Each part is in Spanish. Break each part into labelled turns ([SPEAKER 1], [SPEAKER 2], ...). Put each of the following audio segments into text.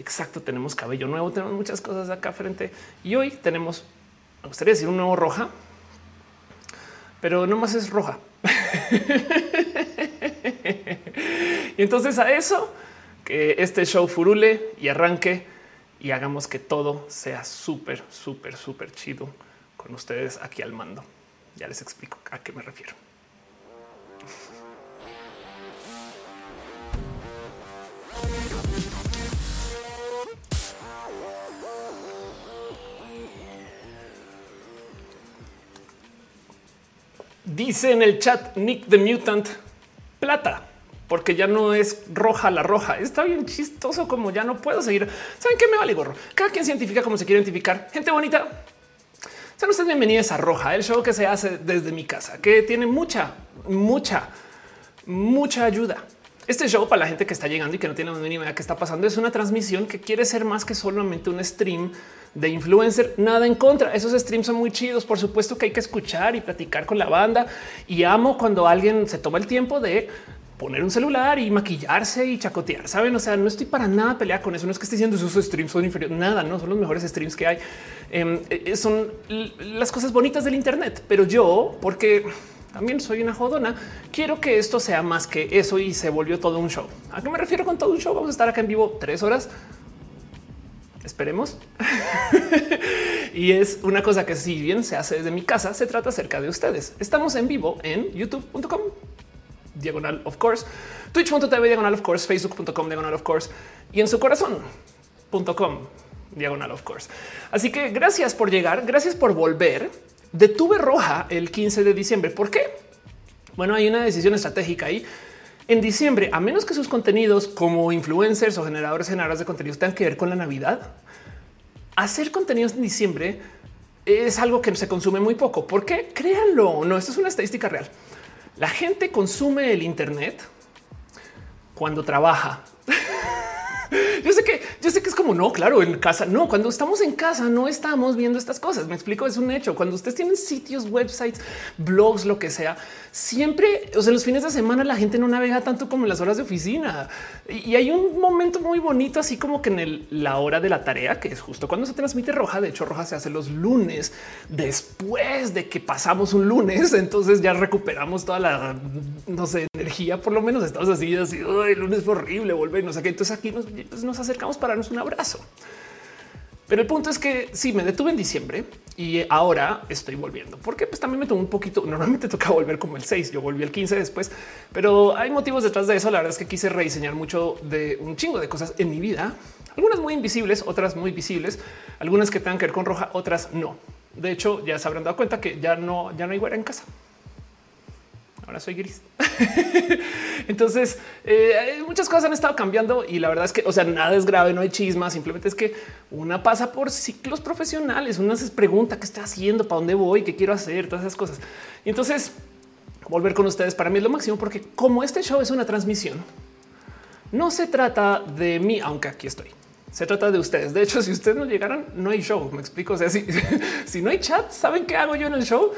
[SPEAKER 1] Exacto, tenemos cabello nuevo, tenemos muchas cosas acá frente y hoy tenemos, me gustaría decir un nuevo roja, pero no más es roja. y entonces a eso que este show furule y arranque y hagamos que todo sea súper, súper, súper chido con ustedes aquí al mando. Ya les explico a qué me refiero. Dice en el chat Nick the Mutant plata, porque ya no es roja la roja. Está bien chistoso como ya no puedo seguir. ¿Saben qué me vale gorro? Cada quien científica como se quiere identificar. Gente bonita. Sean ustedes bienvenidos a Roja, el show que se hace desde mi casa, que tiene mucha, mucha, mucha ayuda. Este show para la gente que está llegando y que no tiene la mínima idea qué está pasando es una transmisión que quiere ser más que solamente un stream de influencer, nada en contra. Esos streams son muy chidos. Por supuesto que hay que escuchar y platicar con la banda. Y amo cuando alguien se toma el tiempo de poner un celular y maquillarse y chacotear. Saben? O sea, no estoy para nada pelear con eso. No es que esté diciendo esos streams son inferiores, nada, no son los mejores streams que hay. Em, eh, son las cosas bonitas del Internet, pero yo, porque también soy una jodona. Quiero que esto sea más que eso y se volvió todo un show. ¿A qué me refiero con todo un show? Vamos a estar acá en vivo tres horas Esperemos. y es una cosa que si bien se hace desde mi casa, se trata acerca de ustedes. Estamos en vivo en youtube.com diagonal of course, twitch.tv diagonal of course, facebook.com diagonal of course y en su corazón.com diagonal of course. Así que gracias por llegar, gracias por volver. Detuve roja el 15 de diciembre. ¿Por qué? Bueno, hay una decisión estratégica ahí en diciembre, a menos que sus contenidos como influencers o generadores generadores de contenidos tengan que ver con la Navidad, hacer contenidos en diciembre es algo que se consume muy poco. ¿Por qué? Créanlo, no, esto es una estadística real. La gente consume el Internet cuando trabaja. yo sé que yo sé que es como no, claro, en casa. No, cuando estamos en casa no estamos viendo estas cosas. Me explico, es un hecho. Cuando ustedes tienen sitios, websites, blogs, lo que sea, siempre, o sea, los fines de semana la gente no navega tanto como en las horas de oficina. Y hay un momento muy bonito, así como que en la hora de la tarea, que es justo cuando se transmite roja. De hecho, roja se hace los lunes después de que pasamos un lunes. Entonces ya recuperamos toda la, no sé, energía. Por lo menos estamos así, así, el lunes fue horrible, volver, no sé qué. Entonces aquí nos, nos acercamos para darnos un abrazo. Pero el punto es que sí, me detuve en diciembre y ahora estoy volviendo porque pues también me tomó un poquito. Normalmente toca volver como el 6. Yo volví el 15 después, pero hay motivos detrás de eso. La verdad es que quise rediseñar mucho de un chingo de cosas en mi vida, algunas muy invisibles, otras muy visibles, algunas que tengan que ver con roja, otras no. De hecho, ya se habrán dado cuenta que ya no, ya no hay güera en casa ahora soy gris. Entonces, eh, muchas cosas han estado cambiando y la verdad es que, o sea, nada es grave, no hay chisma, simplemente es que una pasa por ciclos profesionales, una se pregunta qué está haciendo, para dónde voy, qué quiero hacer, todas esas cosas. Y entonces, volver con ustedes para mí es lo máximo, porque como este show es una transmisión, no se trata de mí, aunque aquí estoy. Se trata de ustedes. De hecho, si ustedes no llegaran, no hay show. Me explico. O sea, si, si no hay chat, ¿saben qué hago yo en el show?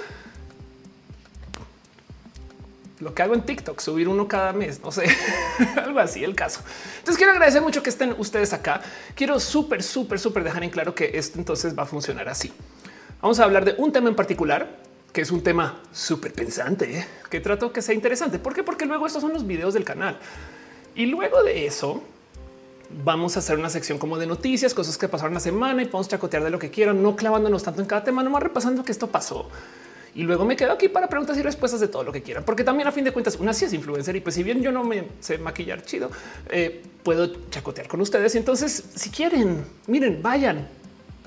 [SPEAKER 1] Lo que hago en TikTok, subir uno cada mes, no sé, algo así el caso. Entonces quiero agradecer mucho que estén ustedes acá. Quiero súper, súper, súper dejar en claro que esto entonces va a funcionar así. Vamos a hablar de un tema en particular que es un tema súper pensante, ¿eh? que trato que sea interesante. ¿Por qué? Porque luego estos son los videos del canal. Y luego de eso vamos a hacer una sección como de noticias, cosas que pasaron la semana y podemos chacotear de lo que quieran, no clavándonos tanto en cada tema, nomás repasando que esto pasó y luego me quedo aquí para preguntas y respuestas de todo lo que quieran, porque también a fin de cuentas una sí es influencer y pues si bien yo no me sé maquillar chido, eh, puedo chacotear con ustedes. Entonces, si quieren, miren, vayan,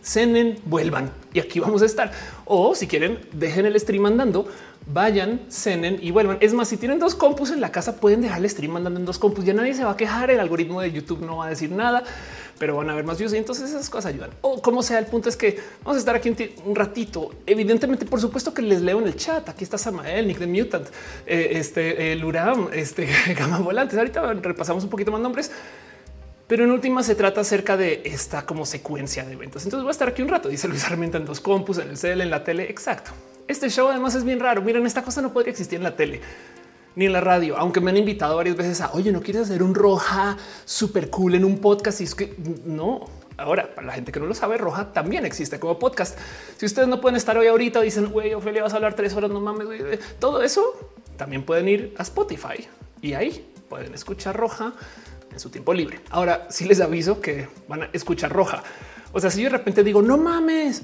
[SPEAKER 1] cenen, vuelvan y aquí vamos a estar. O si quieren, dejen el stream andando, vayan, cenen y vuelvan. Es más, si tienen dos compus en la casa, pueden dejar el stream andando en dos compus. Ya nadie se va a quejar. El algoritmo de YouTube no va a decir nada pero van a haber más views y entonces esas cosas ayudan. O como sea, el punto es que vamos a estar aquí un, ratito. Evidentemente, por supuesto que les leo en el chat. Aquí está Samael, Nick de Mutant, eh, este el este Gama Volantes. Ahorita repasamos un poquito más nombres. Pero en última se trata acerca de esta como secuencia de eventos. Entonces voy a estar aquí un rato. Dice Luis Armenta en dos compus, en el cel, en la tele. Exacto. Este show además es bien raro. Miren, esta cosa no podría existir en la tele. Ni en la radio, aunque me han invitado varias veces a oye, no quieres hacer un roja súper cool en un podcast. Y es que no. Ahora, para la gente que no lo sabe, Roja también existe como podcast. Si ustedes no pueden estar hoy ahorita, dicen, güey, Ophelia, vas a hablar tres horas, no mames. Todo eso también pueden ir a Spotify y ahí pueden escuchar Roja en su tiempo libre. Ahora sí les aviso que van a escuchar Roja. O sea, si yo de repente digo, no mames,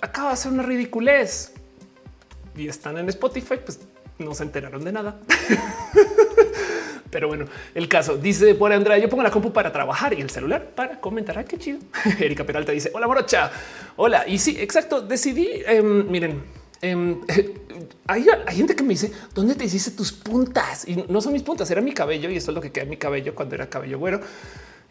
[SPEAKER 1] acaba de hacer una ridiculez y están en Spotify, pues no se enteraron de nada. Pero bueno, el caso dice por Andrea, yo pongo la compu para trabajar y el celular para comentar. Ah, qué chido. Erika Peralta dice hola morocha. Hola. Y sí, exacto. Decidí, em, miren, em, hay, hay, gente que me dice dónde te hiciste tus puntas y no son mis puntas, era mi cabello y esto es lo que queda en mi cabello cuando era cabello güero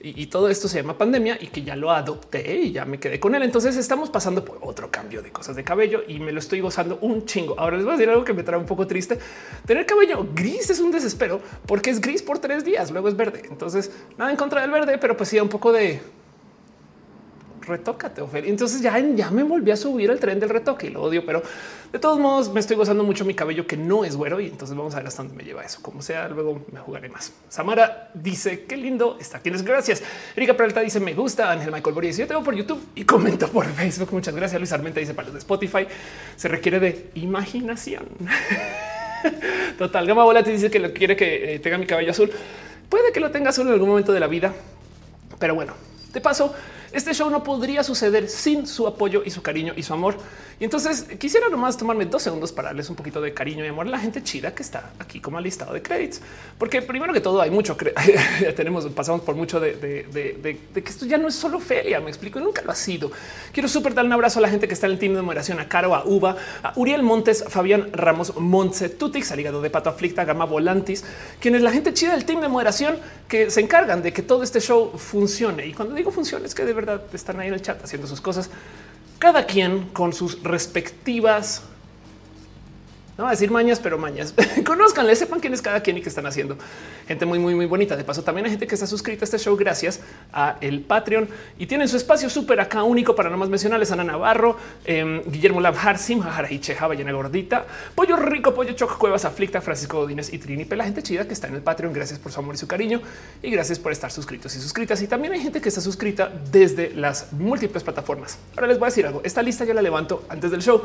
[SPEAKER 1] y, todo esto se llama pandemia y que ya lo adopté y ya me quedé con él. Entonces estamos pasando por otro cambio de cosas de cabello y me lo estoy gozando un chingo. Ahora les voy a decir algo que me trae un poco triste. Tener cabello gris es un desespero porque es gris por tres días, luego es verde. Entonces nada en contra del verde, pero pues sí un poco de retócate, Ophelia. Entonces ya, ya me volví a subir el tren del retoque y lo odio, pero de todos modos me estoy gozando mucho mi cabello que no es güero y entonces vamos a ver hasta dónde me lleva eso. Como sea, luego me jugaré más. Samara dice qué lindo está. Tienes gracias. Erika Peralta dice me gusta. Ángel Michael Boris yo tengo por YouTube y comento por Facebook. Muchas gracias. Luis Armenta dice para los de Spotify se requiere de imaginación. Total. Gama Bola te dice que lo quiere que eh, tenga mi cabello azul. Puede que lo tenga azul en algún momento de la vida, pero bueno, de paso, este show no podría suceder sin su apoyo y su cariño y su amor. Y entonces quisiera nomás tomarme dos segundos para darles un poquito de cariño y amor a la gente chida que está aquí como listado de créditos, porque primero que todo hay mucho, tenemos, pasamos por mucho de, que esto ya no es solo feria, me explico, nunca lo ha sido. Quiero súper dar un abrazo a la gente que está en el team de moderación, a Caro, a Uva, a Uriel Montes, Fabián Ramos, Montse, Tutix, al hígado de Pato Aflicta, Gama Volantis, quienes la gente chida del team de moderación que se encargan de que todo este show funcione. Y cuando digo funcione es que de verdad están ahí en el chat haciendo sus cosas cada quien con sus respectivas no a decir mañas, pero mañas. Conozcanle, sepan quién es cada quien y qué están haciendo. Gente muy, muy, muy bonita. De paso, también hay gente que está suscrita a este show gracias a el Patreon y tienen su espacio súper acá único para no más mencionarles. Ana Navarro, eh, Guillermo Labjar, Simha Cheja, Ballena Gordita, Pollo Rico, Pollo Choc, Cuevas, Aflicta, Francisco Godínez y Trini. La gente chida que está en el Patreon. Gracias por su amor y su cariño y gracias por estar suscritos y suscritas. Y también hay gente que está suscrita desde las múltiples plataformas. Ahora les voy a decir algo. Esta lista yo la levanto antes del show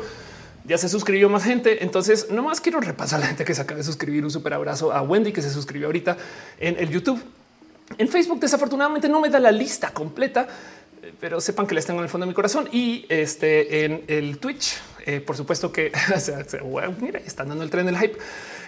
[SPEAKER 1] ya se suscribió más gente. Entonces, nomás quiero repasar a la gente que se acaba de suscribir. Un súper abrazo a Wendy que se suscribió ahorita en el YouTube. En Facebook, desafortunadamente, no me da la lista completa, pero sepan que les tengo en el fondo de mi corazón y este en el Twitch. Eh, por supuesto que mira, están dando el tren del hype.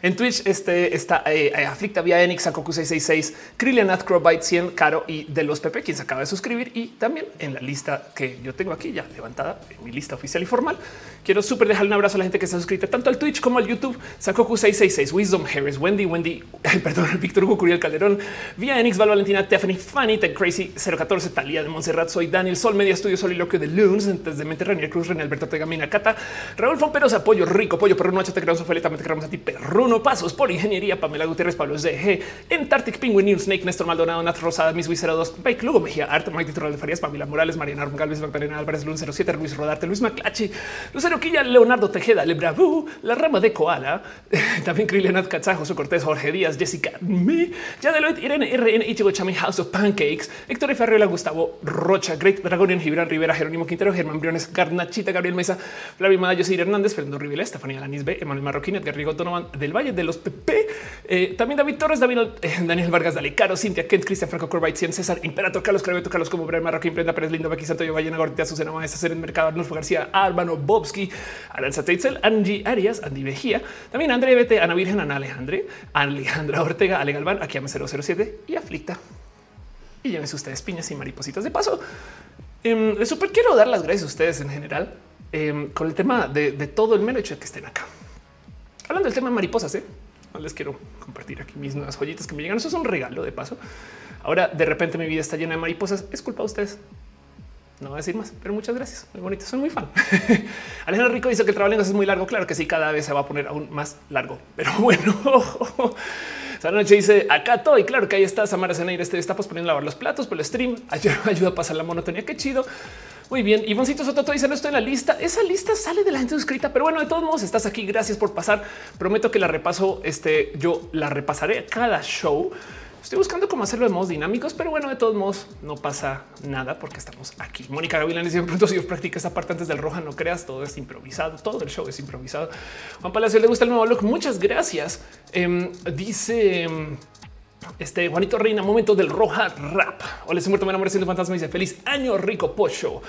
[SPEAKER 1] En Twitch este, está eh, eh Aflicta vía Enix, Sakoku 666, Krillanath, Crowbite 100, Caro y de los Pepe, quien se acaba de suscribir. Y también en la lista que yo tengo aquí ya levantada, en mi lista oficial y formal, quiero súper dejarle un abrazo a la gente que está suscrita tanto al Twitch como al YouTube. Sakoku 666, Wisdom Harris, Wendy, Wendy, perdón, Víctor Hugo, Curiel Calderón, vía Enix, Val Valentina, Tiffany, Fanny, Ted Crazy 014, Talía de Montserrat, soy Daniel Sol, Media Estudio, Soliloquio de Loons, desde Mente Renier Cruz, René Alberto Tegamina, Cata, Raúl Fomperos, Apoyo Rico, Pollo Perruno, HT Creamos, Ofelia, te queremos a ti, Perruno, Pasos por Ingeniería, Pamela Gutiérrez, Pablo ZG, Antarctic Penguin News, Snake, Néstor Maldonado, Nat Rosada, Miss Wizera 2, Bike Lugo Mejía, Arte, Mike Titular de Farías, Pamela Morales, Mariana Armon Galvez, Magdalena Álvarez, Lun 07, Luis Rodarte, Luis Maclachi, Lucero Quilla, Leonardo Tejeda, Lebravu, La Rama de Koala, también Krilenat Katzajo, José Cortés, Jorge Díaz, Jessica Me, Yadeloid, Irene RN, Ichigo Chami, House of Pancakes, Héctor Ferriola, Gustavo Rocha, Great Dragonian, Gibran Rivera, Jerónimo Quintero, Germán Briones, Garnachita, Gabriel Mesa, Flavio Mada, José Hernández, Fernando Rivera, Estefanía Lanis B, Emanuel Marroquín, Edgar Rigo Donovan del Valle de los PP, eh, también David Torres, David, eh, Daniel Vargas, Dale Caro, Cintia Kent, Cristian Franco Corbait, Cien César, Imperator, Carlos Carbeto, Carlos Como Brian Marroquín, Prenda Pérez, Lindo, Becky Santo, Ballena Gordita, Susana Maestra, Ser en Mercado, Arnulfo García, Álvaro Bobsky, Aranza Teitzel, Angie Arias, Andy Vejía, también André Bete, Ana Virgen, Ana Alejandre, Alejandra Ortega, Ale Galván, aquí a 007 y Aflicta. Y llévense ustedes piñas y maripositas de paso. Eh, super quiero dar las gracias a ustedes en general em, con el tema de, todo el mero hecho de que estén acá. Hablando del tema de mariposas, ¿eh? les quiero compartir aquí mis nuevas joyitas que me llegan. Eso es un regalo de paso. Ahora de repente mi vida está llena de mariposas. Es culpa de ustedes. No voy a decir más, pero muchas gracias. Muy bonito. Soy muy fan. Alejandro Rico dice que el trabajo es muy largo. Claro que sí, cada vez se va a poner aún más largo, pero bueno. Esta noche dice acá estoy. Claro que ahí está Samara Zeneir. Este está posponiendo lavar los platos por el stream. Ayuda a pasar la monotonía. Qué chido. Muy bien. Ivoncito Soto dice no estoy en la lista. Esa lista sale de la gente suscrita, pero bueno, de todos modos estás aquí. Gracias por pasar. Prometo que la repaso. Este yo la repasaré cada show. Estoy buscando cómo hacerlo de modos dinámicos, pero bueno, de todos modos no pasa nada porque estamos aquí. Mónica Gavilán dice pronto si yo practica esa parte antes del roja, no creas, todo es improvisado, todo el show es improvisado. Juan Palacio le gusta el nuevo look. Muchas gracias. Em, dice em, este Juanito Reina, momento del roja rap. Hola, se muerto, me enamoré siendo fantasma. Dice feliz año rico pocho.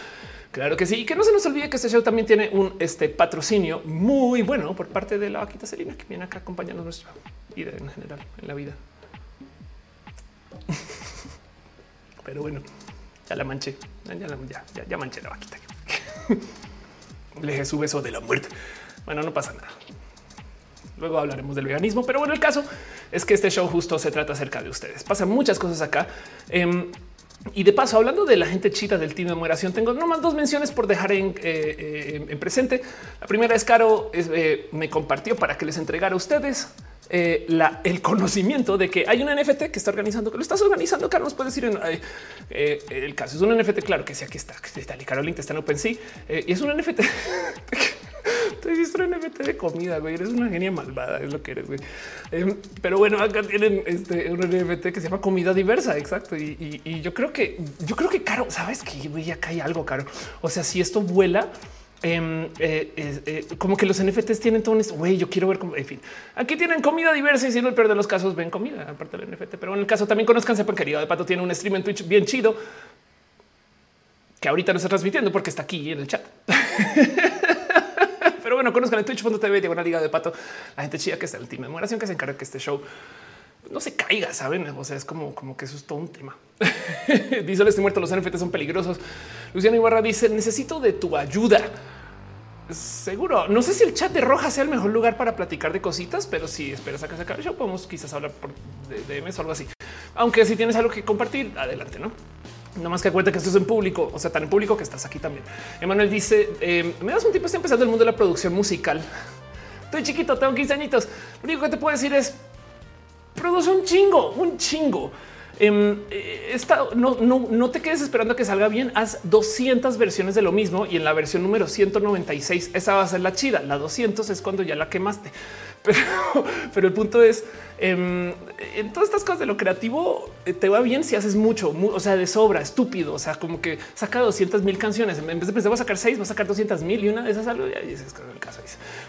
[SPEAKER 1] Claro que sí. Y que no se nos olvide que este show también tiene un este, patrocinio muy bueno por parte de la vaquita Selina, que viene acá acompañando nuestra vida en general en la vida. Pero bueno, ya la manché. Ya, ya, manché la vaquita. Le dejé su beso de la muerte. Bueno, no pasa nada. Luego hablaremos del veganismo, pero bueno, el caso es que este show justo se trata acerca de ustedes. Pasan muchas cosas acá. Em, y de paso, hablando de la gente chita del team de moderación, tengo nomás dos menciones por dejar en, eh, eh, presente. La primera es Caro, eh, me compartió para que les entregara a ustedes el conocimiento de que hay una NFT que está organizando, que lo estás organizando. Carlos, puedes decir en el caso es un NFT. Claro que sí, aquí está. Está Carolina, está en OpenSea y es un NFT. Te hiciste un NFT de comida, güey. Eres una genia malvada, es lo que eres, güey. Em, pero bueno, acá tienen este, un NFT que se llama comida diversa, exacto. Y, yo creo que, yo creo que caro, sabes que acá hay algo caro. O sea, si esto vuela, em, eh, eh, como que los NFTs tienen todo esto. Güey, yo quiero ver cómo, en fin, aquí tienen comida diversa y si no el peor de los casos ven comida aparte del NFT. Pero en el caso también conozcan, sepan querido de pato tiene un stream en Twitch bien chido que ahorita no está transmitiendo porque está aquí en el chat. Pero bueno, conozcan en twitch.tv, una liga de pato, la gente chida que está el team de moderación que se encarga que este show no se caiga, saben? O sea, es como, como que eso es todo un tema. dice: Estoy muerto, los NFTs son peligrosos. Luciano Ibarra dice: Necesito de tu ayuda. Seguro. No sé si el chat de Roja sea el mejor lugar para platicar de cositas, pero si esperas a que se acabe show, podemos quizás hablar por DM o algo así. Aunque si tienes algo que compartir, adelante, no? No más que acuérdate que esto es en público, o sea, tan en público que estás aquí también. Emanuel dice: eh, Me das un tipo, estoy empezando el mundo de la producción musical. Estoy chiquito, tengo 15 añitos. Lo único que te puedo decir es: produce un chingo, un chingo. Em, eh, no, no, te quedes esperando a que salga bien. Haz 200 versiones de lo mismo y en la versión número 196 esa va a ser la chida. La 200 es cuando ya la quemaste. Pero, el punto es em, en todas estas cosas de lo creativo eh, te va bien si haces mucho, o sea, de sobra, estúpido. O sea, como que saca 200 mil canciones en vez de pensar, voy a sacar seis, va a sacar 200 mil y una de esas algo. Y es el caso.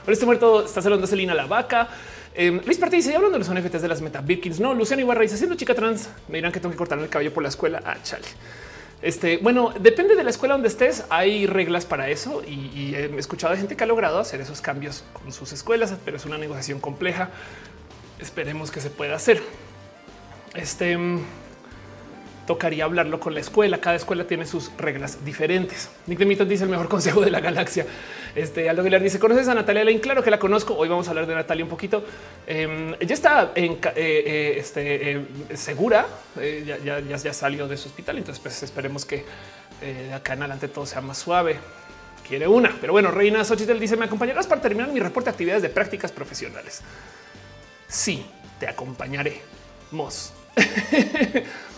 [SPEAKER 1] Por este muerto está hablando Selina la vaca. Eh, Luis Parte dice hablando de los NFTs de las meta Birkins. No, Luciano Ibarra dice siendo chica trans. Me dirán que tengo que cortarme el cabello por la escuela. Ah, chale. Este, bueno, depende de la escuela donde estés. Hay reglas para eso y, he escuchado de gente que ha logrado hacer esos cambios con sus escuelas, pero es una negociación compleja. Esperemos que se pueda hacer. Este tocaría hablarlo con la escuela. Cada escuela tiene sus reglas diferentes. Nick dice el mejor consejo de la galaxia. Este Aldo Aguilar dice: ¿Conoces a Natalia Lane? Claro que la conozco. Hoy vamos a hablar de Natalia un poquito. Eh, ella está en, eh, eh, este, eh, segura, ya, ya, ya, salió de su hospital. Entonces, pues esperemos que de acá en adelante todo sea más suave. Quiere una, pero bueno, Reina Xochitl dice: Me acompañarás para terminar mi reporte de actividades de prácticas profesionales. Sí, te acompañaré. Mos.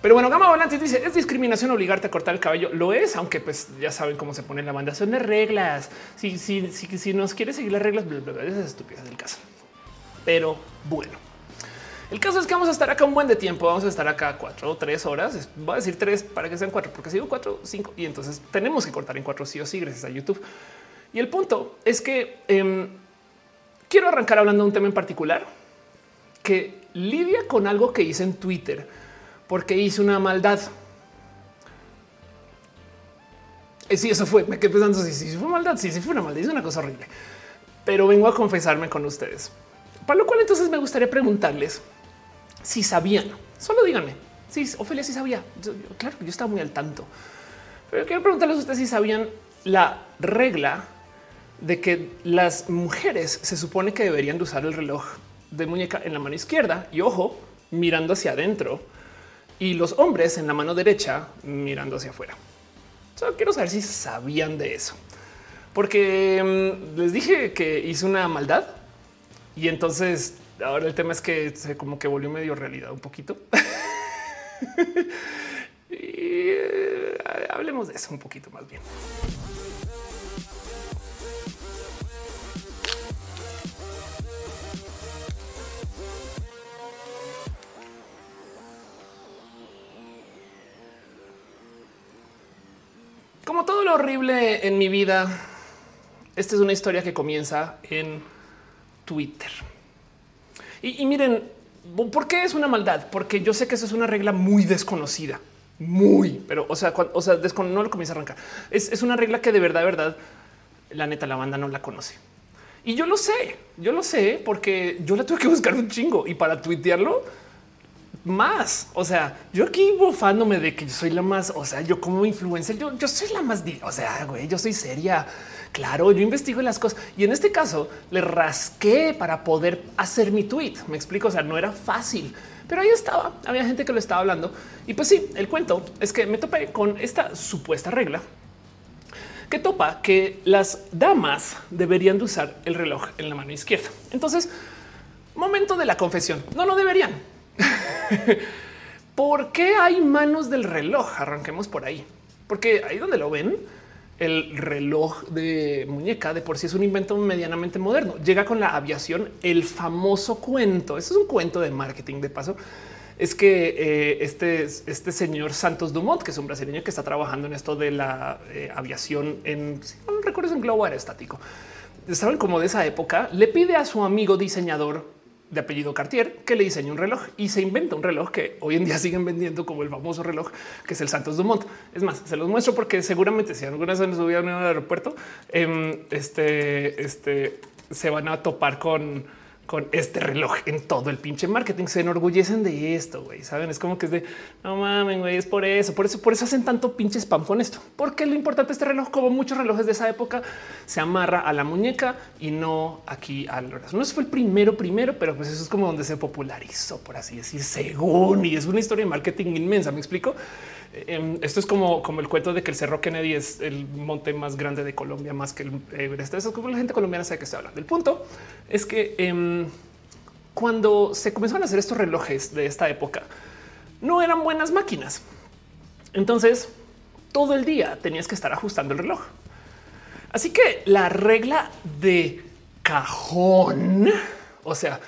[SPEAKER 1] Pero bueno, Gama Volantes dice es discriminación obligarte a cortar el cabello. Lo es, aunque pues ya saben cómo se pone la banda. Son de reglas. Si, si, si, si nos quiere seguir las reglas, bla, bla, es estupidez del caso. Pero bueno, el caso es que vamos a estar acá un buen de tiempo. Vamos a estar acá cuatro o tres horas. Voy a decir tres para que sean cuatro, porque si digo cuatro, cinco y entonces tenemos que cortar en cuatro sí o sí, gracias a YouTube. Y el punto es que em, quiero arrancar hablando de un tema en particular que lidia con algo que hice en Twitter porque hice una maldad. Eh, sí, eso fue. Me quedé pensando si sí, fue maldad. Sí, sí fue una maldad. Es una cosa horrible. Pero vengo a confesarme con ustedes. Para lo cual entonces me gustaría preguntarles si sabían. Solo díganme. Sí, Ofelia sí sabía. claro, yo estaba muy al tanto. Pero quiero preguntarles a ustedes si sabían la regla de que las mujeres se supone que deberían de usar el reloj de muñeca en la mano izquierda y ojo, mirando hacia adentro y los hombres en la mano derecha mirando hacia afuera. Solo quiero saber si sabían de eso, porque mm, les dije que hice una maldad y entonces ahora el tema es que se como que volvió medio realidad un poquito. y, eh, hablemos de eso un poquito más bien. Como todo lo horrible en mi vida, esta es una historia que comienza en Twitter. Y, miren, ¿por qué es una maldad? Porque yo sé que eso es una regla muy desconocida, muy, pero o sea, o sea, no lo comienza a arrancar. Es, es una regla que de verdad, de verdad, la neta, la banda no la conoce. Y yo lo sé, yo lo sé porque yo la tuve que buscar un chingo y para tuitearlo más. O sea, yo aquí bufándome de que yo soy la más, o sea, yo como influencer, yo, yo soy la más, o sea, güey, yo soy seria. Claro, yo investigo las cosas y en este caso le rasqué para poder hacer mi tweet. Me explico. O sea, no era fácil, pero ahí estaba. Había gente que lo estaba hablando. Y pues sí, el cuento es que me topé con esta supuesta regla que topa que las damas deberían de usar el reloj en la mano izquierda. Entonces, momento de la confesión. No lo deberían. ¿Por qué hay manos del reloj? Arranquemos por ahí. Porque ahí donde lo ven, el reloj de muñeca de por sí es un invento medianamente moderno. Llega con la aviación, el famoso cuento. Eso es un cuento de marketing de paso. Es que eh, este, este señor Santos Dumont, que es un brasileño que está trabajando en esto de la eh, aviación en no recuerdo, es un globo aerostático. Saben como de esa época le pide a su amigo diseñador de apellido Cartier que le diseña un reloj y se inventa un reloj que hoy en día siguen vendiendo como el famoso reloj que es el Santos Dumont. Es más, se los muestro porque seguramente si alguna vez han subido al aeropuerto, em, este, este se van a topar con con este reloj en todo el pinche marketing. Se enorgullecen de esto, güey. Saben, es como que es de no mames, güey. Es por eso, por eso, por eso hacen tanto pinche spam con esto. Porque lo importante este reloj, como muchos relojes de esa época, se amarra a la muñeca y no aquí al brazo. No fue el primero, primero, pero pues eso es como donde se popularizó, por así decir, según y es una historia de marketing inmensa. Me explico. Em, esto es como, como el cuento de que el Cerro Kennedy es el monte más grande de Colombia, más que el Everest. Eso es como la gente colombiana sabe que estoy hablando. El punto es que em, cuando se comenzaron a hacer estos relojes de esta época, no eran buenas máquinas. Entonces, todo el día tenías que estar ajustando el reloj. Así que la regla de cajón, o sea,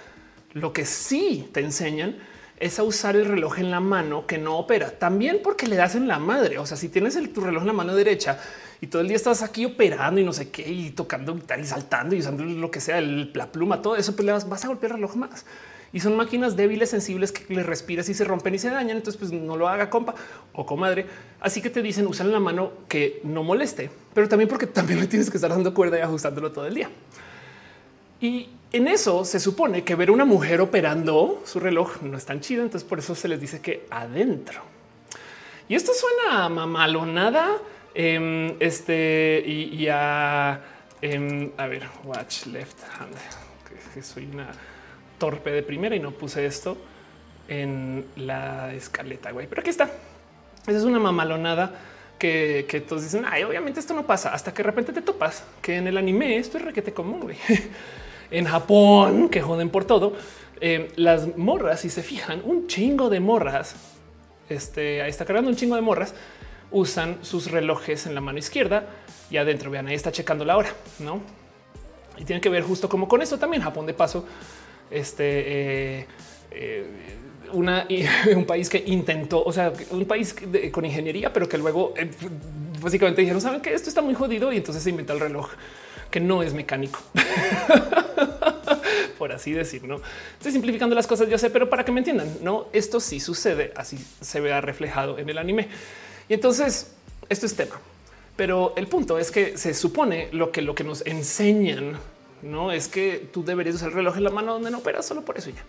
[SPEAKER 1] lo que sí te enseñan es a usar el reloj en la mano que no opera. También porque le das en la madre. O sea, si tienes el, tu reloj en la mano derecha y todo el día estás aquí operando y no sé qué y tocando y saltando y usando lo que sea, el, la pluma, todo eso, pues le vas, a golpear el reloj más. Y son máquinas débiles, sensibles que le respiras y se rompen y se dañan. Entonces, pues no lo haga compa o comadre. Así que te dicen usan la mano que no moleste, pero también porque también le tienes que estar dando cuerda y ajustándolo todo el día. Y en eso se supone que ver una mujer operando su reloj no es tan chido. Entonces por eso se les dice que adentro. Y esto suena mamalonada. Eh, este y, a, em, a ver, watch left hand. Que soy una torpe de primera y no puse esto en la escaleta, güey. Pero aquí está. Esa es una mamalonada que, todos dicen, ay, obviamente esto no pasa hasta que de repente te topas que en el anime esto es requete común. Güey. en Japón, que joden por todo, eh, las morras, si se fijan, un chingo de morras, este, ahí está cargando un chingo de morras, usan sus relojes en la mano izquierda y adentro, vean, ahí está checando la hora, ¿no? Y tiene que ver justo como con esto también, Japón de paso, este... Eh, eh, una, un país que intentó, o sea, un país con ingeniería, pero que luego básicamente dijeron, saben que esto está muy jodido y entonces se inventó el reloj que no es mecánico. Por así decir, no estoy simplificando las cosas, yo sé, pero para que me entiendan, no, esto sí sucede, así se vea reflejado en el anime. Y entonces esto es tema, pero el punto es que se supone lo que lo que nos enseñan no es que tú deberías usar el reloj en la mano donde no operas solo por eso ya.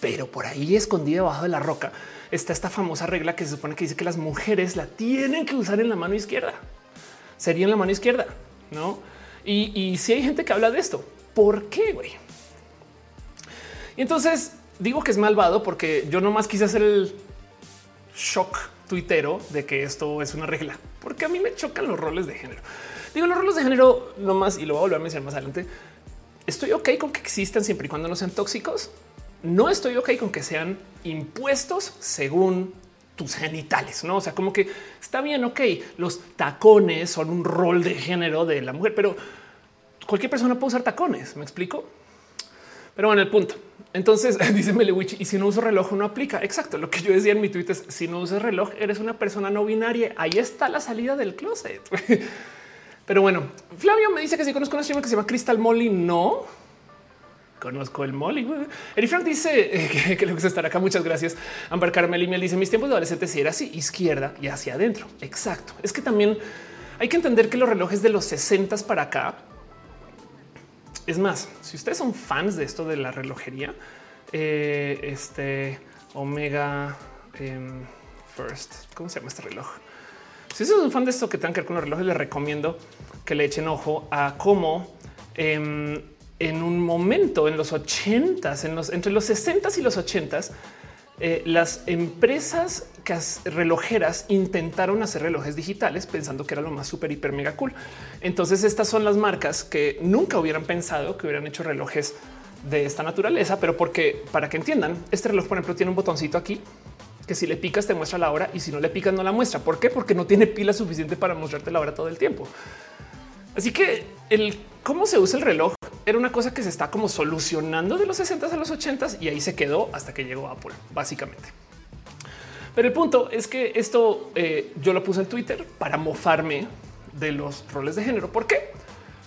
[SPEAKER 1] Pero por ahí escondida debajo de la roca está esta famosa regla que se supone que dice que las mujeres la tienen que usar en la mano izquierda. Sería en la mano izquierda, no? Y, si hay gente que habla de esto, ¿por qué? Güey? Y entonces digo que es malvado porque yo nomás quise hacer el shock tuitero de que esto es una regla, porque a mí me chocan los roles de género. Digo, los roles de género nomás, y lo voy a volver a mencionar más adelante. Estoy ok con que existan siempre y cuando no sean tóxicos. No estoy ok con que sean impuestos según tus genitales, no? O sea, como que está bien. Ok, los tacones son un rol de género de la mujer, pero cualquier persona puede usar tacones. Me explico. Pero bueno, el punto. Entonces dice Melewich y si no uso reloj no aplica. Exacto. Lo que yo decía en mi tweet es si no usas reloj eres una persona no binaria. Ahí está la salida del closet. Pero bueno, Flavio me dice que si conozco una streamer que se llama Crystal Molly. No conozco el Molly. Eri Frank dice que, le gusta estar acá. Muchas gracias. Amber Carmel y Miel dice mis tiempos de adolescente si era así, izquierda y hacia adentro. Exacto. Es que también hay que entender que los relojes de los 60 para acá es más, si ustedes son fans de esto de la relojería, eh, este Omega em, First, ¿cómo se llama este reloj? Si ustedes son fan de esto que tengan que ver con los relojes, les recomiendo que le echen ojo a cómo em, en un momento en los 80 en los entre los 60 y los 80 eh, las empresas relojeras intentaron hacer relojes digitales pensando que era lo más súper, hiper, mega cool. Entonces estas son las marcas que nunca hubieran pensado que hubieran hecho relojes de esta naturaleza, pero porque para que entiendan, este reloj, por ejemplo, tiene un botoncito aquí que si le picas te muestra la hora y si no le picas no la muestra. ¿Por qué? Porque no tiene pila suficiente para mostrarte la hora todo el tiempo. Así que el cómo se usa el reloj era una cosa que se está como solucionando de los 60 a los 80 y ahí se quedó hasta que llegó Apple, básicamente. Pero el punto es que esto eh, yo lo puse en Twitter para mofarme de los roles de género. ¿Por qué?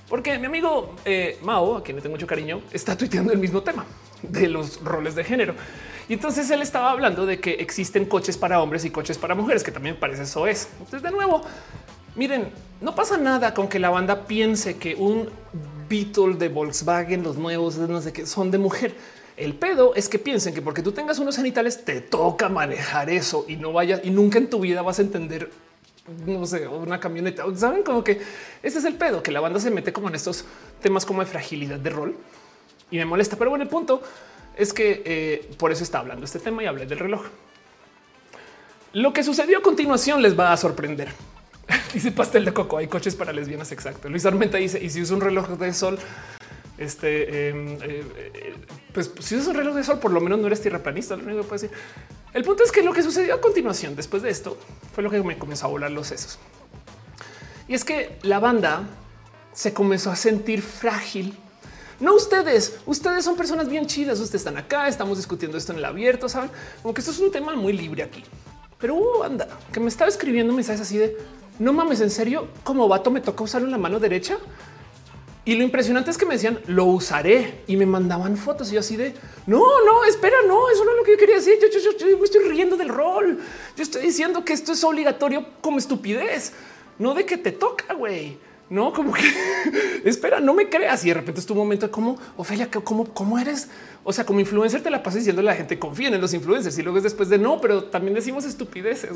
[SPEAKER 1] Porque mi amigo eh, Mao, a quien le tengo mucho cariño, está tuiteando el mismo tema de los roles de género. Y entonces él estaba hablando de que existen coches para hombres y coches para mujeres, que también parece eso es. Entonces, de nuevo, miren, no pasa nada con que la banda piense que un Beetle de Volkswagen, los nuevos, no sé qué, son de mujer. El pedo es que piensen que porque tú tengas unos genitales te toca manejar eso y no vayas y nunca en tu vida vas a entender no sé, una camioneta. Saben como que ese es el pedo, que la banda se mete como en estos temas como de fragilidad de rol y me molesta. Pero bueno, el punto es que eh, por eso está hablando este tema y hablé del reloj. Lo que sucedió a continuación les va a sorprender. dice pastel de coco. Hay coches para lesbianas. Exacto. Luis Armenta dice: Y si usa un reloj de sol, este, em, eh, eh, pues si usas un reloj de sol, por lo menos no eres tierraplanista. Lo único que puedo decir. El punto es que lo que sucedió a continuación después de esto fue lo que me comenzó a volar los sesos. Y es que la banda se comenzó a sentir frágil. No ustedes, ustedes son personas bien chidas. Ustedes están acá, estamos discutiendo esto en el abierto. Saben como que esto es un tema muy libre aquí, pero hubo banda que me estaba escribiendo mensajes así de no mames, en serio, como vato me toca usarlo en la mano derecha. Y lo impresionante es que me decían lo usaré y me mandaban fotos y yo así de no, no, espera, no, eso no es lo que yo quería decir. Yo, me estoy riendo del rol. Yo estoy diciendo que esto es obligatorio como estupidez, no de que te toca, güey. No, como que espera, no me creas. Y de repente es tu momento de cómo Ofelia, cómo, cómo eres. O sea, como influencer te la pasas diciendo la gente confíen en los influencers y luego es después de no, pero también decimos estupideces.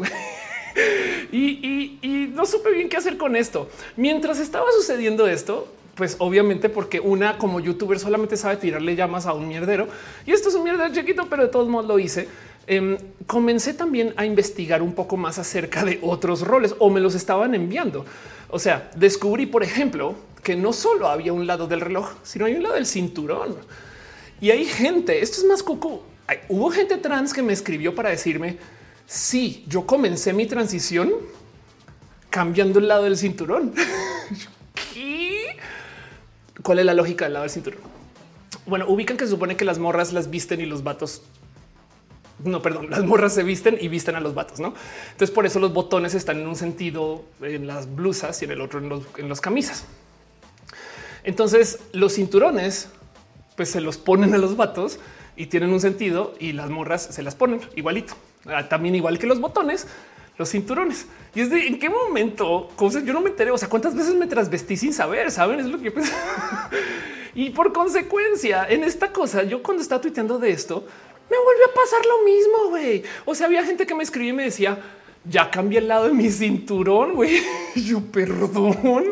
[SPEAKER 1] y, no supe bien qué hacer con esto. Mientras estaba sucediendo esto, pues obviamente porque una como youtuber solamente sabe tirarle llamas a un mierdero y esto es un mierdero chiquito, pero de todos modos lo hice. Em, comencé también a investigar un poco más acerca de otros roles o me los estaban enviando. O sea, descubrí, por ejemplo, que no solo había un lado del reloj, sino hay un lado del cinturón. Y hay gente, esto es más coco. hubo gente trans que me escribió para decirme Sí, yo comencé mi transición cambiando el lado del cinturón. ¿Cuál es la lógica del lado del cinturón? Bueno, ubican que se supone que las morras las visten y los vatos no, perdón, las morras se visten y visten a los vatos, no? Entonces, por eso los botones están en un sentido en las blusas y en el otro en los, en los camisas. Entonces, los cinturones, pues se los ponen a los vatos y tienen un sentido y las morras se las ponen igualito. Ah, también igual que los botones, los cinturones. Y es de en qué momento cosas yo no me enteré. O sea, cuántas veces me trasvestí sin saber, saben? Es lo que yo pensé. y por consecuencia, en esta cosa, yo cuando estaba tuiteando de esto, me volvió a pasar lo mismo. Güey, o sea, había gente que me escribía y me decía, ya cambié el lado de mi cinturón, güey. Yo perdón,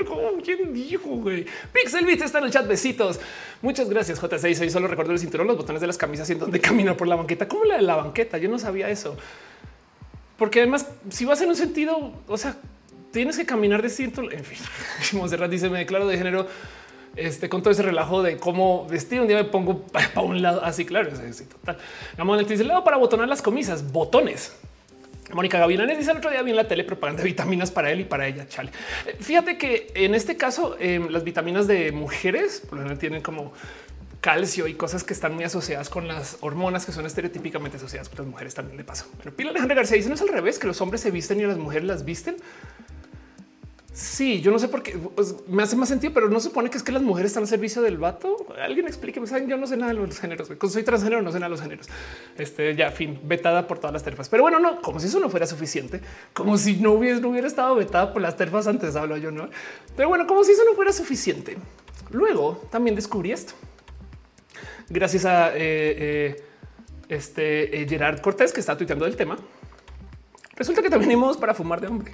[SPEAKER 1] ¿quién dijo, güey? Pixel Beat está en el chat, besitos. Muchas gracias, J6. Hoy solo recuerdo el cinturón, los botones de las camisas y en donde camina por la banqueta. ¿Cómo la de la banqueta? Yo no sabía eso. Porque además, si vas en un sentido, o sea, tienes que caminar de cinturón. En fin, Monserrat dice, me declaro de género este, con todo ese relajo de cómo vestir. Un día me pongo para un lado así, claro, sí, total. Vamos el lado para botonar las camisas, botones Mónica Gavilanes dice el otro día vi en la tele propaganda de vitaminas para él y para ella. Chale. Eh, fíjate que en este caso em, las vitaminas de mujeres por lo general tienen como calcio y cosas que están muy asociadas con las hormonas que son estereotípicamente asociadas con las mujeres también de paso. Pero Pila Alejandra García dice no es al revés que los hombres se visten y las mujeres las visten. Sí, yo no sé por qué pues, me hace más sentido, pero no supone que es que las mujeres están al servicio del vato. Alguien explíqueme. Saben, yo no sé nada de los géneros. Soy transgénero, no sé nada de los géneros. Este ya fin vetada por todas las terfas. Pero bueno, no como si eso no fuera suficiente, como si no hubiera, no hubiera estado vetada por las terfas antes. Hablo yo, no? Pero bueno, como si eso no fuera suficiente. Luego también descubrí esto gracias a eh, eh, este eh, Gerard Cortés que está tuiteando del tema. Resulta que también hay para fumar de hombre.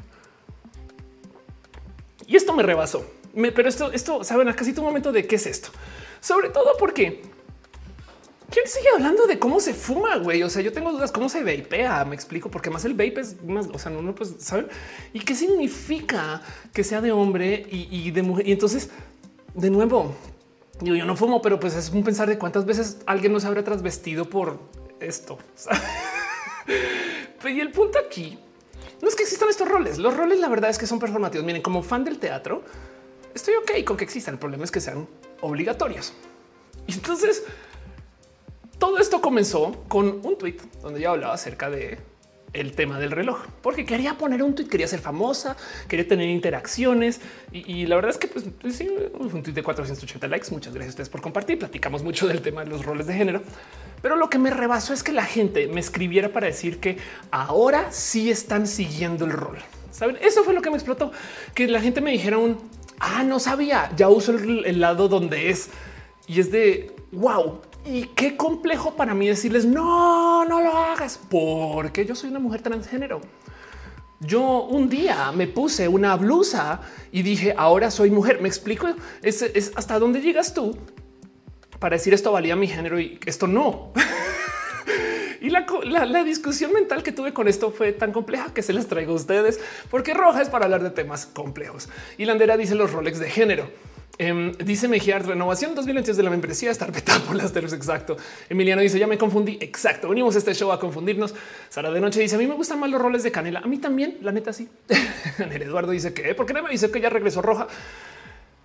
[SPEAKER 1] Y esto me rebasó. pero esto, esto, saben, a casi tu momento de qué es esto. Sobre todo porque ¿Quién sigue hablando de cómo se fuma, güey? O sea, yo tengo dudas cómo se vapea. Me explico, porque más el vape es más, o sea, no, pues saben y qué significa que sea de hombre y, de mujer. Y entonces, de nuevo, yo, no fumo, pero pues es un pensar de cuántas veces alguien nos habrá trasvestido por esto. y el punto aquí no es que existan estos roles. Los roles, la verdad es que son performativos. Miren, como fan del teatro, estoy ok con que existan. El problema es que sean obligatorios. Y entonces todo esto comenzó con un tweet donde yo hablaba acerca de el tema del reloj, porque quería poner un tweet, quería ser famosa, quería tener interacciones y, la verdad es que pues, pues sí, un tweet de 480 likes. Muchas gracias a ustedes por compartir. Platicamos mucho del tema de los roles de género, pero lo que me rebasó es que la gente me escribiera para decir que ahora sí están siguiendo el rol. Saben, eso fue lo que me explotó, que la gente me dijera un ah, no sabía, ya uso el, el lado donde es y es de wow, y qué complejo para mí decirles no, no lo hagas, porque yo soy una mujer transgénero. Yo un día me puse una blusa y dije ahora soy mujer. Me explico es, hasta dónde llegas tú para decir esto valía mi género y esto no. y la, la, discusión mental que tuve con esto fue tan compleja que se las traigo a ustedes porque roja es para hablar de temas complejos y Landera dice los Rolex de género. Em, dice Mejía, renovación 2022 de la membresía, estar vetada por las telos. Exacto. Emiliano dice ya me confundí. Exacto. Venimos a este show a confundirnos. Sara de noche dice a mí me gustan más los roles de canela. A mí también, la neta, sí. Eduardo dice que porque no me dice que ya regresó roja.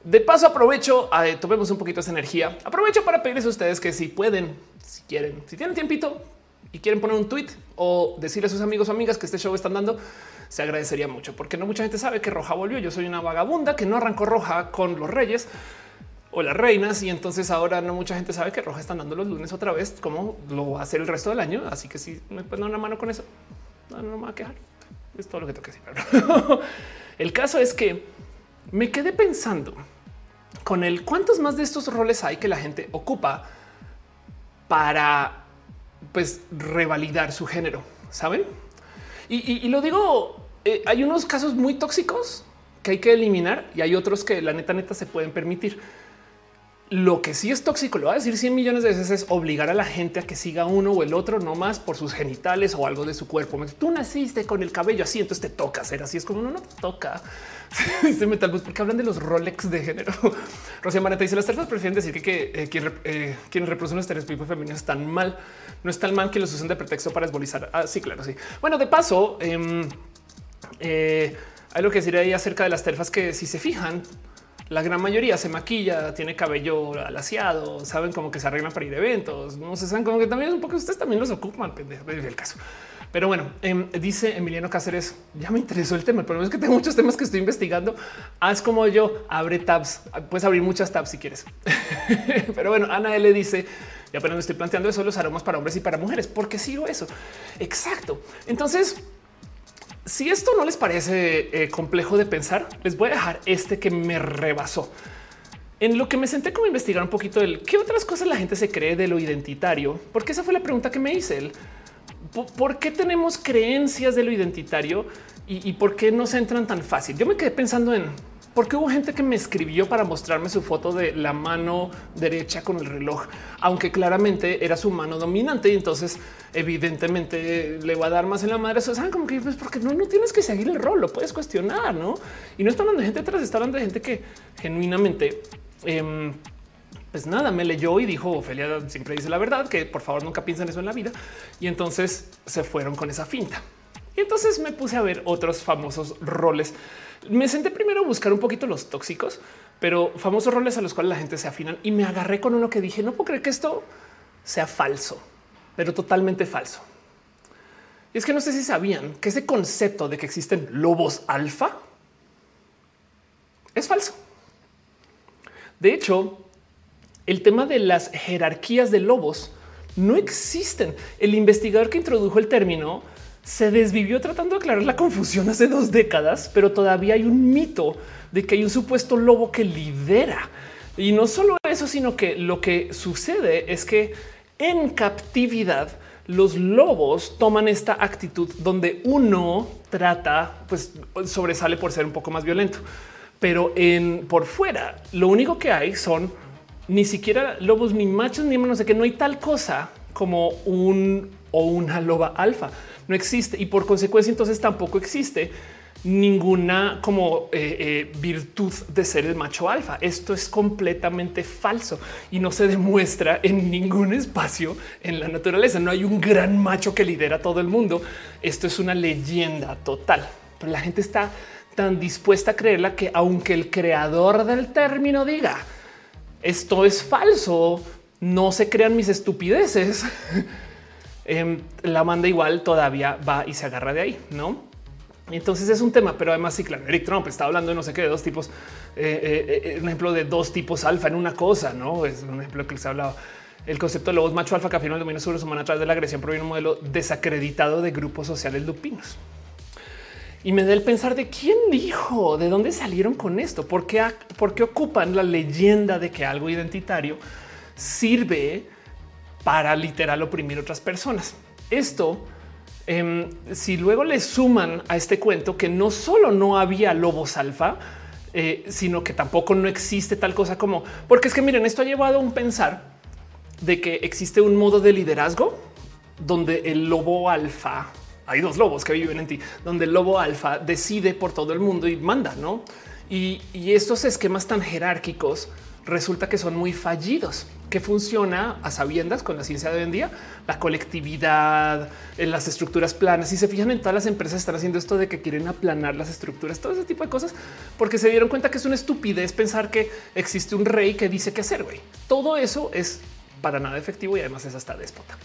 [SPEAKER 1] De paso, aprovecho, eh, tomemos un poquito esa energía. Aprovecho para pedirles a ustedes que si pueden, si quieren, si tienen tiempito y quieren poner un tweet o decirle a sus amigos o amigas que este show están dando, se agradecería mucho porque no mucha gente sabe que Roja volvió. Yo soy una vagabunda que no arrancó Roja con los reyes o las reinas y entonces ahora no mucha gente sabe que Roja están dando los lunes otra vez como lo va a hacer el resto del año. Así que si me dar una mano con eso, no, me va a quejar. Es todo lo que tengo que decir. el caso es que me quedé pensando con el cuántos más de estos roles hay que la gente ocupa para pues revalidar su género, saben? Y, lo digo, eh, hay unos casos muy tóxicos que hay que eliminar y hay otros que la neta neta se pueden permitir. Lo que sí es tóxico, lo va a decir 100 millones de veces, es obligar a la gente a que siga uno o el otro, no más por sus genitales o algo de su cuerpo. Tú naciste con el cabello así, entonces te toca ser así. Es como no, no te toca. Dice Metal porque hablan de los Rolex de género. Rocío Mareta dice las terceras prefieren decir que, que eh, quien, eh, quienes reproducen los estereotipos femeninos están mal. No es tan mal que los usen de pretexto para esbolizar. Ah, sí, claro, sí. Bueno, de paso, em, eh, hay lo que decir ahí acerca de las terfas que si se fijan, la gran mayoría se maquilla, tiene cabello alaciado, saben como que se arreglan para ir a eventos. No se saben como que también un poco ustedes también los ocupan. El caso. Pero bueno, em, dice Emiliano Cáceres, ya me interesó el tema. El problema es que tengo muchos temas que estoy investigando. Haz como yo, abre tabs. Puedes abrir muchas tabs si quieres. Pero bueno, Ana L dice, y apenas me estoy planteando eso, los aromas para hombres y para mujeres. porque sigo eso? Exacto. Entonces, si esto no les parece eh, complejo de pensar, les voy a dejar este que me rebasó. En lo que me senté como investigar un poquito el qué otras cosas la gente se cree de lo identitario, porque esa fue la pregunta que me hice. El, ¿Por qué tenemos creencias de lo identitario y, y por qué no se entran tan fácil? Yo me quedé pensando en porque hubo gente que me escribió para mostrarme su foto de la mano derecha con el reloj, aunque claramente era su mano dominante y entonces evidentemente le va a dar más en la madre. Eso saben como que pues porque no, no tienes que seguir el rol, lo puedes cuestionar, no? Y no está hablando de gente atrás, está hablando de gente que genuinamente em, pues nada, me leyó y dijo Ofelia siempre dice la verdad, que por favor nunca piensen eso en la vida. Y entonces se fueron con esa finta. Y entonces me puse a ver otros famosos roles. Me senté primero a buscar un poquito los tóxicos, pero famosos roles a los cuales la gente se afinan y me agarré con uno que dije, no puedo creer que esto sea falso, pero totalmente falso. Y es que no sé si sabían que ese concepto de que existen lobos alfa es falso. De hecho, el tema de las jerarquías de lobos no existen. El investigador que introdujo el término se desvivió tratando de aclarar la confusión hace dos décadas, pero todavía hay un mito de que hay un supuesto lobo que lidera. Y no solo eso, sino que lo que sucede es que en captividad los lobos toman esta actitud donde uno trata, pues sobresale por ser un poco más violento pero en por fuera lo único que hay son ni siquiera lobos ni machos ni menos de que no hay tal cosa como un o una loba alfa. No existe y por consecuencia entonces tampoco existe ninguna como eh, eh, virtud de ser el macho alfa. Esto es completamente falso y no se demuestra en ningún espacio en la naturaleza. No hay un gran macho que lidera todo el mundo. Esto es una leyenda total, pero la gente está tan dispuesta a creerla que aunque el creador del término diga esto es falso, no se crean mis estupideces, em, la manda igual todavía va y se agarra de ahí, ¿no? Entonces es un tema, pero además sí, claro, Eric Trump está hablando de no sé qué, de dos tipos, eh, eh, eh, un ejemplo de dos tipos alfa en una cosa, ¿no? Es un ejemplo que les ha hablado. El concepto de lobos macho alfa que afirma el dominio sobre humano a través de la agresión proviene un modelo desacreditado de grupos sociales lupinos. Y me da el pensar de quién dijo, de dónde salieron con esto, por qué, por qué ocupan la leyenda de que algo identitario sirve para literal oprimir otras personas. Esto, em, si luego le suman a este cuento que no solo no había lobos alfa, eh, sino que tampoco no existe tal cosa como, porque es que miren, esto ha llevado a un pensar de que existe un modo de liderazgo donde el lobo alfa hay dos lobos que viven en ti, donde el lobo alfa decide por todo el mundo y manda, ¿no? Y, estos esquemas tan jerárquicos resulta que son muy fallidos, que funciona a sabiendas con la ciencia de hoy en día, la colectividad, en las estructuras planas. Si se fijan en todas las empresas están haciendo esto de que quieren aplanar las estructuras, todo ese tipo de cosas, porque se dieron cuenta que es una estupidez pensar que existe un rey que dice qué hacer. Todo eso es para nada efectivo y además es hasta déspota.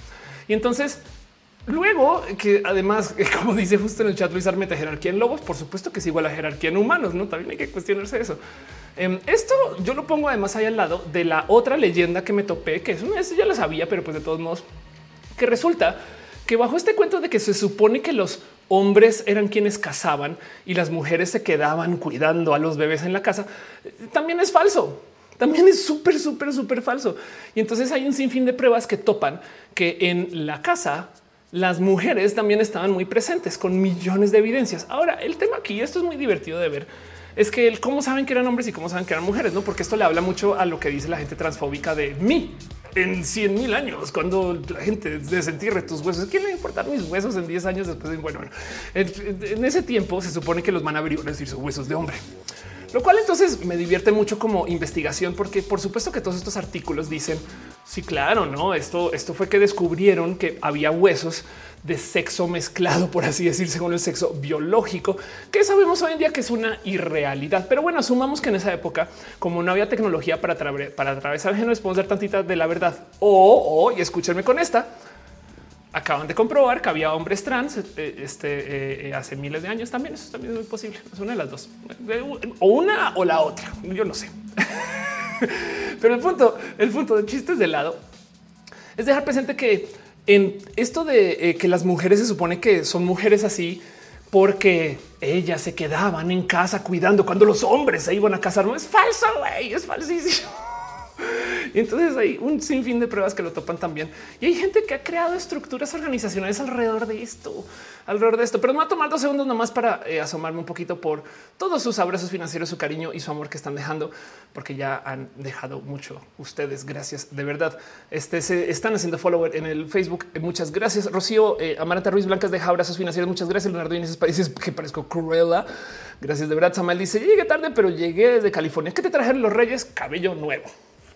[SPEAKER 1] Y entonces Luego que además, como dice justo en el chat Luis Armeta, jerarquía en lobos, por supuesto que es igual a jerarquía en humanos, no también hay que cuestionarse eso. Em, esto yo lo pongo además ahí al lado de la otra leyenda que me topé, que es una ya la sabía, pero pues de todos modos, que resulta que bajo este cuento de que se supone que los hombres eran quienes cazaban y las mujeres se quedaban cuidando a los bebés en la casa, también es falso. También es súper, súper, súper falso. Y entonces hay un sinfín de pruebas que topan que en la casa las mujeres también estaban muy presentes con millones de evidencias. Ahora, el tema aquí, esto es muy divertido de ver, es que el cómo saben que eran hombres y cómo saben que eran mujeres, no? Porque esto le habla mucho a lo que dice la gente transfóbica de mí en 100 mil años, cuando la gente desentierre tus huesos. ¿Quién le importa mis huesos en 10 años después? Bueno, bueno en, ese tiempo se supone que los van a decir, sus huesos de hombre. Lo cual entonces me divierte mucho como investigación, porque por supuesto que todos estos artículos dicen sí, claro, no, esto, esto fue que descubrieron que había huesos de sexo mezclado, por así decir, según el sexo biológico, que sabemos hoy en día que es una irrealidad. Pero bueno, asumamos que en esa época, como no había tecnología para, para atravesar el género, podemos dar tantita de la verdad. O, y escúchenme con esta, acaban de comprobar que había hombres trans eh, este, eh, hace miles de años también. Eso también es muy posible. Es una de las dos o una o la otra. Yo no sé, pero el punto, el punto de chistes de lado es dejar presente que en esto de eh, que las mujeres se supone que son mujeres así porque ellas se quedaban en casa cuidando cuando los hombres se iban a casar. No es falso, güey, es falsísimo. Y entonces hay un sinfín de pruebas que lo topan también. Y hay gente que ha creado estructuras organizacionales alrededor de esto, alrededor de esto. Pero me va a tomar dos segundos nomás para eh, asomarme un poquito por todos sus abrazos financieros, su cariño y su amor que están dejando, porque ya han dejado mucho ustedes. Gracias de verdad. Este se están haciendo follower en el Facebook. Eh, muchas gracias. Rocío eh, Amaranta Ruiz Blancas deja abrazos financieros. Muchas gracias. Leonardo Inés Países que parezco cruela. Gracias de verdad. Samuel dice llegué tarde, pero llegué desde California. ¿Qué te trajeron los Reyes? Cabello nuevo.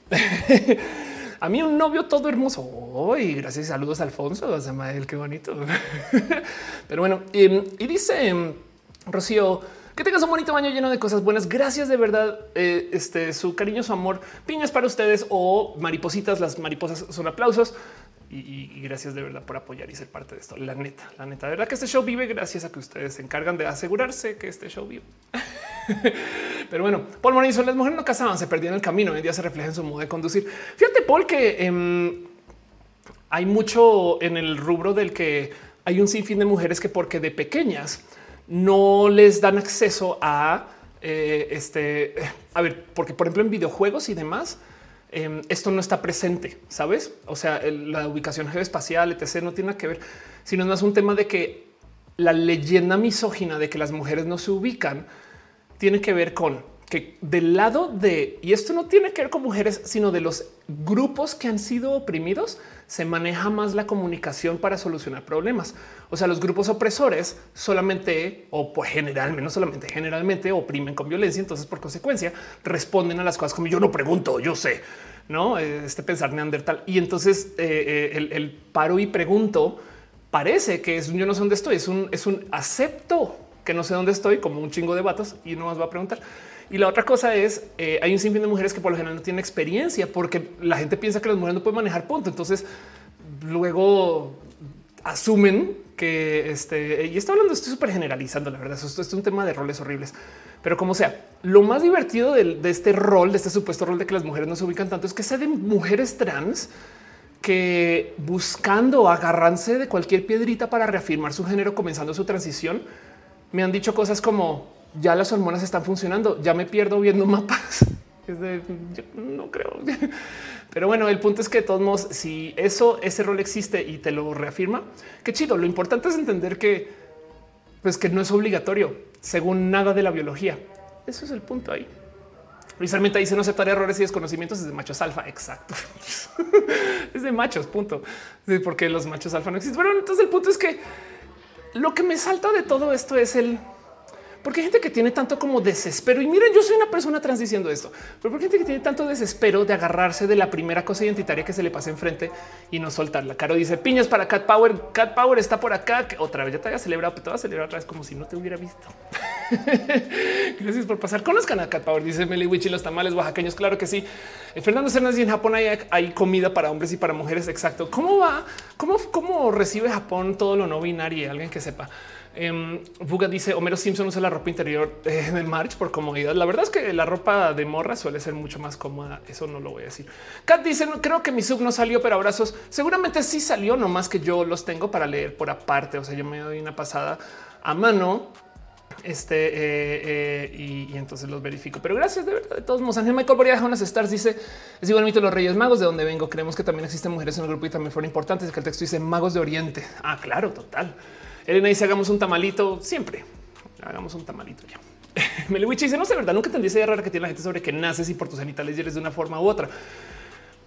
[SPEAKER 1] A mí un novio todo hermoso. Hoy, gracias. Saludos, Alfonso. Samael, qué bonito. Pero bueno, y dice em, Rocío, que tengas un bonito baño lleno de cosas buenas. Gracias de verdad. Eh, este su cariño, su amor, piñas para ustedes o maripositas. Las mariposas son aplausos y, gracias de verdad por apoyar y ser parte de esto. La neta, la neta, de verdad que este show vive gracias a que ustedes se encargan de asegurarse que este show vive. Pero bueno, Paul Morinson, las mujeres no casaban, se perdían el camino. Hoy en día se refleja en su modo de conducir. Fíjate, Paul, que em, hay mucho en el rubro del que hay un sinfín de mujeres que porque de pequeñas no les dan acceso a eh, este, a ver, porque por ejemplo en videojuegos y demás, Em, esto no está presente, sabes? O sea, la ubicación geoespacial, etc., no tiene nada que ver, sino es más un tema de que la leyenda misógina de que las mujeres no se ubican tiene que ver con que del lado de, y esto no tiene que ver con mujeres, sino de los grupos que han sido oprimidos, se maneja más la comunicación para solucionar problemas. O sea, los grupos opresores solamente o pues generalmente, no solamente generalmente oprimen con violencia. Entonces, por consecuencia, responden a las cosas como yo no pregunto, yo sé, no este pensar neandertal. Y entonces eh, eh, el, paro y pregunto parece que es un yo no sé dónde estoy, es un, es un acepto que no sé dónde estoy, como un chingo de vatos y no más va a preguntar. Y la otra cosa es, eh, hay un sinfín de mujeres que por lo general no tienen experiencia porque la gente piensa que las mujeres no pueden manejar punto. Entonces luego asumen que este, y está hablando, estoy súper generalizando, la verdad, esto es un tema de roles horribles. Pero como sea, lo más divertido de, este rol, de este supuesto rol de que las mujeres no se ubican tanto, es que sea de mujeres trans que buscando agarrarse de cualquier piedrita para reafirmar su género, comenzando su transición, me han dicho cosas como ya las hormonas están funcionando, ya me pierdo viendo mapas. De, no creo. Pero bueno, el punto es que de todos modos, si eso, ese rol existe y te lo reafirma, qué chido. Lo importante es entender que, pues que no es obligatorio según nada de la biología. Eso es el punto ahí. Precisamente dice no aceptar errores y desconocimientos es de machos alfa. Exacto. es de machos, punto. Porque los machos alfa no existen. Pero entonces el punto es que lo que me salta de todo esto es el porque hay gente que tiene tanto como desespero. Y miren, yo soy una persona trans diciendo esto, pero porque hay gente que tiene tanto desespero de agarrarse de la primera cosa identitaria que se le pasa enfrente y no soltarla. Caro dice piñas para Cat Power. Cat Power está por acá. Otra vez ya te había celebrado, pero te voy a celebrar otra vez como si no te hubiera visto. Gracias por pasar. Conozcan a Cat Power. Dice Meliwich y los tamales oaxaqueños. Claro que sí. Eh, Fernando Cernas y en Japón hay, hay, comida para hombres y para mujeres. Exacto. ¿Cómo va? ¿Cómo, cómo recibe Japón todo lo no binario? Alguien que sepa. Eh, Buga dice Homero Simpson usa la ropa interior en el March por comodidad. La verdad es que la ropa de morra suele ser mucho más cómoda. Eso no lo voy a decir. Kat dice no, creo que mi sub no salió, pero abrazos seguramente sí salió, no más que yo los tengo para leer por aparte. O sea, yo me doy una pasada a mano este eh, eh, y, entonces los verifico. Pero gracias de verdad. De todos modos, Ángel Michael Boria unas stars dice es igual mito los Reyes Magos de donde vengo. Creemos que también existen mujeres en el grupo y también fueron importantes. Que el texto dice magos de Oriente. Ah, claro, total. Elena dice hagamos un tamalito siempre. Hagamos un tamalito ya. Meliwich dice no sé, verdad, nunca tendría esa rara que tiene la gente sobre que naces y por tus genitales eres de una forma u otra.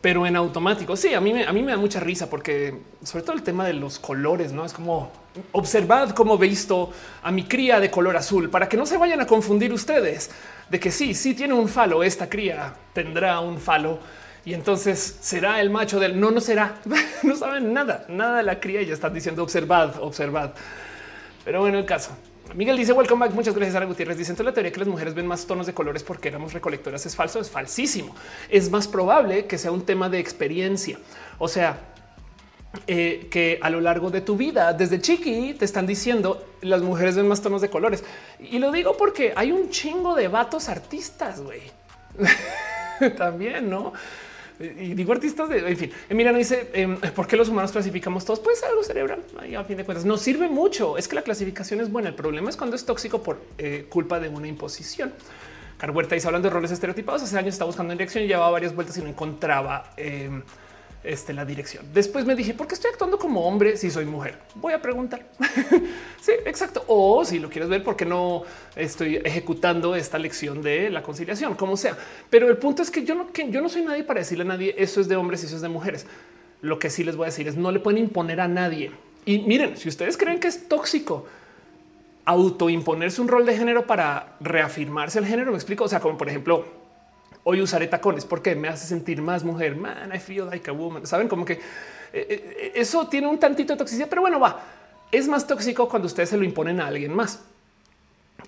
[SPEAKER 1] Pero en automático, sí, a mí, me, a mí me da mucha risa porque sobre todo el tema de los colores, no es como observad cómo visto a mi cría de color azul para que no se vayan a confundir ustedes de que sí, sí tiene un falo. Esta cría tendrá un falo y entonces será el macho del no, no será. no saben nada, nada de la cría y ya están diciendo observad, observad. Pero bueno, el caso. Miguel dice welcome back. Muchas gracias. Ana Gutiérrez dice la teoría que las mujeres ven más tonos de colores porque éramos recolectoras es falso, es falsísimo. Es más probable que sea un tema de experiencia. O sea, eh, que a lo largo de tu vida, desde chiqui, te están diciendo las mujeres ven más tonos de colores. Y lo digo porque hay un chingo de vatos artistas, güey. También, ¿no? Y digo artistas de en fin. Emiliano dice em, por qué los humanos clasificamos todos, pues algo cerebral. Ahí a fin de cuentas nos sirve mucho. Es que la clasificación es buena. El problema es cuando es tóxico por eh, culpa de una imposición. Carhuerta dice hablando de roles estereotipados. Hace años estaba buscando en dirección y llevaba varias vueltas y no encontraba. Em, este, la dirección. Después me dije, ¿por qué estoy actuando como hombre si soy mujer? Voy a preguntar. sí, exacto. O si lo quieres ver, ¿por qué no estoy ejecutando esta lección de la conciliación? Como sea. Pero el punto es que yo no, que yo no soy nadie para decirle a nadie eso es de hombres y eso es de mujeres. Lo que sí les voy a decir es no le pueden imponer a nadie. Y miren, si ustedes creen que es tóxico autoimponerse un rol de género para reafirmarse el género, me explico. O sea, como por ejemplo, Hoy usaré tacones porque me hace sentir más mujer. Man, I feel like a woman. Saben como que eh, eh, eso tiene un tantito de toxicidad, pero bueno, va. Es más tóxico cuando ustedes se lo imponen a alguien más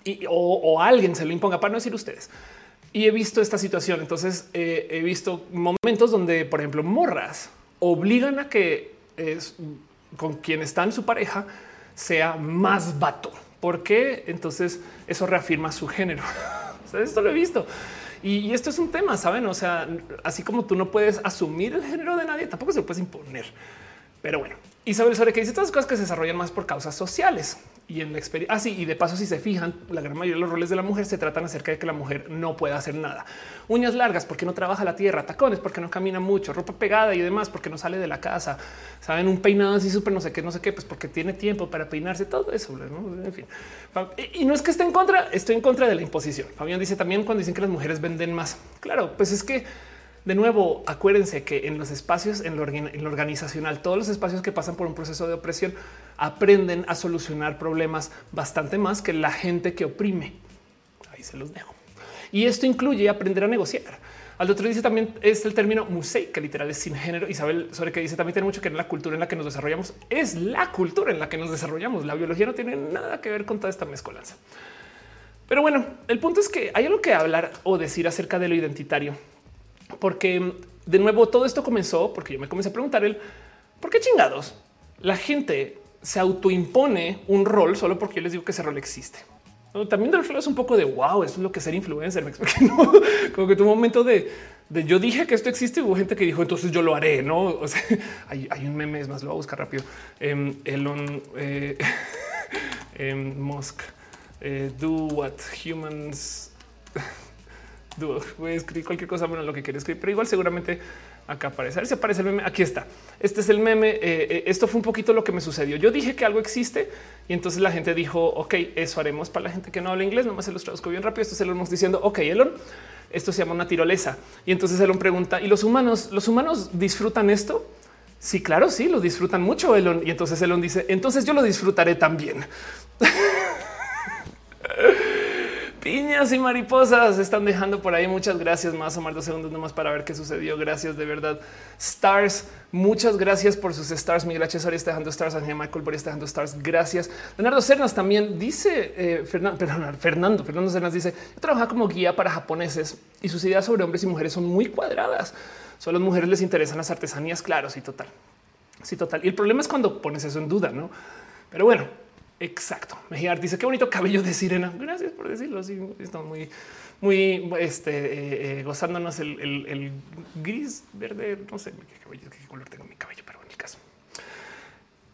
[SPEAKER 1] y, o, alguien se lo imponga para no decir ustedes. Y he visto esta situación. Entonces eh, he visto momentos donde, por ejemplo, morras obligan a que con quien está en su pareja sea más vato. porque Entonces eso reafirma su género. esto lo he visto. Y, esto es un tema, saben? O sea, así como tú no puedes asumir el género de nadie, tampoco se lo puedes imponer. Pero bueno, Isabel sobre que dice todas las cosas que se desarrollan más por causas sociales y en la experiencia. Así ah, y de paso, si se fijan, la gran mayoría de los roles de la mujer se tratan acerca de que la mujer no puede hacer nada. Uñas largas porque no trabaja la tierra, tacones porque no camina mucho, ropa pegada y demás porque no sale de la casa. Saben, un peinado así súper no sé qué, no sé qué, pues porque tiene tiempo para peinarse, todo eso. En fin, y no es que esté en contra, estoy en contra de la imposición. Fabián dice también cuando dicen que las mujeres venden más. Claro, pues es que de nuevo, acuérdense que en los espacios, en lo, organizacional, todos los espacios que pasan por un proceso de opresión aprenden a solucionar problemas bastante más que la gente que oprime. Ahí se los dejo. Y esto incluye aprender a negociar. Al otro dice también es el término musei, que literal es sin género. Isabel sobre que dice también tiene mucho que ver la cultura en la que nos desarrollamos. Es la cultura en la que nos desarrollamos. La biología no tiene nada que ver con toda esta mezcolanza. Pero bueno, el punto es que hay algo que hablar o decir acerca de lo identitario porque de nuevo todo esto comenzó porque yo me comencé a preguntar el por qué chingados la gente se autoimpone un rol solo porque yo les digo que ese rol existe. También del es un poco de wow, eso es lo que ser influencer. Me ¿no? Como que tu momento de, yo dije que esto existe. Hubo gente que dijo entonces yo lo haré. No o hay, un meme, es más, lo voy a buscar rápido. Em, Elon eh, em, Musk eh, do what humans voy a escribir cualquier cosa menos lo que quiere escribir, pero igual seguramente acá aparece. A ver si aparece el meme. Aquí está. Este es el meme. Eh, eh, esto fue un poquito lo que me sucedió. Yo dije que algo existe y entonces la gente dijo, ok, eso haremos para la gente que no habla inglés. Nomás se los traduzco bien rápido. Esto se lo hemos diciendo, ok, Elon, esto se llama una tirolesa. Y entonces Elon pregunta, ¿y los humanos, los humanos disfrutan esto? Sí, claro, sí, lo disfrutan mucho, Elon. Y entonces Elon dice, entonces yo lo disfrutaré también. Piñas y mariposas están dejando por ahí. Muchas gracias. Más o dos segundos nomás para ver qué sucedió. Gracias de verdad. Stars, muchas gracias por sus stars. Miguel H. está dejando stars. Ángel Michael Boris está dejando stars. Gracias. Leonardo Cernas también dice eh, Fernando, Fernando, Fernando Cernas dice: Yo trabajo como guía para japoneses y sus ideas sobre hombres y mujeres son muy cuadradas. Solo las mujeres les interesan las artesanías. Claro, sí, total. Sí, total. Y el problema es cuando pones eso en duda, no? Pero bueno, Exacto. Mejía dice qué bonito cabello de sirena. Gracias por decirlo. Sí, estamos muy, muy este, eh, eh, gozándonos el, gris verde. No sé qué, color tengo mi cabello, pero en el caso.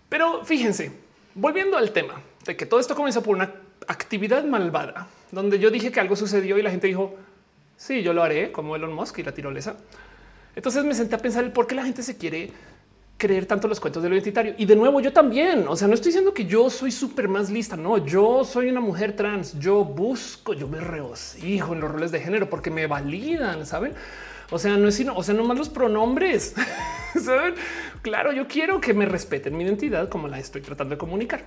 [SPEAKER 1] Pero fíjense, volviendo al tema de que todo esto comenzó por una actividad malvada, donde yo dije que algo sucedió y la gente dijo, sí, yo lo haré, como Elon Musk y la tirolesa. Entonces me senté a pensar el por qué la gente se quiere creer tanto los cuentos de lo identitario. Y de nuevo, yo también. O sea, no estoy diciendo que yo soy súper más lista. No, yo soy una mujer trans. Yo busco, yo me regocijo en los roles de género porque me validan, saben? O sea, no es sino, o sea, no más los pronombres. Claro, yo quiero que me respeten mi identidad como la estoy tratando de comunicar.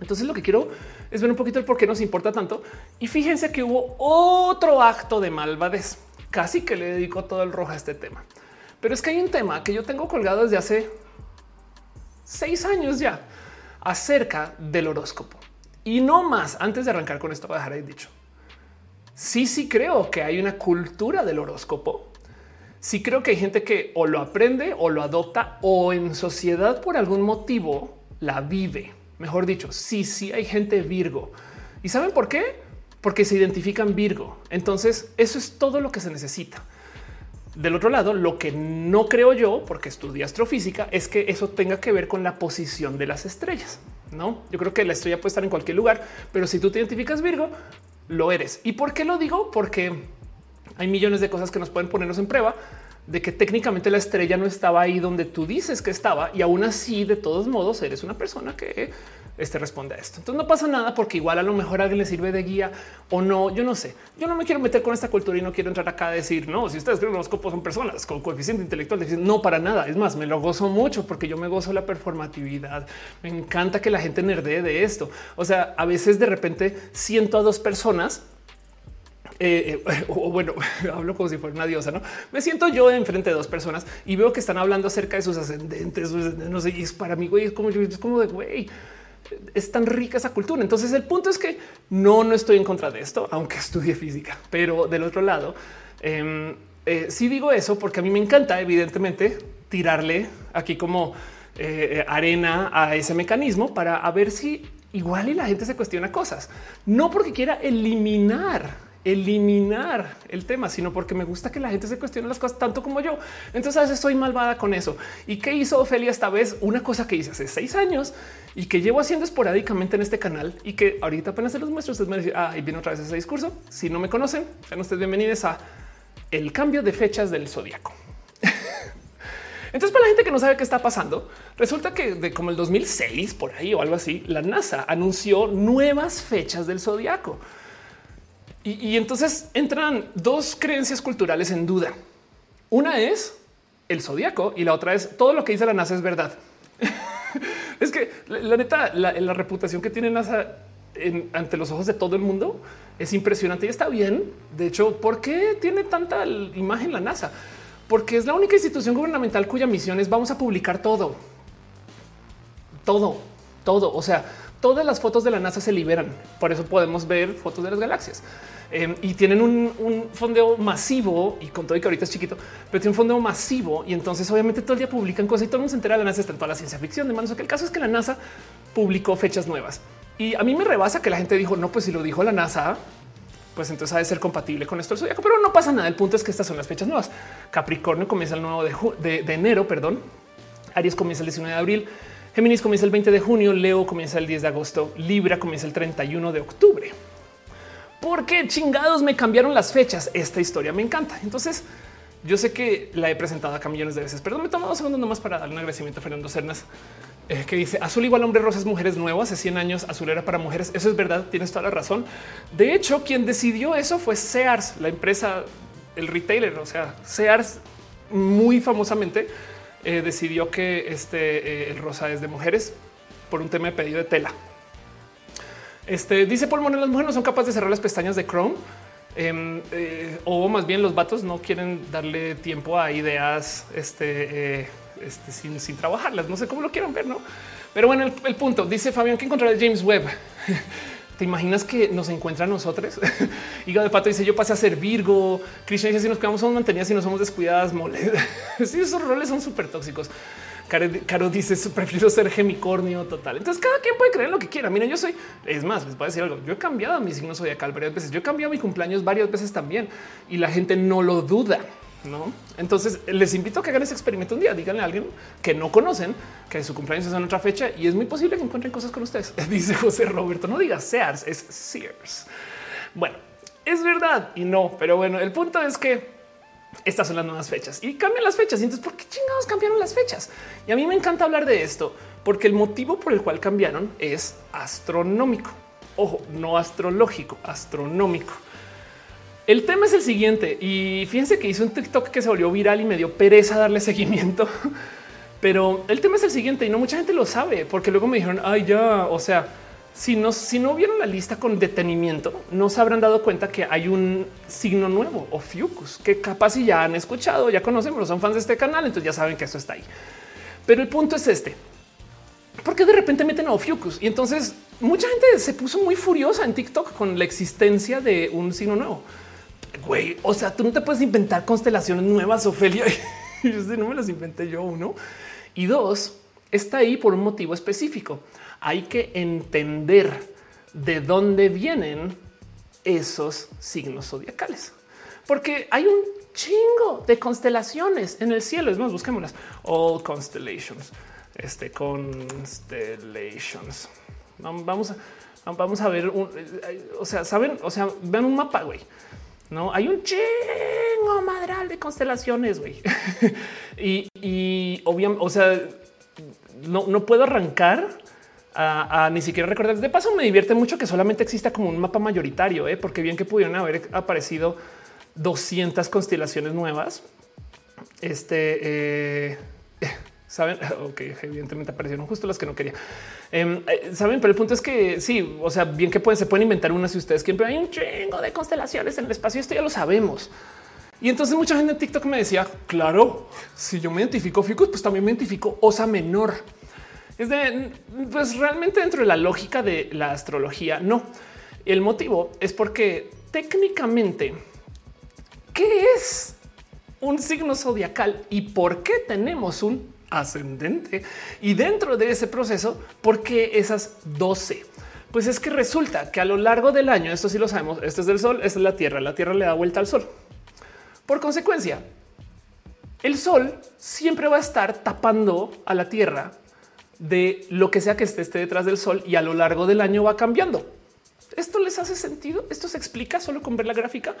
[SPEAKER 1] Entonces lo que quiero es ver un poquito el por qué nos importa tanto. Y fíjense que hubo otro acto de malvadez. Casi que le dedico todo el rojo a este tema. Pero es que hay un tema que yo tengo colgado desde hace seis años ya acerca del horóscopo. Y no más, antes de arrancar con esto, voy a dejar ahí dicho. Sí, sí creo que hay una cultura del horóscopo. Sí creo que hay gente que o lo aprende o lo adopta o en sociedad por algún motivo la vive. Mejor dicho, sí, sí hay gente Virgo. ¿Y saben por qué? Porque se identifican Virgo. Entonces, eso es todo lo que se necesita. Del otro lado, lo que no creo yo, porque estudié astrofísica, es que eso tenga que ver con la posición de las estrellas. No, yo creo que la estrella puede estar en cualquier lugar, pero si tú te identificas Virgo, lo eres. ¿Y por qué lo digo? Porque hay millones de cosas que nos pueden ponernos en prueba de que técnicamente la estrella no estaba ahí donde tú dices que estaba y aún así de todos modos eres una persona que este responde a esto. Entonces no pasa nada porque igual a lo mejor alguien le sirve de guía o no. Yo no sé. Yo no me quiero meter con esta cultura y no quiero entrar acá a decir no. Si ustedes creen los copos son personas con coeficiente intelectual, no para nada. Es más, me lo gozo mucho porque yo me gozo la performatividad. Me encanta que la gente nerdee de esto. O sea, a veces de repente siento a dos personas eh, eh, o bueno, hablo como si fuera una diosa, ¿no? Me siento yo enfrente de dos personas y veo que están hablando acerca de sus ascendentes, no sé, y es para mí, güey, es como es como de, güey, es tan rica esa cultura. Entonces el punto es que no, no estoy en contra de esto, aunque estudie física, pero del otro lado, eh, sí digo eso porque a mí me encanta, evidentemente, tirarle aquí como arena a ese mecanismo para ver si igual y la gente se cuestiona cosas, no porque quiera eliminar eliminar el tema, sino porque me gusta que la gente se cuestione las cosas tanto como yo. Entonces a veces soy malvada con eso. ¿Y qué hizo Ofelia esta vez? Una cosa que hice hace seis años y que llevo haciendo esporádicamente en este canal y que ahorita apenas se los muestro. Ustedes me dicen, ah, ahí viene otra vez ese discurso. Si no me conocen, sean ustedes bienvenidos a el cambio de fechas del zodiaco. Entonces, para la gente que no sabe qué está pasando, resulta que de como el 2006 por ahí o algo así, la NASA anunció nuevas fechas del zodiaco. Y, entonces entran dos creencias culturales en duda. Una es el zodiaco y la otra es todo lo que dice la NASA es verdad. es que la, neta, la, reputación que tiene NASA ante los ojos de todo el mundo es impresionante y está bien. De hecho, ¿por qué tiene tanta imagen la NASA? Porque es la única institución gubernamental cuya misión es vamos a publicar todo. Todo, todo. O sea, todas las fotos de la NASA se liberan. Por eso podemos ver fotos de las galaxias. Em, y tienen un, fondeo masivo y con todo y que ahorita es chiquito, pero tiene un fondeo masivo y entonces obviamente todo el día publican cosas y todo el mundo se entera de la NASA está en toda la ciencia ficción de manos. que el caso es que la NASA publicó fechas nuevas y a mí me rebasa que la gente dijo no, pues si lo dijo la NASA, pues entonces ha de ser compatible con esto el zodiaco, pero no pasa nada. El punto es que estas son las fechas nuevas. Capricornio comienza el 9 de, de enero, perdón. Aries comienza el 19 de abril. Géminis comienza el 20 de junio, Leo comienza el 10 de agosto, Libra comienza el 31 de octubre. ¿Por qué chingados me cambiaron las fechas? Esta historia me encanta. Entonces, yo sé que la he presentado acá millones de veces, pero me tomo dos segundos nomás para darle un agradecimiento a Fernando Cernas, eh, que dice azul igual hombre, rosas, mujeres nuevas. Hace 100 años azul era para mujeres. Eso es verdad. Tienes toda la razón. De hecho, quien decidió eso fue Sears, la empresa, el retailer. O sea, Sears muy famosamente eh, decidió que este eh, el rosa es de mujeres por un tema de pedido de tela. Este dice Paul Monel, las mujeres no son capaces de cerrar las pestañas de Chrome. Em, eh, o más bien los vatos no quieren darle tiempo a ideas este, este, sin, sin, trabajarlas. No sé cómo lo quieran ver, no? Pero bueno, el, punto dice Fabián que encontrar James Webb. ¿Te imaginas que nos encuentra nosotros? Higa de pato dice yo pasé a ser Virgo. Krishna dice si nos quedamos somos mantenidas y no somos descuidadas, mole. sí, esos roles son súper tóxicos. Caro, dice prefiero ser gemicornio total. Entonces cada quien puede creer lo que quiera. Mira, yo soy, es más, les voy a decir algo. Yo he cambiado mi signo zodiacal varias veces. Yo he cambiado mi cumpleaños varias veces también y la gente no lo duda. No, entonces les invito a que hagan ese experimento un día. Díganle a alguien que no conocen que su cumpleaños es en otra fecha y es muy posible que encuentren cosas con ustedes. Dice José Roberto. No digas Sears, es Sears. Bueno, es verdad y no, pero bueno, el punto es que estas son las nuevas fechas y cambian las fechas. Y entonces, ¿por qué chingados cambiaron las fechas? Y a mí me encanta hablar de esto porque el motivo por el cual cambiaron es astronómico. Ojo, no astrológico, astronómico. El tema es el siguiente y fíjense que hice un TikTok que se volvió viral y me dio pereza darle seguimiento. Pero el tema es el siguiente y no mucha gente lo sabe porque luego me dijeron, ay, ya, o sea, si no, si no vieron la lista con detenimiento, no se habrán dado cuenta que hay un signo nuevo o Fiucus que capaz si ya han escuchado, ya conocen, pero son fans de este canal, entonces ya saben que eso está ahí. Pero el punto es este. Porque de repente meten a Ophiuchus y entonces mucha gente se puso muy furiosa en TikTok con la existencia de un signo nuevo. Güey, o sea, tú no te puedes inventar constelaciones nuevas, Ofelia. no me las inventé yo, uno. Y dos, está ahí por un motivo específico hay que entender de dónde vienen esos signos zodiacales, porque hay un chingo de constelaciones en el cielo. Es más, busquémoslas. All constellations, este constellations. Vamos a, vamos a ver. o sea, saben, o sea, vean un mapa, güey. No hay un chingo madral de constelaciones, güey. y, y obviamente, o sea, no, no puedo arrancar a, ni siquiera recordar. De paso, me divierte mucho que solamente exista como un mapa mayoritario, ¿eh? porque bien que pudieron haber aparecido 200 constelaciones nuevas. Este, eh, Saben, ok, evidentemente aparecieron justo las que no quería. Em, eh, Saben, pero el punto es que sí, o sea, bien que pueden, se pueden inventar una si ustedes quieren, pero hay un chingo de constelaciones en el espacio. Esto ya lo sabemos. Y entonces mucha gente en TikTok me decía, claro, si yo me identifico Ficus, pues también me identifico Osa Menor. Es de, pues realmente dentro de la lógica de la astrología, no. El motivo es porque técnicamente, ¿qué es un signo zodiacal y por qué tenemos un ascendente? Y dentro de ese proceso, ¿por qué esas 12? Pues es que resulta que a lo largo del año, esto sí lo sabemos, este es del sol, esta es la Tierra, la Tierra le da vuelta al sol. Por consecuencia, el sol siempre va a estar tapando a la Tierra de lo que sea que esté, esté detrás del sol y a lo largo del año va cambiando. ¿Esto les hace sentido? ¿Esto se explica solo con ver la gráfica?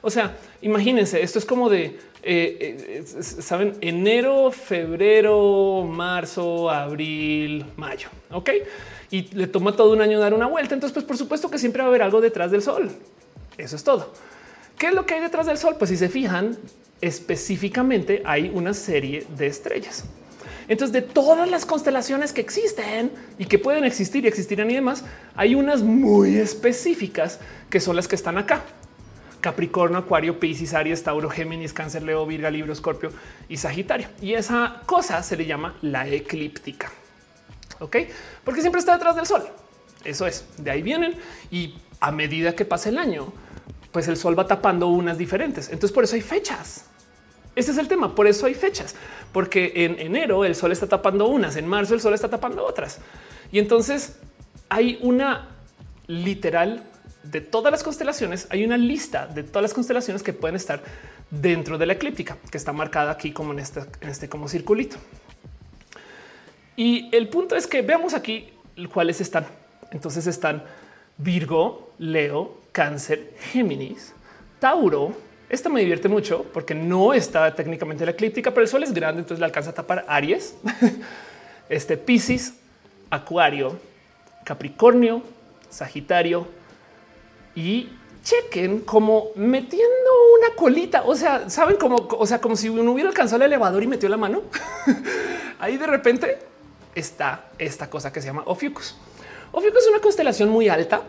[SPEAKER 1] O sea, imagínense, esto es como de, eh, eh, saben, enero, febrero, marzo, abril, mayo, ¿ok? Y le toma todo un año dar una vuelta. Entonces, pues por supuesto que siempre va a haber algo detrás del sol. Eso es todo. ¿Qué es lo que hay detrás del Sol? Pues si se fijan, específicamente hay una serie de estrellas. Entonces, de todas las constelaciones que existen y que pueden existir y existirán y demás, hay unas muy específicas que son las que están acá. Capricornio, Acuario, Piscis, Aries, Tauro, Géminis, Cáncer, Leo, Virga, Libro, Escorpio y Sagitario. Y esa cosa se le llama la eclíptica. Ok, porque siempre está detrás del sol. Eso es, de ahí vienen y a medida que pasa el año, pues el sol va tapando unas diferentes. Entonces por eso hay fechas. Este es el tema. Por eso hay fechas, porque en enero el sol está tapando unas, en marzo el sol está tapando otras. Y entonces hay una literal de todas las constelaciones. Hay una lista de todas las constelaciones que pueden estar dentro de la eclíptica, que está marcada aquí como en este, en este como circulito. Y el punto es que veamos aquí cuáles están. Entonces están Virgo, Leo, Cáncer, Géminis, Tauro. Esta me divierte mucho porque no está técnicamente la eclíptica, pero el sol es grande, entonces le alcanza a tapar Aries, este Piscis, Acuario, Capricornio, Sagitario y chequen como metiendo una colita. O sea, saben como, o sea, como si uno hubiera alcanzado el elevador y metió la mano. Ahí de repente está esta cosa que se llama Ophiuchus. Ophiuchus es una constelación muy alta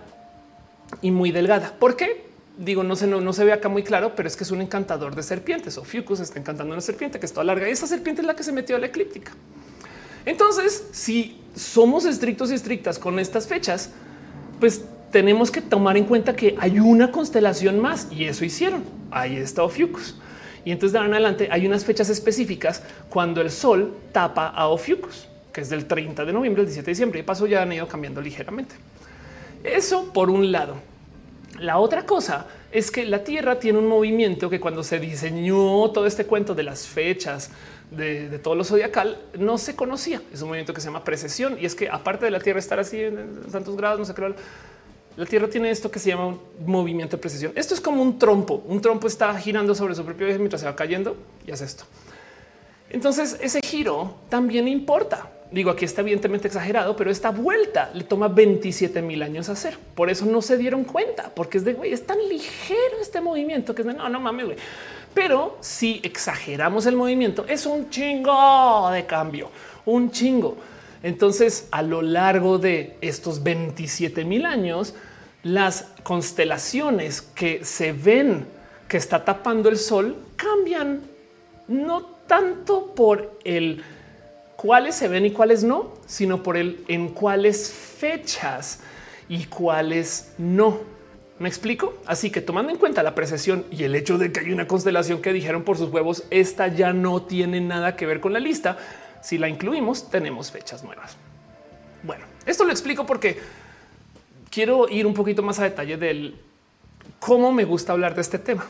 [SPEAKER 1] y muy delgada. ¿Por qué? Digo, no se, no, no se ve acá muy claro, pero es que es un encantador de serpientes. O Fucus está encantando una serpiente que es toda larga y esa serpiente es la que se metió a la eclíptica. Entonces, si somos estrictos y estrictas con estas fechas, pues tenemos que tomar en cuenta que hay una constelación más y eso hicieron. Ahí está Ophiuchus. Y entonces de ahora en adelante hay unas fechas específicas cuando el sol tapa a Ophiuchus, que es del 30 de noviembre al 17 de diciembre. Y paso ya han ido cambiando ligeramente. Eso por un lado. La otra cosa es que la Tierra tiene un movimiento que cuando se diseñó todo este cuento de las fechas de, todo lo zodiacal no se conocía. Es un movimiento que se llama precesión y es que aparte de la Tierra estar así en, tantos grados, no sé qué, la Tierra tiene esto que se llama un movimiento de precesión. Esto es como un trompo. Un trompo está girando sobre su propio eje mientras se va cayendo y hace esto. Entonces ese giro también importa digo aquí está evidentemente exagerado, pero esta vuelta le toma 27 mil años hacer. Por eso no se dieron cuenta, porque es de güey, es tan ligero este movimiento que es no, no mames, güey. Pero si exageramos el movimiento, es un chingo de cambio, un chingo. Entonces, a lo largo de estos 27 mil años, las constelaciones que se ven que está tapando el sol cambian, no tanto por el cuáles se ven y cuáles no, sino por el en cuáles fechas y cuáles no. ¿Me explico? Así que tomando en cuenta la precesión y el hecho de que hay una constelación que dijeron por sus huevos, esta ya no tiene nada que ver con la lista. Si la incluimos, tenemos fechas nuevas. Bueno, esto lo explico porque quiero ir un poquito más a detalle del cómo me gusta hablar de este tema.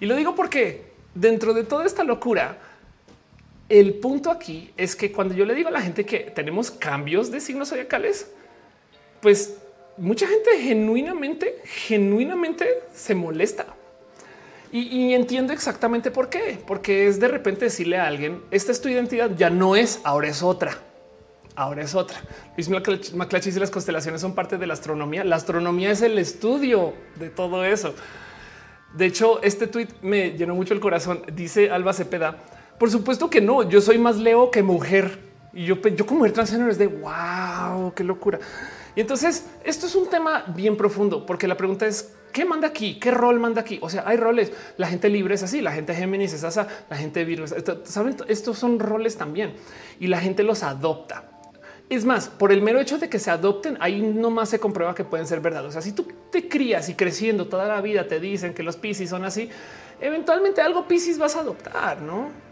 [SPEAKER 1] Y lo digo porque dentro de toda esta locura, el punto aquí es que cuando yo le digo a la gente que tenemos cambios de signos zodiacales, pues mucha gente genuinamente, genuinamente se molesta. Y, entiendo exactamente por qué, porque es de repente decirle a alguien, esta es tu identidad, ya no es, ahora es otra. Ahora es otra. Luis McClatchy dice las constelaciones son parte de la astronomía. La astronomía es el estudio de todo eso. De hecho, este tweet me llenó mucho el corazón. Dice Alba Cepeda, Por supuesto que no. Yo soy más Leo que mujer y yo, yo como mujer transgénero es de wow, qué locura. Y entonces esto es un tema bien profundo porque la pregunta es qué manda aquí, qué rol manda aquí. O sea, hay roles. La gente libre es así, la gente Géminis es asa, la gente virus. Saben, estos son roles también y la gente los adopta. Es más, por el mero hecho de que se adopten, ahí nomás se comprueba que pueden ser verdad. O sea, si tú te crías y creciendo toda la vida te dicen que los Piscis son así, eventualmente algo Piscis vas a adoptar, no?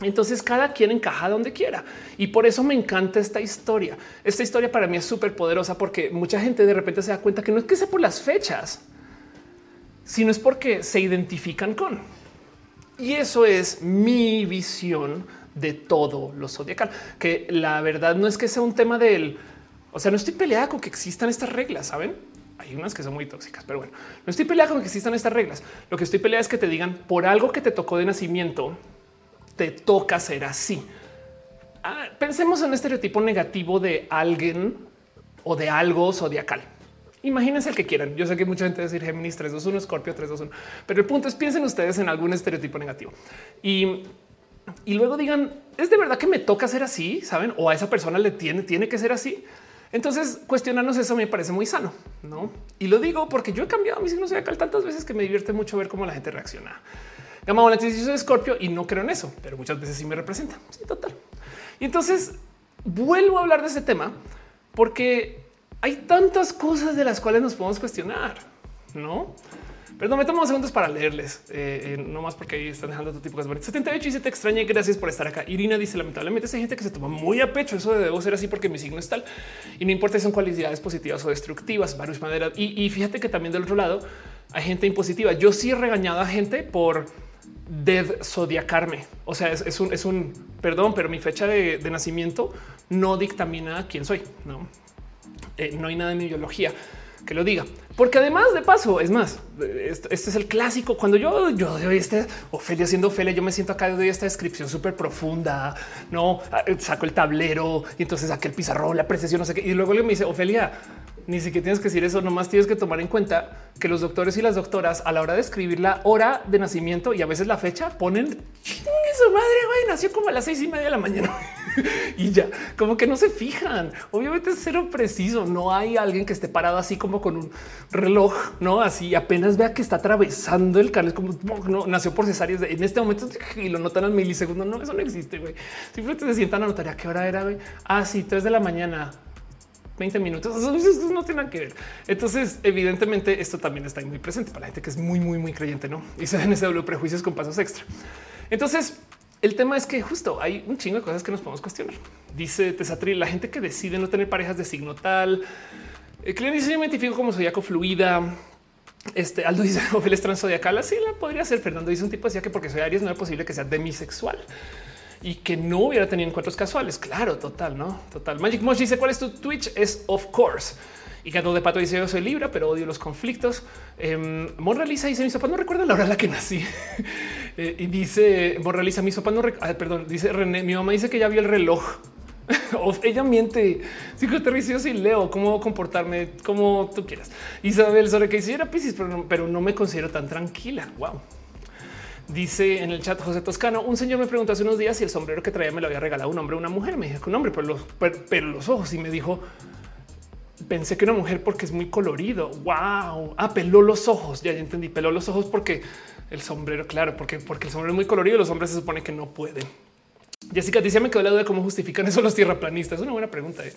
[SPEAKER 1] Entonces cada quien encaja donde quiera y por eso me encanta esta historia. Esta historia para mí es súper poderosa porque mucha gente de repente se da cuenta que no es que sea por las fechas, sino es porque se identifican con. Y eso es mi visión de todo lo zodiacal, que la verdad no es que sea un tema del, o sea, no estoy peleada con que existan estas reglas, saben? Hay unas que son muy tóxicas, pero bueno, no estoy peleada con que existan estas reglas. Lo que estoy peleada es que te digan por algo que te tocó de nacimiento, te toca ser así. Ah, pensemos en un estereotipo negativo de alguien o de algo zodiacal. Imagínense el que quieran. Yo sé que mucha gente decir Géminis 321, Scorpio 321, pero el punto es piensen ustedes en algún estereotipo negativo y, y luego digan, es de verdad que me toca ser así, saben? O a esa persona le tiene, tiene que ser así. Entonces, cuestionarnos eso me parece muy sano, no? Y lo digo porque yo he cambiado mi signo zodiacal tantas veces que me divierte mucho ver cómo la gente reacciona. Gama volátil de Scorpio y no creo en eso, pero muchas veces sí me representa. Sí, total. Y entonces vuelvo a hablar de ese tema porque hay tantas cosas de las cuales nos podemos cuestionar, no? Perdón, me tomo segundos para leerles, eh, eh, no más porque ahí están dejando otro tipo de cosas. 78 y se te extraña. Gracias por estar acá. Irina dice: Lamentablemente, hay gente que se toma muy a pecho. Eso debo ser así porque mi signo es tal y no importa si son cualidades positivas o destructivas. Varios maneras. Y, y fíjate que también del otro lado hay gente impositiva. Yo sí he regañado a gente por de zodiacarme. O sea, es, un, es un perdón, pero mi fecha de, nacimiento no dictamina quién soy. No, eh, no hay nada en mi biología que lo diga, porque además de paso, es más, este, es el clásico. Cuando yo, yo doy este Ofelia siendo Ofelia, yo me siento acá, doy esta descripción súper profunda. No ah, saco el tablero y entonces saqué el pizarrón, la precisión, no sé qué. Y luego le me dice Ofelia, ni siquiera tienes que decir eso, nomás tienes que tomar en cuenta que los doctores y las doctoras a la hora de escribir la hora de nacimiento y a veces la fecha ponen su madre, güey, nació como a las seis y media de la mañana y ya como que no se fijan. Obviamente es cero preciso. No hay alguien que esté parado así como con un reloj, no así apenas vea que está atravesando el canal. como no nació por cesáreas en este momento y lo notan al milisegundo. No, eso no existe. Güey. Simplemente se sientan a notar a qué hora era. Güey. Ah, sí, tres de la mañana. 20 minutos, eso no tiene que ver. Entonces, evidentemente, esto también está muy presente para la gente que es muy, muy, muy creyente, no? Y se dan ese doble prejuicios con pasos extra. Entonces, el tema es que justo hay un chingo de cosas que nos podemos cuestionar. Dice Tesatril, la gente que decide no tener parejas de signo tal. El cliente me identifico como zodiaco fluida. Este Aldo dice Ophelia es transzodiacal. Así la podría ser. Fernando dice un tipo decía que porque soy Aries no es posible que sea demisexual y que no hubiera tenido encuentros casuales. Claro, total, no total. Magic Mosh dice cuál es tu Twitch? Es of course. Y Gato de Pato dice yo soy Libra, pero odio los conflictos. Eh, Moraliza dice mis papás no recuerdan la hora en la que nací. eh, y dice Moraliza mis papás no recuerdan. Perdón, dice René, mi mamá dice que ya vio el reloj. ella miente. Psicoterricios y leo cómo comportarme como tú quieras. Isabel sobre que dice era Pisces, pero no, pero no me considero tan tranquila. Wow. Dice en el chat José Toscano, un señor me preguntó hace unos días si el sombrero que traía me lo había regalado un hombre o una mujer. Me dijo que un hombre, pero los, pero, los ojos y me dijo, pensé que una mujer porque es muy colorido. Wow. Ah, peló los ojos. Ya, entendí. Peló los ojos porque el sombrero, claro, porque, porque el sombrero es muy colorido. Los hombres se supone que no pueden. Jessica dice me quedó la duda de cómo justifican eso los tierraplanistas. Es una buena pregunta. ¿eh?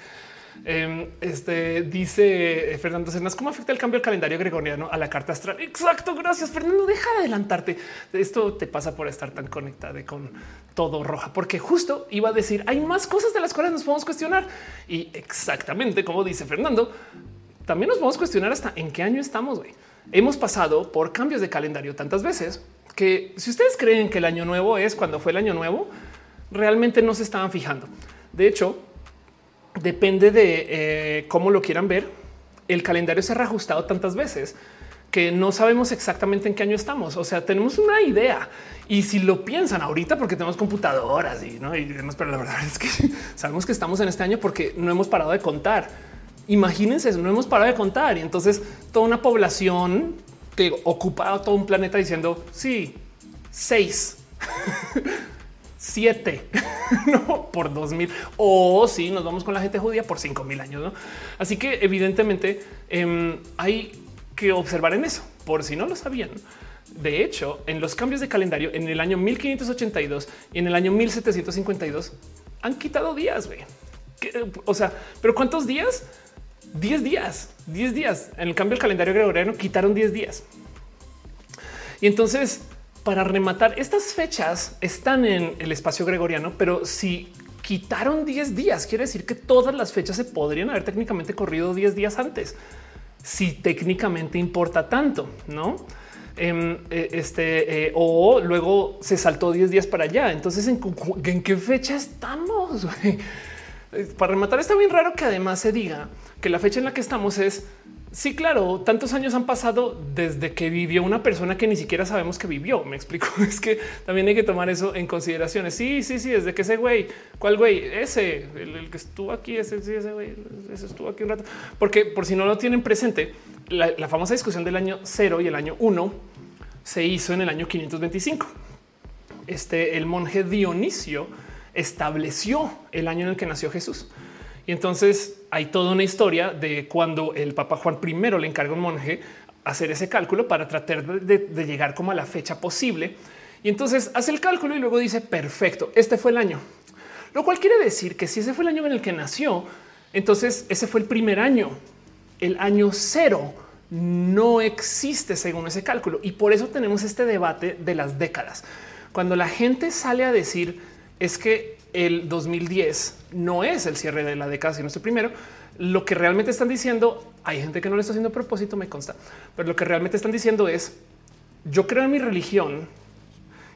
[SPEAKER 1] Em, este dice Fernando Cernas, ¿cómo afecta el cambio del calendario gregoriano a la carta astral? Exacto, gracias Fernando, deja de adelantarte. Esto te pasa por estar tan conectada con todo roja, porque justo iba a decir, hay más cosas de las cuales nos podemos cuestionar. Y exactamente como dice Fernando, también nos podemos cuestionar hasta en qué año estamos. Hemos pasado por cambios de calendario tantas veces que si ustedes creen que el año nuevo es cuando fue el año nuevo, realmente no se estaban fijando. De hecho, depende de eh, cómo lo quieran ver. El calendario se ha reajustado tantas veces que no sabemos exactamente en qué año estamos. O sea, tenemos una idea y si lo piensan ahorita, porque tenemos computadoras y, ¿no? y demás, pero la verdad es que sabemos que estamos en este año porque no hemos parado de contar. Imagínense, no hemos parado de contar y entonces toda una población que ocupa todo un planeta diciendo sí, seis. siete no por dos mil o si nos vamos con la gente judía por cinco mil años. ¿no? Así que evidentemente em, hay que observar en eso por si no lo sabían. De hecho, en los cambios de calendario en el año 1582 y en el año 1752 han quitado días. güey. O sea, pero cuántos días? 10 días, 10 días. En el cambio del calendario gregoriano quitaron 10 días. Y entonces para rematar, estas fechas están en el espacio gregoriano, pero si quitaron 10 días, quiere decir que todas las fechas se podrían haber técnicamente corrido 10 días antes, si técnicamente importa tanto, no? Eh, este eh, o luego se saltó 10 días para allá. Entonces, ¿en, en qué fecha estamos? Para rematar, está bien raro que además se diga que la fecha en la que estamos es Sí, claro, tantos años han pasado desde que vivió una persona que ni siquiera sabemos que vivió. Me explico. Es que también hay que tomar eso en consideración. Sí, sí, sí, desde que ese güey, ¿cuál güey? Ese, el, que estuvo aquí, ese, sí, ese güey, ese estuvo aquí un rato. Porque por si no lo tienen presente, la famosa discusión del año cero y el año uno se hizo en el año 525. Este, el monje Dionisio estableció el año en el que nació Jesús. Entonces hay toda una historia de cuando el Papa Juan I le encarga a un monje hacer ese cálculo para tratar de, llegar como a la fecha posible. Y entonces hace el cálculo y luego dice, perfecto, este fue el año. Lo cual quiere decir que si ese fue el año en el que nació, entonces ese fue el primer año. El año cero no existe según ese cálculo. Y por eso tenemos este debate de las décadas. Cuando la gente sale a decir es que el 2010 no es el cierre de la década, sino el primero. Lo que realmente están diciendo, hay gente que no lo está haciendo a propósito, me consta, pero lo que realmente están diciendo es, yo creo en mi religión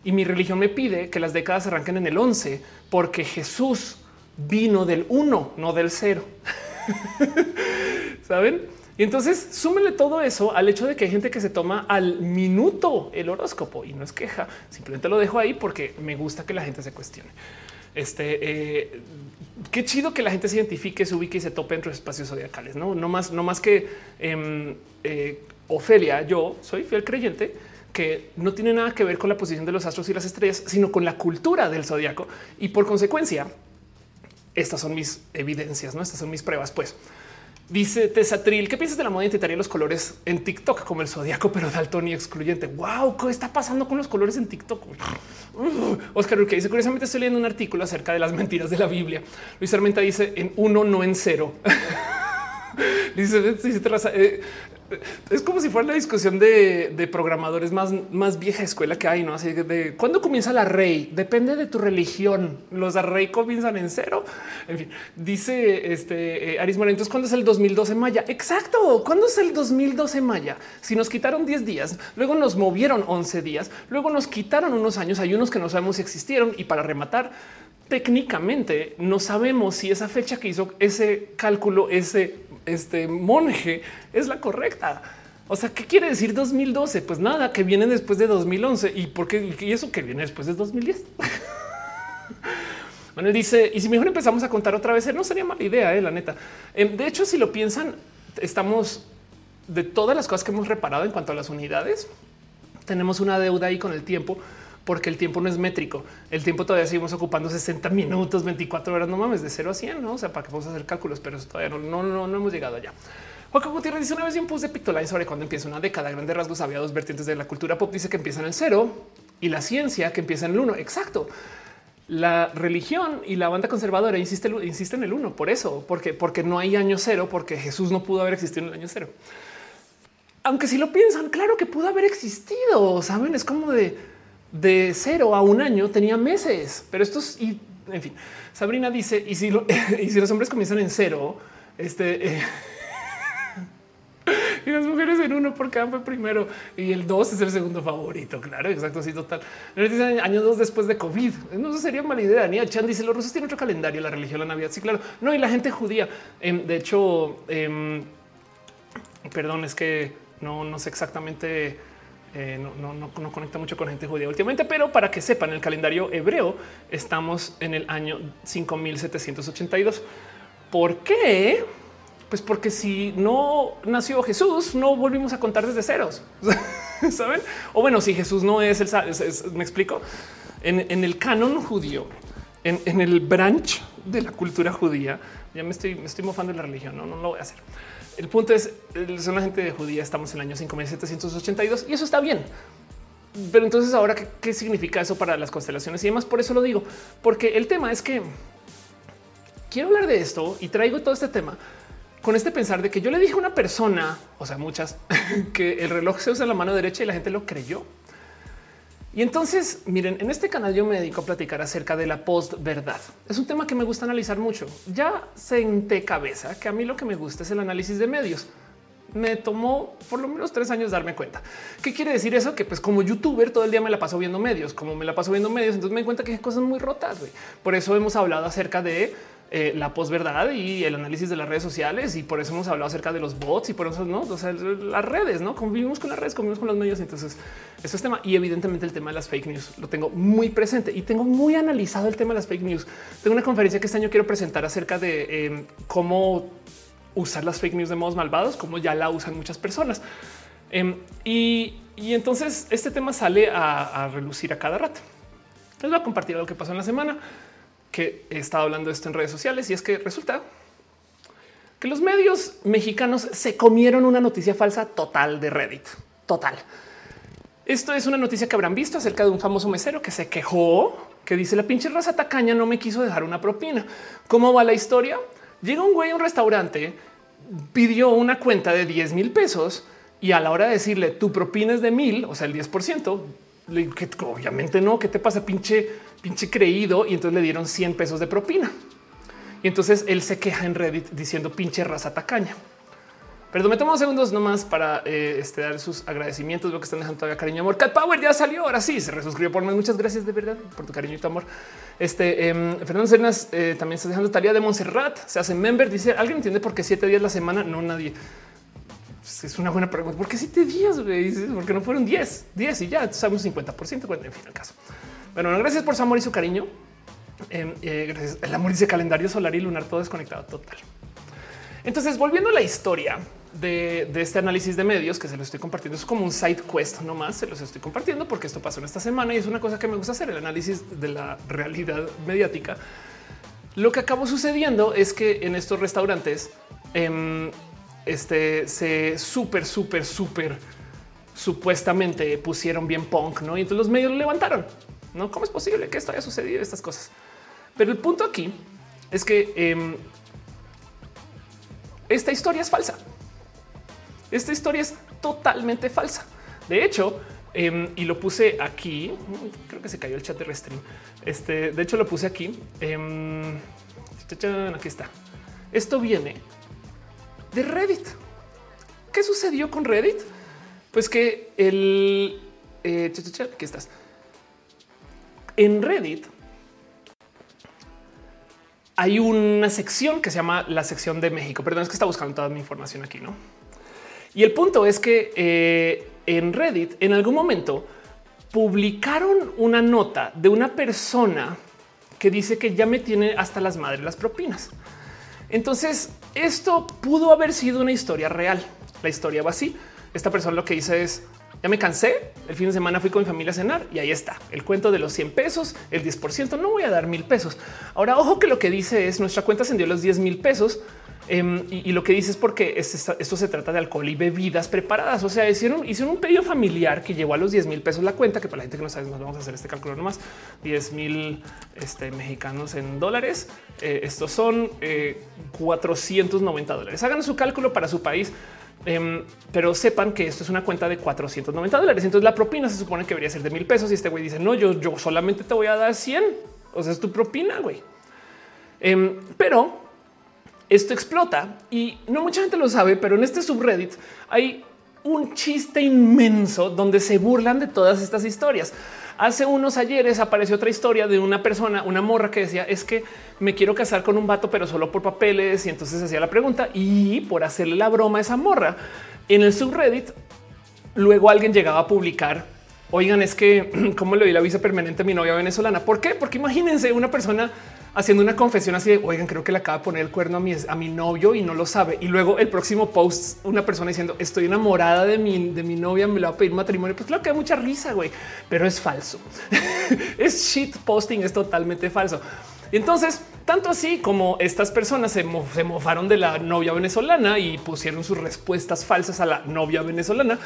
[SPEAKER 1] y mi religión me pide que las décadas arranquen en el 11 porque Jesús vino del 1, no del 0. ¿Saben? Y entonces súmenle todo eso al hecho de que hay gente que se toma al minuto el horóscopo y no es queja. Simplemente lo dejo ahí porque me gusta que la gente se cuestione. Este eh, qué chido que la gente se identifique, se ubique y se tope entre espacios zodiacales. No, no más, no más que em, eh, Ofelia. Yo soy fiel creyente que no tiene nada que ver con la posición de los astros y las estrellas, sino con la cultura del zodiaco. Y por consecuencia, estas son mis evidencias, no estas son mis pruebas. Pues Dice Tesatril, ¿qué piensas de la moda identitaria de los colores en TikTok como el zodiaco, pero dalton y excluyente? Wow, ¿qué está pasando con los colores en TikTok? Oscar que dice curiosamente estoy leyendo un artículo acerca de las mentiras de la Biblia. Luis Armenta dice en uno, no en cero. dice, dice eh, es como si fuera la discusión de, programadores más, más vieja escuela que hay, no así de cuándo comienza la rey. Depende de tu religión. Los rey comienzan en cero. En fin, dice este eh, Aris Entonces, ¿cuándo es el 2012 Maya? Exacto. ¿Cuándo es el 2012 Maya? Si nos quitaron 10 días, luego nos movieron 11 días, luego nos quitaron unos años. Hay unos que no sabemos si existieron y para rematar, técnicamente no sabemos si esa fecha que hizo ese cálculo, ese este monje es la correcta. O sea, ¿qué quiere decir 2012? Pues nada, que viene después de 2011. ¿Y por qué? ¿Y eso que viene después de 2010? bueno, él dice, y si mejor empezamos a contar otra vez, no sería mala idea, eh, la neta. Em, de hecho, si lo piensan, estamos de todas las cosas que hemos reparado en cuanto a las unidades, tenemos una deuda ahí con el tiempo porque el tiempo no es métrico. El tiempo todavía seguimos ocupando 60 minutos, 24 horas, no mames, de 0 a 100, ¿no? O sea, para que podamos hacer cálculos, pero todavía no, no, no, hemos llegado allá. Juan Gutiérrez dice una vez un post de Pictoline sobre cuando empieza una década. Grandes rasgos había dos vertientes de la cultura pop. Dice que empieza en el cero y la ciencia que empieza en el uno. Exacto. La religión y la banda conservadora insiste, insiste en el uno. Por eso, porque, porque no hay año cero, porque Jesús no pudo haber existido en el año cero. Aunque si lo piensan, claro que pudo haber existido. Saben, es como de de cero a un año tenía meses, pero estos y en fin, Sabrina dice y si, los hombres comienzan en cero, este eh, y las mujeres en uno porque fue primero y el dos es el segundo favorito. Claro, exacto. Sí, total. Años dos después de COVID. No sería mala idea. Ni Chan dice los rusos tienen otro calendario, la religión, la Navidad. Sí, claro. No, y la gente judía. Em, de hecho, em, perdón, es que no, no sé exactamente eh, no, conecta mucho con gente judía últimamente, pero para que sepan, el calendario hebreo estamos en el año 5782. ¿Por qué? Pues porque si no nació Jesús, no volvimos a contar desde ceros, saben? O bueno, si Jesús no es el, me explico. en, el canon judío, en, el branch de la cultura judía, ya me estoy, me estoy mofando de la religión, no, no lo voy a hacer. El punto es, son la gente judía, estamos en el año 5782 y eso está bien. Pero entonces ahora, ¿qué, ¿qué, significa eso para las constelaciones y demás? Por eso lo digo, porque el tema es que quiero hablar de esto y traigo todo este tema con este pensar de que yo le dije a una persona, o sea, muchas, que el reloj se usa en la mano derecha y la gente lo creyó. Y entonces, miren, en este canal yo me dedico a platicar acerca de la post verdad. Es un tema que me gusta analizar mucho. Ya senté cabeza que a mí lo que me gusta es el análisis de medios. Me tomó por lo menos tres años darme cuenta. ¿Qué quiere decir eso? Que pues como youtuber todo el día me la paso viendo medios, como me la paso viendo medios, entonces me di cuenta que hay cosas muy rotas. Por eso hemos hablado acerca de eh, la posverdad y el análisis de las redes sociales. Y por eso hemos hablado acerca de los bots y por eso no, las redes, no convivimos con las redes, convivimos con los medios. Entonces, eso es tema. Y evidentemente el tema de las fake news lo tengo muy presente y tengo muy analizado el tema de las fake news. Tengo una conferencia que este año quiero presentar acerca de em, cómo usar las fake news de modos malvados, como ya la usan muchas personas. Em, y, entonces este tema sale a, a relucir a cada rato. Les voy a compartir lo que pasó en la semana que he estado hablando de esto en redes sociales y es que resulta que los medios mexicanos se comieron una noticia falsa total de Reddit. Total. Esto es una noticia que habrán visto acerca de un famoso mesero que se quejó, que dice la pinche raza tacaña no me quiso dejar una propina. ¿Cómo va la historia? Llega un güey a un restaurante, pidió una cuenta de 10 mil pesos y a la hora de decirle tu propina es de mil, o sea, el 10 por ciento, obviamente no. ¿Qué te pasa, pinche pinche creído y entonces le dieron 100 pesos de propina. Y entonces él se queja en Reddit diciendo pinche raza tacaña. Pero me tomo unos segundos nomás para eh, este, dar sus agradecimientos, lo que están dejando todavía cariño amor. Cat Power ya salió, ahora sí, se resuscribió por más. Muchas gracias de verdad por tu cariño y tu amor. Este em, Fernando Cernas eh, también está dejando tarea de Montserrat, se hace member, dice, ¿alguien entiende por qué siete días la semana? No, nadie. Pues, es una buena pregunta. ¿Por qué siete días? Porque no fueron 10, 10 y ya sabemos 50 por ciento. En fin, el caso. Bueno, gracias por su amor y su cariño. Em, eh, gracias. El amor dice calendario solar y lunar, todo desconectado total. Entonces, volviendo a la historia de, este análisis de medios que se lo estoy compartiendo, es como un side quest nomás. Se los estoy compartiendo porque esto pasó en esta semana y es una cosa que me gusta hacer el análisis de la realidad mediática. Lo que acabó sucediendo es que en estos restaurantes em, este se súper, súper, súper supuestamente pusieron bien punk, no? Y entonces los medios lo levantaron. No, cómo es posible que esto haya sucedido estas cosas. Pero el punto aquí es que em, esta historia es falsa. Esta historia es totalmente falsa. De hecho, em, y lo puse aquí. Creo que se cayó el chat de restream. Este, de hecho, lo puse aquí. Em, aquí está. Esto viene de Reddit. ¿Qué sucedió con Reddit? Pues que el eh, aquí estás en Reddit hay una sección que se llama la sección de México. Perdón, es que está buscando toda mi información aquí, ¿no? Y el punto es que eh, en Reddit en algún momento publicaron una nota de una persona que dice que ya me tiene hasta las madres las propinas. Entonces, esto pudo haber sido una historia real. La historia va así. Esta persona lo que dice es, ya me cansé. El fin de semana fui con mi familia a cenar y ahí está el cuento de los 100 pesos, el 10%. No voy a dar mil pesos. Ahora, ojo que lo que dice es nuestra cuenta ascendió los 10 mil pesos. Em, y, lo que dice es porque esto se trata de alcohol y bebidas preparadas. O sea, hicieron, hicieron un pedido familiar que llevó a los 10 mil pesos la cuenta, que para la gente que no sabe, nos vamos a hacer este cálculo nomás 10 mil este, mexicanos en dólares. Eh, estos son 490 eh, dólares. Hagan su cálculo para su país. Em, pero sepan que esto es una cuenta de 490 dólares. Entonces la propina se supone que debería ser de mil pesos y este güey dice no, yo, yo solamente te voy a dar 100. O sea, es tu propina, güey. Em, pero esto explota y no mucha gente lo sabe, pero en este subreddit hay un chiste inmenso donde se burlan de todas estas historias. Hace unos ayeres apareció otra historia de una persona, una morra que decía es que me quiero casar con un vato, pero solo por papeles. Y entonces hacía la pregunta y por hacerle la broma a esa morra en el subreddit, luego alguien llegaba a publicar. Oigan, es que cómo le doy la visa permanente a mi novia venezolana. ¿Por qué? Porque imagínense una persona haciendo una confesión así de oigan, creo que le acaba de poner el cuerno a mi, a mi novio y no lo sabe. Y luego el próximo post, una persona diciendo estoy enamorada de mi, de mi novia, me la va a pedir matrimonio. Pues claro que hay mucha risa, güey, pero es falso. es shit posting, es totalmente falso. Entonces, tanto así como estas personas se, mofaron de la novia venezolana y pusieron sus respuestas falsas a la novia venezolana,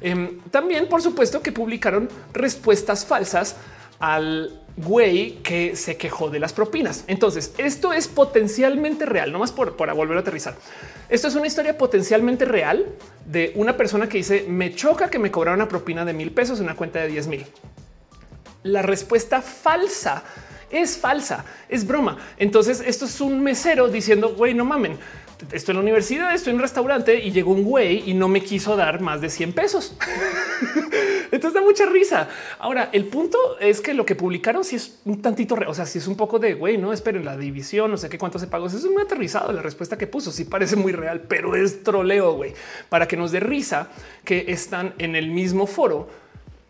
[SPEAKER 1] em, también, por supuesto, que publicaron respuestas falsas al güey que se quejó de las propinas. Entonces, esto es potencialmente real, no más por, volver a aterrizar. Esto es una historia potencialmente real de una persona que dice me choca que me cobraron una propina de mil pesos en una cuenta de 10 mil. La respuesta falsa es falsa, es broma. Entonces, esto es un mesero diciendo güey, no mamen estoy en la universidad, estoy en un restaurante y llegó un güey y no me quiso dar más de 100 pesos. Entonces da mucha risa. Ahora, el punto es que lo que publicaron si es un tantito, o sea, si es un poco de güey, no esperen la división, no sé qué cuánto se pagó. Es muy aterrizado. La respuesta que puso sí parece muy real, pero es troleo, güey, para que nos dé risa que están en el mismo foro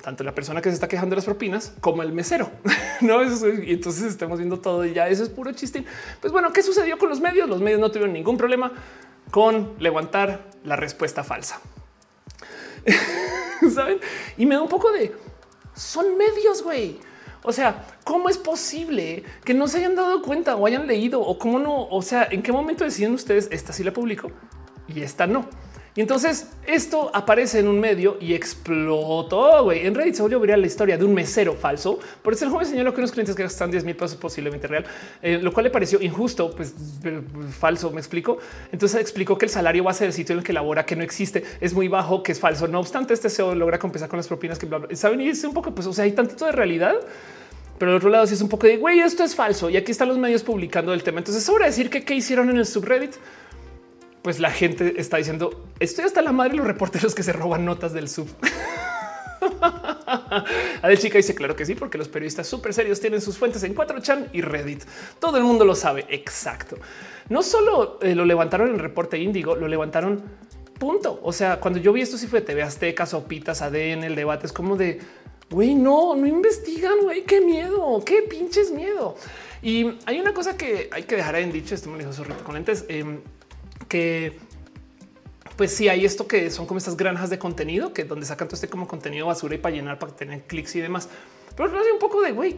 [SPEAKER 1] tanto la persona que se está quejando de las propinas como el mesero. no, y entonces estamos viendo todo y ya eso es puro chistín. Pues bueno, ¿qué sucedió con los medios? Los medios no tuvieron ningún problema con levantar la respuesta falsa. Saben? Y me da un poco de son medios, güey. O sea, ¿cómo es posible que no se hayan dado cuenta o hayan leído o cómo no? O sea, ¿en qué momento deciden ustedes esta sí la publico y esta no? Y entonces esto aparece en un medio y explotó. güey. En Reddit se volvió ver la historia de un mesero falso. Por el joven señaló que unos clientes que gastan 10 mil pesos posiblemente real, eh, lo cual le pareció injusto, pues falso. Me explico. Entonces explicó que el salario base del sitio en el que labora que no existe es muy bajo, que es falso. No obstante, este SEO logra compensar con las propinas que saben y es un poco, pues, o sea, hay tantito de realidad. Pero al otro lado sí es un poco de güey, esto es falso. Y aquí están los medios publicando el tema. Entonces, sobra decir que qué hicieron en el subreddit pues la gente está diciendo estoy hasta la madre los reporteros que se roban notas del sub. Adel Chica dice claro que sí, porque los periodistas súper serios tienen sus fuentes en 4chan y Reddit. Todo el mundo lo sabe. Exacto. No solo eh, lo levantaron en el reporte Índigo, lo levantaron punto. O sea, cuando yo vi esto, si fue TV Azteca, Sopitas, ADN, el debate es como de güey, no, no investigan, güey, qué miedo, qué pinches miedo. Y hay una cosa que hay que dejar en dicho. Esto me dijo zorrito con lentes. Em, que pues sí hay esto que son como estas granjas de contenido que donde sacan todo este como contenido basura y para llenar para tener clics y demás. Pero no un poco de güey.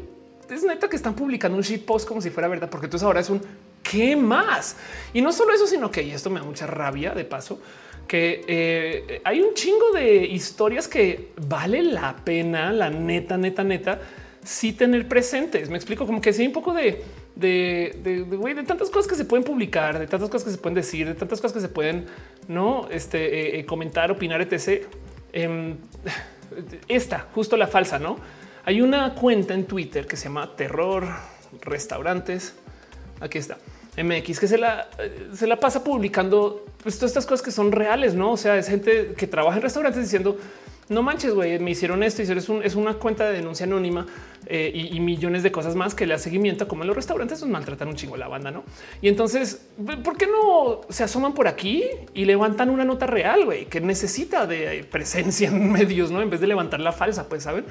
[SPEAKER 1] Es neta que están publicando un shit post como si fuera verdad, porque entonces ahora es un qué más. Y no solo eso, sino que y esto me da mucha rabia de paso que eh, hay un chingo de historias que vale la pena, la neta, neta, neta, sí tener presentes. Me explico como que sí, un poco de de, de, de, tantas cosas que se pueden publicar, de tantas cosas que se pueden decir, de tantas cosas que se pueden no este, eh, eh, comentar, opinar, etc. Em, esta, justo la falsa, no hay una cuenta en Twitter que se llama Terror Restaurantes. Aquí está. MX que se la, se la pasa publicando pues, todas estas cosas que son reales, no? O sea, es gente que trabaja en restaurantes diciendo no manches, güey, me hicieron esto y es, es una cuenta de denuncia anónima eh, y, millones de cosas más que le da seguimiento, como en los restaurantes nos maltratan un chingo la banda, ¿no? Y entonces, ¿por qué no se asoman por aquí y levantan una nota real, güey, que necesita de presencia en medios, ¿no? En vez de levantar la falsa, pues, ¿saben?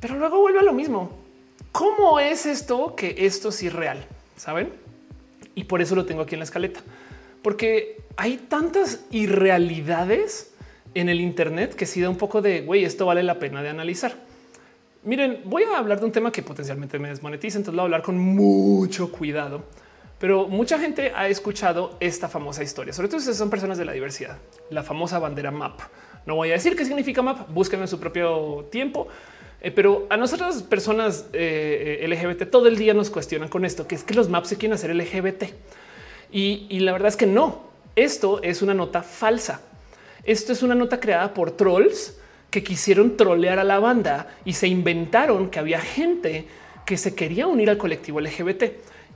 [SPEAKER 1] Pero luego vuelve a lo mismo. ¿Cómo es esto que esto sí es real? ¿Saben? Y por eso lo tengo aquí en la escaleta. Porque hay tantas irrealidades en el Internet que sí da un poco de güey, esto vale la pena de analizar. Miren, voy a hablar de un tema que potencialmente me desmonetiza, entonces lo voy a hablar con mucho cuidado. Pero mucha gente ha escuchado esta famosa historia, sobre todo si son personas de la diversidad, la famosa bandera MAP. No voy a decir qué significa MAP, búsquenlo en su propio tiempo. Eh, pero a nosotras personas eh, LGBT todo el día nos cuestionan con esto, que es que los maps se quieren hacer LGBT. Y la verdad es que no, esto es una nota falsa. Esto es una nota creada por trolls que quisieron trolear a la banda y se inventaron que había gente que se quería unir al colectivo LGBT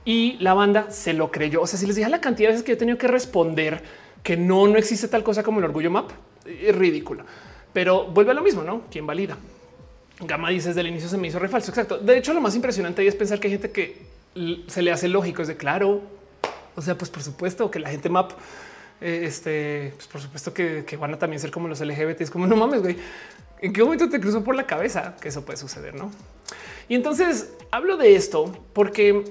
[SPEAKER 1] y la banda se lo creyó. O sea, si les dije la cantidad de veces que he tenido que responder que no, no existe tal cosa como el orgullo map, es ridículo, pero vuelve a lo mismo, no? ¿Quién valida? Gama dice desde el inicio se me hizo refalso. Exacto. De hecho, lo más impresionante es pensar que hay gente que se le hace lógico. Es de claro. O sea, pues por supuesto que la gente map eh, este, pues por supuesto que, van a también ser como los LGBT. Es como no mames, güey. ¿En qué momento te cruzó por la cabeza que eso puede suceder? No? Y entonces hablo de esto porque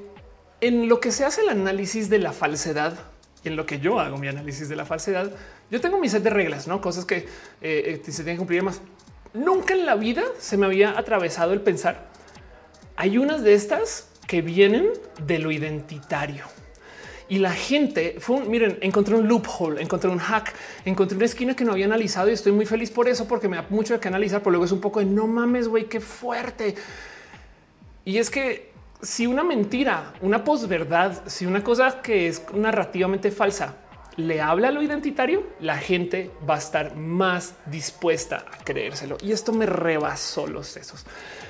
[SPEAKER 1] en lo que se hace el análisis de la falsedad, en lo que yo hago mi análisis de la falsedad, yo tengo mi set de reglas, no cosas que eh, eh, se tienen que cumplir más. Nunca en la vida se me había atravesado el pensar. Hay unas de estas que vienen de lo identitario. Y la gente fue un, miren, encontré un loophole, encontré un hack, encontré una esquina que no había analizado y estoy muy feliz por eso, porque me da mucho de que analizar, pero luego es un poco de no mames, güey, qué fuerte. Y es que si una mentira, una posverdad, si una cosa que es narrativamente falsa le habla a lo identitario, la gente va a estar más dispuesta a creérselo. Y esto me rebasó los sesos.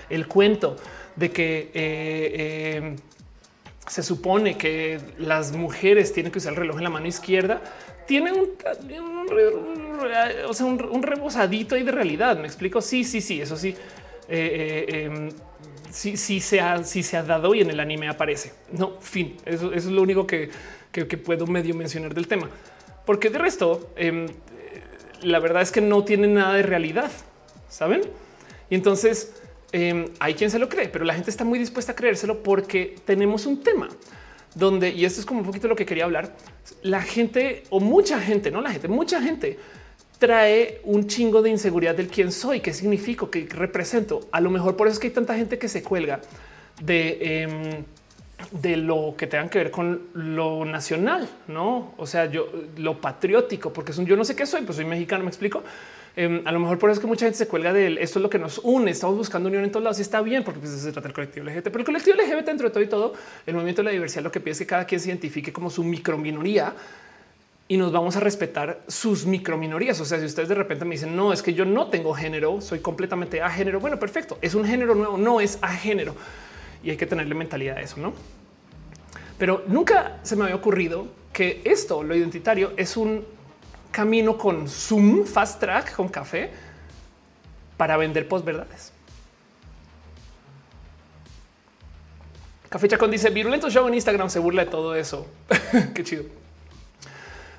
[SPEAKER 1] El cuento de que eh, eh, se supone que las mujeres tienen que usar el reloj en la mano izquierda, tiene un, o sea, un, ahí de realidad. Me explico. Sí, sí, sí, eso sí. Eh, em, sí, sí se ha, sí se ha dado y en el anime aparece. No, fin, eso, es lo único que, puedo medio mencionar del tema, porque de resto, em, la verdad es que no tiene nada de realidad, saben? Y entonces em, hay quien se lo cree, pero la gente está muy dispuesta a creérselo porque tenemos un tema donde, y esto es como un poquito lo que quería hablar, la gente o mucha gente, no la gente, mucha gente trae un chingo de inseguridad del quién soy, qué significo, qué represento. A lo mejor por eso es que hay tanta gente que se cuelga de, em, de lo que tengan que ver con lo nacional, no? O sea, yo lo patriótico, porque es un yo no sé qué soy, pues soy mexicano, me explico. Em, a lo mejor por eso es que mucha gente se cuelga de. Esto es lo que nos une. Estamos buscando unión en todos lados y está bien, porque pues, se trata del colectivo LGBT. Pero el colectivo LGBT, dentro de todo y todo, el movimiento de la diversidad lo que pide es que cada quien se identifique como su microminoría y nos vamos a respetar sus microminorías. O sea, si ustedes de repente me dicen, no, es que yo no tengo género, soy completamente a género. Bueno, perfecto. Es un género nuevo, no es a género y hay que tenerle mentalidad a eso, no? Pero nunca se me había ocurrido que esto, lo identitario, es un camino con Zoom, fast track, con café para vender posverdades. Café Chacón dice virulento show en Instagram se burla de todo eso. Qué chido.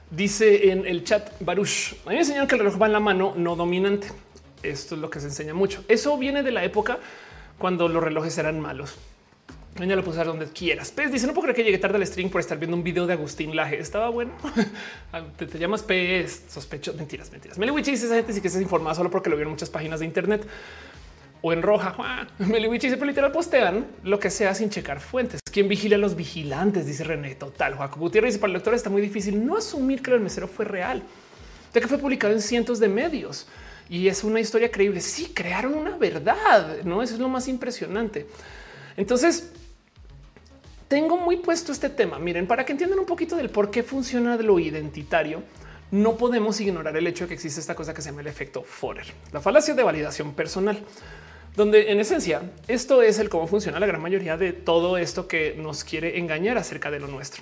[SPEAKER 1] Dice en el chat Baruch, a mí me que el reloj va en la mano no dominante. Esto es lo que se enseña mucho. Eso viene de la época cuando los relojes eran malos. Ya lo puedes donde quieras. Pez dice: No puedo creer que llegué tarde al stream por estar viendo un video de Agustín Laje. Estaba bueno. te, llamas Pez, sospecho. Mentiras, mentiras. Meliwichi dice: Esa gente sí que se informada solo porque lo vieron muchas páginas de Internet o en roja. Meliwichi dice: Pero literal postean lo que sea sin checar fuentes. ¿Quién vigila a los vigilantes? Dice René. Total. Juaco Gutiérrez dice: Para el lector está muy difícil no asumir que el mesero fue real, ya que fue publicado en cientos de medios y es una historia creíble. Sí, crearon una verdad. No, eso es lo más impresionante. Entonces, tengo muy puesto este tema. Miren, para que entiendan un poquito del por qué funciona lo identitario, no podemos ignorar el hecho de que existe esta cosa que se llama el efecto Forer, la falacia de validación personal, donde en esencia esto es el cómo funciona la gran mayoría de todo esto que nos quiere engañar acerca de lo nuestro.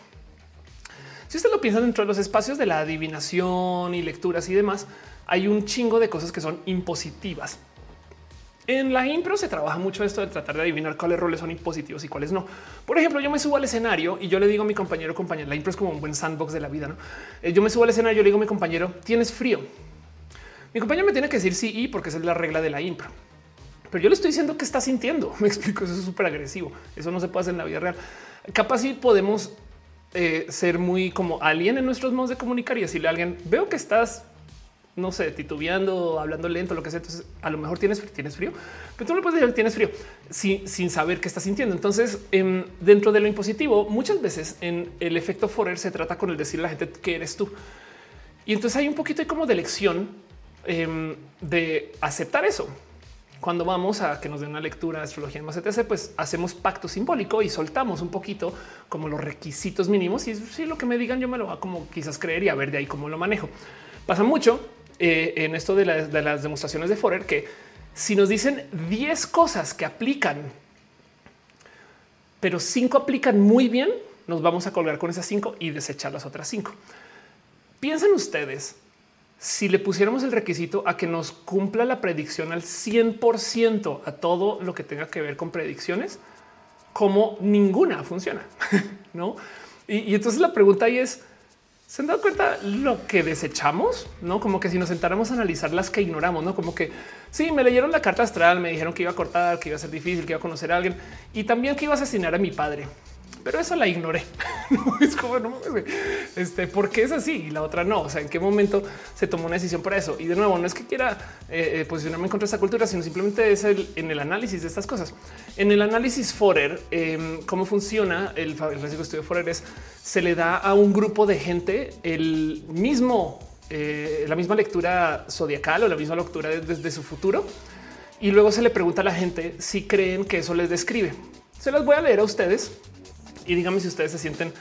[SPEAKER 1] Si usted lo piensa dentro de los espacios de la adivinación y lecturas y demás, hay un chingo de cosas que son impositivas en la impro se trabaja mucho esto de tratar de adivinar cuáles roles son impositivos y cuáles no. Por ejemplo, yo me subo al escenario y yo le digo a mi compañero, compañero, la impro es como un buen sandbox de la vida. ¿no? Eh, yo me subo al escenario, yo le digo a mi compañero, tienes frío. Mi compañero me tiene que decir sí y porque esa es la regla de la impro. Pero yo le estoy diciendo que está sintiendo. Me explico. Eso es súper agresivo. Eso no se puede hacer en la vida real. Capaz si podemos eh, ser muy como alguien en nuestros modos de comunicar y decirle a alguien veo que estás no sé, titubeando, hablando lento, lo que sea. Entonces, a lo mejor tienes, tienes frío, pero tú no puedes decir que tienes frío sin, sin saber qué estás sintiendo. Entonces, em, dentro de lo impositivo, muchas veces en el efecto Forer se trata con el decirle a la gente que eres tú. Y entonces hay un poquito como de lección em, de aceptar eso. Cuando vamos a que nos den una lectura astrología más etc., pues hacemos pacto simbólico y soltamos un poquito como los requisitos mínimos. Y si lo que me digan, yo me lo va como quizás creer y a ver de ahí cómo lo manejo. Pasa mucho eh, en esto de, las demostraciones de Forer que si nos dicen 10 cosas que aplican, pero cinco aplican muy bien, nos vamos a colgar con esas cinco y desechar las otras cinco. Piensen ustedes si le pusiéramos el requisito a que nos cumpla la predicción al 100% a todo lo que tenga que ver con predicciones, como ninguna funciona, no? y entonces la pregunta ahí es se han dado cuenta lo que desechamos, no como que si nos sentáramos a analizar las que ignoramos, no como que sí me leyeron la carta astral, me dijeron que iba a cortar, que iba a ser difícil, que iba a conocer a alguien y también que iba a asesinar a mi padre. Pero eso la ignoré. es como no este, ¿por qué es así? Y la otra no. O sea, en qué momento se tomó una decisión para eso. Y de nuevo, no es que quiera eh, eh, posicionarme en contra de esta cultura, sino simplemente es el, en el análisis de estas cosas. En el análisis Forer, em, cómo funciona el, el estudio Forer es se le da a un grupo de gente el mismo, eh, la misma lectura zodiacal o la misma lectura desde su futuro. Y luego se le pregunta a la gente si creen que eso les describe. Se las voy a leer a ustedes y díganme si ustedes se sienten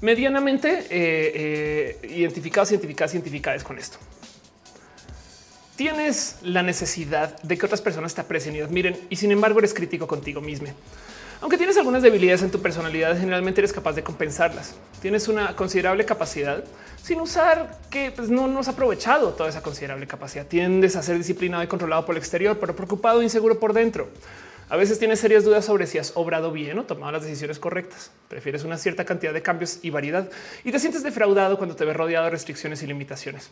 [SPEAKER 1] medianamente eh, eh, identificados, identificadas, con esto. Tienes la necesidad de que otras personas te aprecien y admiren y sin embargo eres crítico contigo mismo. Aunque tienes algunas debilidades en tu personalidad, generalmente eres capaz de compensarlas. Tienes una considerable capacidad sin usar que pues, no nos ha aprovechado toda esa considerable capacidad. Tiendes a ser disciplinado y controlado por el exterior, pero preocupado e inseguro por dentro. A veces tienes serias dudas sobre si has obrado bien o tomado las decisiones correctas. Prefieres una cierta cantidad de cambios y variedad y te sientes defraudado cuando te ves rodeado de restricciones y limitaciones.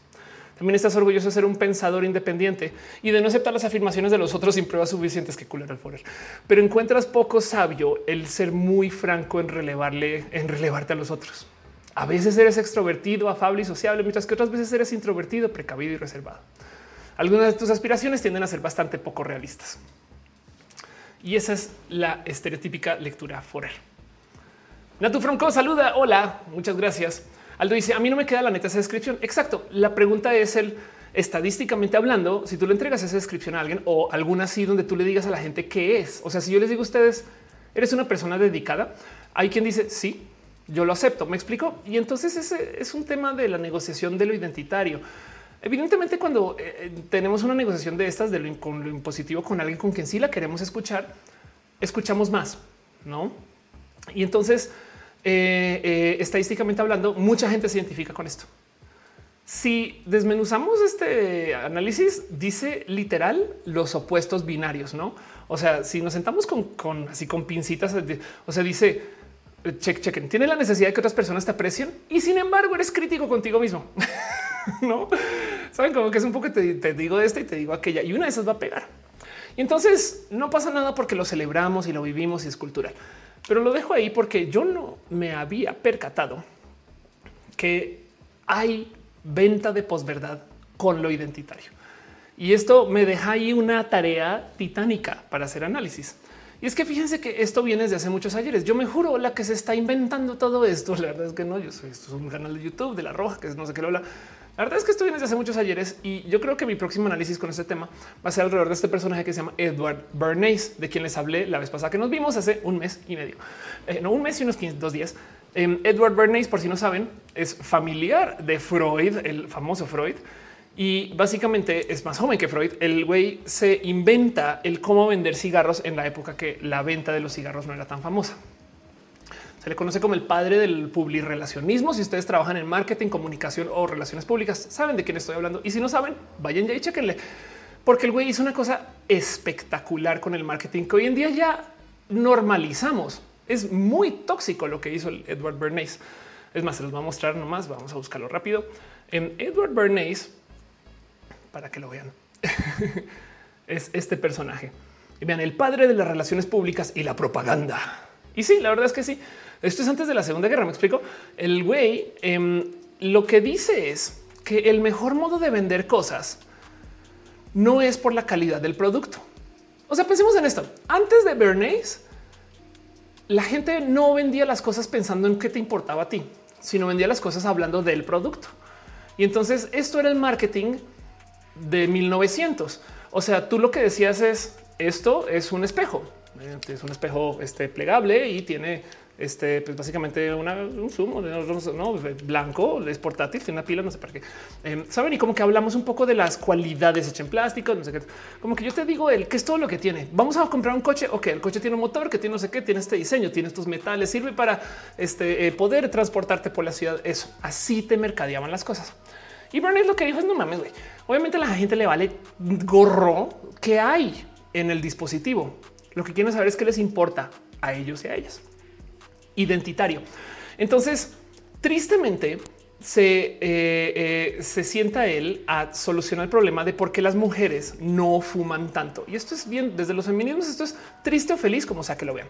[SPEAKER 1] También estás orgulloso de ser un pensador independiente y de no aceptar las afirmaciones de los otros sin pruebas suficientes que culera al forer. Pero encuentras poco sabio el ser muy franco en relevarle, en relevarte a los otros. A veces eres extrovertido, afable y sociable, mientras que otras veces eres introvertido, precavido y reservado. Algunas de tus aspiraciones tienden a ser bastante poco realistas. Y esa es la estereotípica lectura Forer. Natu Franco saluda. Hola, muchas gracias. Aldo dice: A mí no me queda la neta esa descripción. Exacto. La pregunta es el estadísticamente hablando, si tú le entregas esa descripción a alguien o alguna así donde tú le digas a la gente qué es. O sea, si yo les digo a ustedes, eres una persona dedicada, hay quien dice sí, yo lo acepto. Me explico. Y entonces ese es un tema de la negociación de lo identitario. Evidentemente, cuando eh, eh, tenemos una negociación de estas de lo, con lo impositivo con alguien con quien sí la queremos escuchar, escuchamos más, no? Y entonces, eh, estadísticamente hablando, mucha gente se identifica con esto. Si desmenuzamos este análisis, dice literal los opuestos binarios, no? O sea, si nos sentamos con, así con pincitas, o sea, dice check, chequen, tiene la necesidad de que otras personas te aprecien y sin embargo eres crítico contigo mismo. no saben como que es un poco te, te digo esta y te digo aquella y una de esas va a pegar. Y entonces no pasa nada porque lo celebramos y lo vivimos y es cultural, pero lo dejo ahí porque yo no me había percatado que hay venta de posverdad con lo identitario. Y esto me deja ahí una tarea titánica para hacer análisis. Y es que fíjense que esto viene desde hace muchos ayeres. Yo me juro la que se está inventando todo esto. La verdad es que no, yo soy esto es un canal de YouTube de la roja, que no sé qué lo habla. La verdad es que esto viene desde hace muchos ayeres y yo creo que mi próximo análisis con este tema va a ser alrededor de este personaje que se llama Edward Bernays, de quien les hablé la vez pasada que nos vimos hace un mes y medio, eh, no un mes y unos 15, dos días. Em, Edward Bernays, por si no saben, es familiar de Freud, el famoso Freud, y básicamente es más joven que Freud. El güey se inventa el cómo vender cigarros en la época que la venta de los cigarros no era tan famosa. Se le conoce como el padre del publirelacionismo. Si ustedes trabajan en marketing, comunicación o relaciones públicas, saben de quién estoy hablando. Y si no saben, vayan ya y chequenle, porque el güey hizo una cosa espectacular con el marketing que hoy en día ya normalizamos. Es muy tóxico lo que hizo Edward Bernays. Es más, se los va a mostrar nomás. Vamos a buscarlo rápido. En Edward Bernays, para que lo vean, es este personaje. Y vean, el padre de las relaciones públicas y la propaganda. Y sí, la verdad es que sí. Esto es antes de la Segunda Guerra. Me explico. El güey em, lo que dice es que el mejor modo de vender cosas no es por la calidad del producto. O sea, pensemos en esto. Antes de Bernays, la gente no vendía las cosas pensando en qué te importaba a ti, sino vendía las cosas hablando del producto. Y entonces esto era el marketing de 1900. O sea, tú lo que decías es esto es un espejo, es un espejo este, plegable y tiene este, pues básicamente un zumo ¿no? blanco, es portátil, tiene una pila, no sé para qué. Em, Saben, y como que hablamos un poco de las cualidades hechas en plástico, no sé qué. Como que yo te digo el que es todo lo que tiene. Vamos a comprar un coche. Ok, el coche tiene un motor que tiene no sé qué, tiene este diseño, tiene estos metales, sirve para este, eh, poder transportarte por la ciudad. Eso así te mercadeaban las cosas. Y Bernie lo que dijo es no mames, güey. Obviamente a la gente le vale gorro que hay en el dispositivo. Lo que quieren saber es qué les importa a ellos y a ellas identitario. Entonces, tristemente, se, eh, eh, se sienta él a solucionar el problema de por qué las mujeres no fuman tanto. Y esto es bien desde los feminismos. Esto es triste o feliz, como sea que lo vean.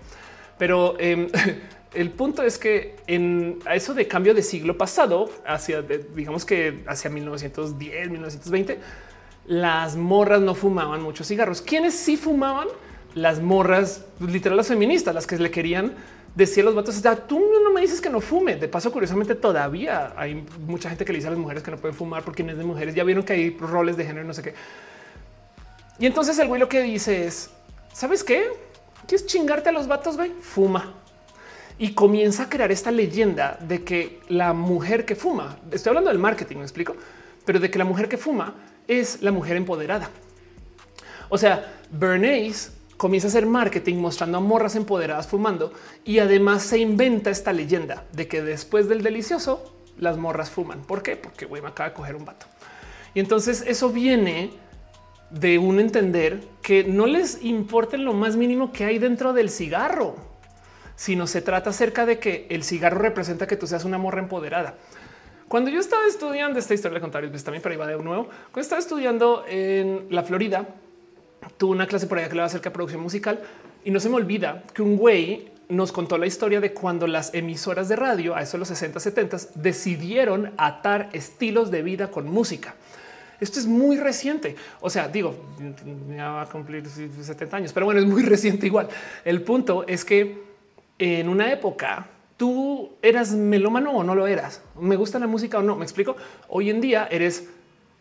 [SPEAKER 1] Pero em, el punto es que en eso de cambio de siglo pasado, hacia digamos que hacia 1910, 1920, las morras no fumaban muchos cigarros. ¿Quiénes sí fumaban? Las morras, literal, las feministas, las que le querían decir a los vatos, tú no me dices que no fume. De paso, curiosamente, todavía hay mucha gente que le dice a las mujeres que no pueden fumar porque es de mujeres. Ya vieron que hay roles de género, no sé qué. Y entonces el güey lo que dice es, ¿sabes qué? ¿Quieres chingarte a los vatos, güey? Fuma. Y comienza a crear esta leyenda de que la mujer que fuma, estoy hablando del marketing, me explico, pero de que la mujer que fuma es la mujer empoderada. O sea, Bernays comienza a hacer marketing mostrando a morras empoderadas fumando y además se inventa esta leyenda de que después del delicioso las morras fuman. ¿Por qué? Porque güey me acaba de coger un vato. Y entonces eso viene de un entender que no les importa lo más mínimo que hay dentro del cigarro, sino se trata acerca de que el cigarro representa que tú seas una morra empoderada. Cuando yo estaba estudiando esta historia de contar, pues también para iba de nuevo, cuando estaba estudiando en la Florida, tuve una clase por allá que le va acerca de producción musical y no se me olvida que un güey nos contó la historia de cuando las emisoras de radio, a eso los 60, 70 decidieron atar estilos de vida con música. Esto es muy reciente. O sea, digo, ya va a cumplir 70 años, pero bueno, es muy reciente igual. El punto es que en una época tú eras melómano o no lo eras. Me gusta la música o no. Me explico. Hoy en día eres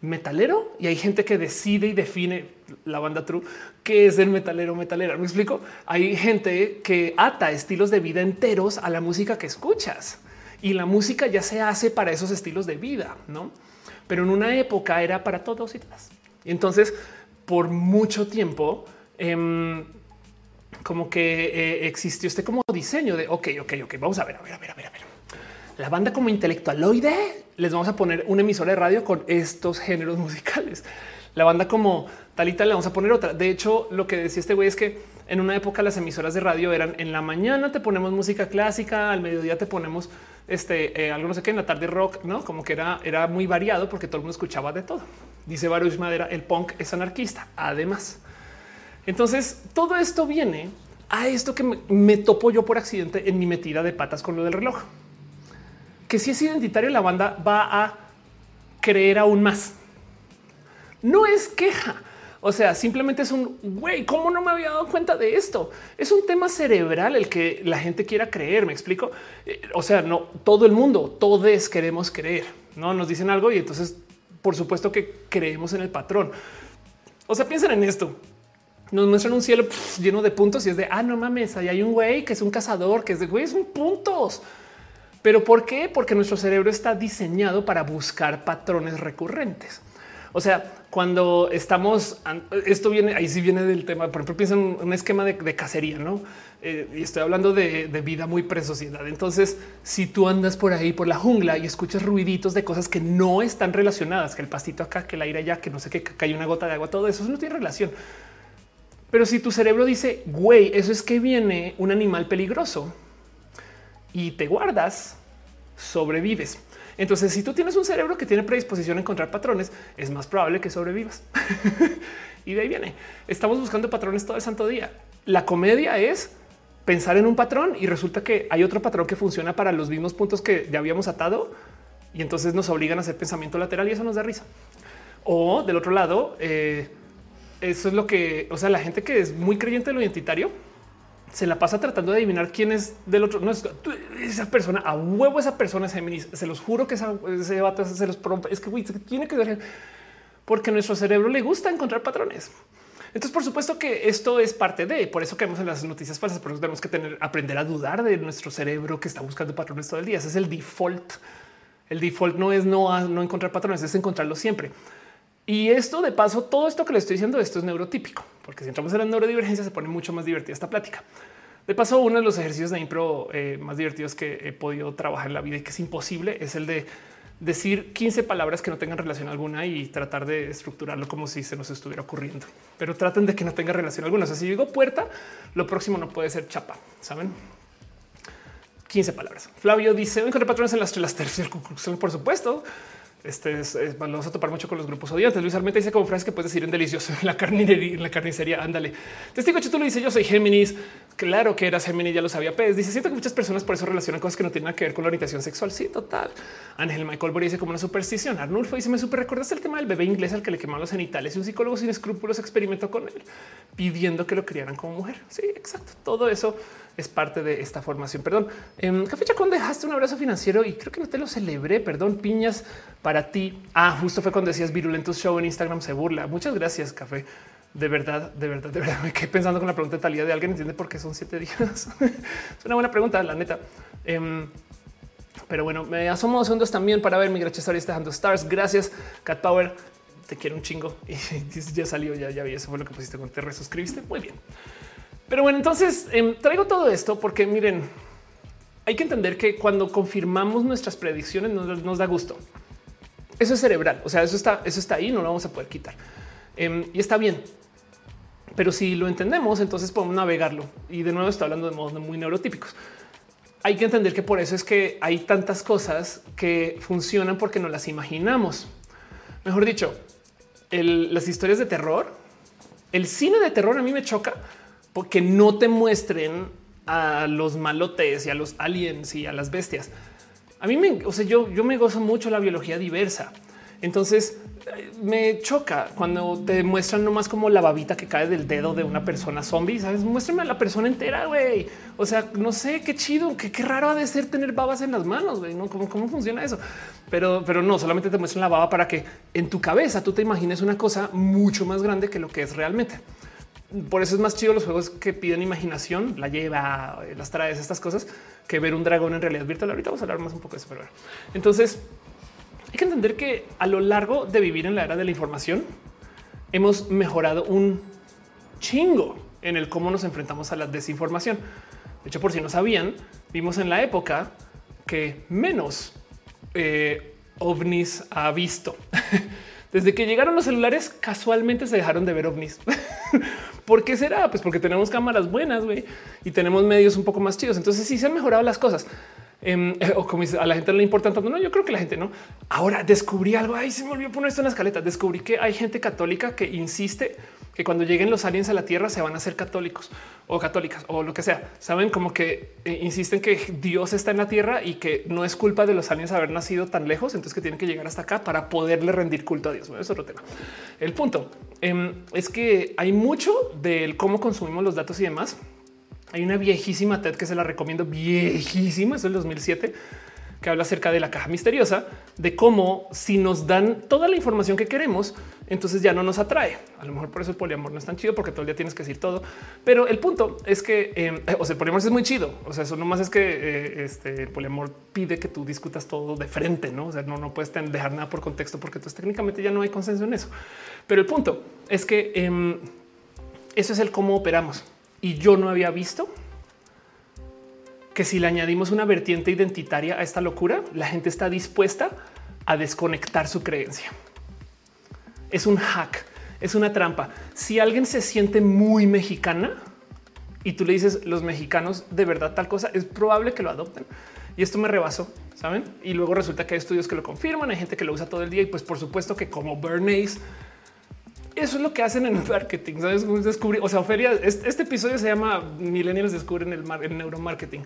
[SPEAKER 1] metalero y hay gente que decide y define la banda true qué es el metalero metalera. Me explico. Hay gente que ata estilos de vida enteros a la música que escuchas y la música ya se hace para esos estilos de vida, no? Pero en una época era para todos y todas. Y entonces, por mucho tiempo, em, como que eh, existió este como diseño de ok, ok, ok, vamos a ver, a ver, a ver, a ver, a ver. La banda como intelectualoide les vamos a poner una emisora de radio con estos géneros musicales. La banda como talita le vamos a poner otra. De hecho, lo que decía este güey es que en una época las emisoras de radio eran en la mañana te ponemos música clásica, al mediodía te ponemos este eh, algo no sé qué en la tarde rock, no como que era, era muy variado porque todo el mundo escuchaba de todo. Dice Baruch Madera, el punk es anarquista. Además, entonces, todo esto viene a esto que me, topo yo por accidente en mi metida de patas con lo del reloj. Que si es identitario, la banda va a creer aún más. No es queja. O sea, simplemente es un güey. ¿Cómo no me había dado cuenta de esto? Es un tema cerebral el que la gente quiera creer. Me explico. Eh, o sea, no todo el mundo, todos queremos creer. No nos dicen algo y entonces, por supuesto que creemos en el patrón. O sea, piensen en esto nos muestran un cielo lleno de puntos y es de ah, no mames, ahí hay un güey que es un cazador, que es de güey, son puntos. Pero ¿por qué? Porque nuestro cerebro está diseñado para buscar patrones recurrentes. O sea, cuando estamos, esto viene, ahí sí viene del tema, por ejemplo, piensa en un esquema de, cacería, ¿no? Eh, y estoy hablando de, vida muy pre-sociedad. Entonces, si tú andas por ahí, por la jungla y escuchas ruiditos de cosas que no están relacionadas, que el pastito acá, que el aire allá, que no sé qué, que hay una gota de agua, todo eso no tiene relación. Pero si tu cerebro dice, güey, eso es que viene un animal peligroso y te guardas, sobrevives. Entonces, si tú tienes un cerebro que tiene predisposición a encontrar patrones, es más probable que sobrevivas. y de ahí viene. Estamos buscando patrones todo el santo día. La comedia es pensar en un patrón y resulta que hay otro patrón que funciona para los mismos puntos que ya habíamos atado y entonces nos obligan a hacer pensamiento lateral y eso nos da risa. O del otro lado, eh, eso es lo que, o sea, la gente que es muy creyente de lo identitario se la pasa tratando de adivinar quién es del otro. No es esa persona a huevo, esa persona es feminista. Se los juro que ese debate se los Es que tiene que ver porque nuestro cerebro le gusta encontrar patrones. Entonces, por supuesto que esto es parte de por eso que vemos en las noticias falsas, por eso tenemos que tener aprender a dudar de nuestro cerebro que está buscando patrones todo el día. Ese es el default. El default no es no, no encontrar patrones, es encontrarlos siempre. Y esto de paso, todo esto que le estoy diciendo, esto es neurotípico, porque si entramos en la neurodivergencia se pone mucho más divertida esta plática. De paso, uno de los ejercicios de impro eh, más divertidos que he podido trabajar en la vida y que es imposible es el de decir 15 palabras que no tengan relación alguna y tratar de estructurarlo como si se nos estuviera ocurriendo. Pero traten de que no tenga relación alguna. O sea, si digo puerta, lo próximo no puede ser chapa, ¿saben? 15 palabras. Flavio dice, encontré patrones en las, las terceras por supuesto. Este es, vamos a topar mucho con los grupos odiantes. Luis Almeta dice como frase que puedes decir en delicioso la carnicería, en la carnicería. Ándale. Testigo tú lo dice. Yo soy Géminis. Claro que eras Géminis, ya lo sabía. Pez dice: Siento que muchas personas por eso relacionan cosas que no tienen nada que ver con la orientación sexual. Sí, total. Ángel Michael Boris dice como una superstición. Arnulfo dice: Me super recuerdas el tema del bebé inglés al que le quemaron los genitales y un psicólogo sin escrúpulos experimentó con él pidiendo que lo criaran como mujer. Sí, exacto. Todo eso es parte de esta formación. Perdón, qué fecha cuando dejaste un abrazo financiero y creo que no te lo celebré. Perdón, piñas para ti. Ah, justo fue cuando decías Virulentos Show en Instagram se burla. Muchas gracias, café. De verdad, de verdad, de verdad me quedé pensando con la pregunta de talía de alguien entiende por qué son siete días. es una buena pregunta, la neta. Em, pero bueno, me asomo dos segundos también para ver mi gracias está dejando stars. Gracias, Cat Power. Te quiero un chingo y ya salió, ya, ya vi eso fue lo que pusiste cuando te resuscribiste. Muy bien. Pero bueno, entonces em, traigo todo esto porque miren, hay que entender que cuando confirmamos nuestras predicciones nos, da gusto. Eso es cerebral. O sea, eso está, eso está ahí, no lo vamos a poder quitar em, y está bien. Pero si lo entendemos, entonces podemos navegarlo. Y de nuevo está hablando de modos muy neurotípicos. Hay que entender que por eso es que hay tantas cosas que funcionan porque no las imaginamos. Mejor dicho, las historias de terror, el cine de terror a mí me choca porque no te muestren a los malotes y a los aliens y a las bestias. A mí me, o sea, yo, yo me gozo mucho la biología diversa. Entonces eh, me choca cuando te muestran nomás como la babita que cae del dedo de una persona zombie. Sabes, muéstrame a la persona entera, güey. O sea, no sé qué chido, qué, qué raro ha de ser tener babas en las manos, güey. No, ¿Cómo, cómo funciona eso? Pero, pero no solamente te muestran la baba para que en tu cabeza tú te imagines una cosa mucho más grande que lo que es realmente por eso es más chido los juegos que piden imaginación, la lleva, las traes, estas cosas, que ver un dragón en realidad virtual. Ahorita vamos a hablar más un poco de eso, pero bueno. Entonces, hay que entender que a lo largo de vivir en la era de la información, hemos mejorado un chingo en el cómo nos enfrentamos a la desinformación. De hecho, por si no sabían, vimos en la época que menos eh, ovnis ha visto. Desde que llegaron los celulares, casualmente se dejaron de ver ovnis. ¿Por qué será? Pues porque tenemos cámaras buenas y tenemos medios un poco más chidos. Entonces sí se han mejorado las cosas. Em, o como a la gente no le importa tanto. No, yo creo que la gente no. Ahora descubrí algo. Ay, se me olvidó poner esto en la escaleta. Descubrí que hay gente católica que insiste que cuando lleguen los aliens a la Tierra se van a ser católicos o católicas o lo que sea. Saben como que eh, insisten que Dios está en la Tierra y que no es culpa de los aliens haber nacido tan lejos, entonces que tienen que llegar hasta acá para poderle rendir culto a Dios. Bueno, es otro tema. El punto em, es que hay mucho del cómo consumimos los datos y demás. Hay una viejísima TED que se la recomiendo, viejísima, es el 2007 que habla acerca de la caja misteriosa, de cómo si nos dan toda la información que queremos, entonces ya no nos atrae. A lo mejor por eso el poliamor no es tan chido porque todo el día tienes que decir todo. Pero el punto es que, em, o sea, el poliamor es muy chido. O sea, eso nomás es que eh, este, poliamor pide que tú discutas todo de frente, no? O sea, no, no puedes dejar nada por contexto porque entonces técnicamente ya no hay consenso en eso. Pero el punto es que em, eso es el cómo operamos. Y yo no había visto que si le añadimos una vertiente identitaria a esta locura, la gente está dispuesta a desconectar su creencia. Es un hack, es una trampa. Si alguien se siente muy mexicana y tú le dices los mexicanos de verdad tal cosa, es probable que lo adopten. Y esto me rebasó, saben? Y luego resulta que hay estudios que lo confirman, hay gente que lo usa todo el día y pues por supuesto que como Bernays eso es lo que hacen en marketing. ¿sabes? O sea, Ofelia, este, episodio se llama Millennials descubren el, el neuromarketing.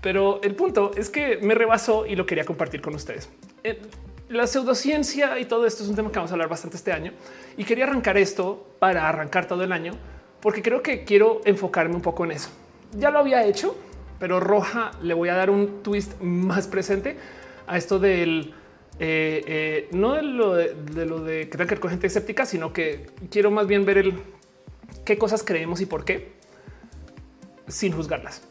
[SPEAKER 1] Pero el punto es que me rebasó y lo quería compartir con ustedes. Eh, la pseudociencia y todo esto es un tema que vamos a hablar bastante este año y quería arrancar esto para arrancar todo el año porque creo que quiero enfocarme un poco en eso. Ya lo había hecho, pero Roja le voy a dar un twist más presente a esto del eh, eh, no de lo de, lo de que tenga que con gente escéptica, sino que quiero más bien ver el qué cosas creemos y por qué sin juzgarlas.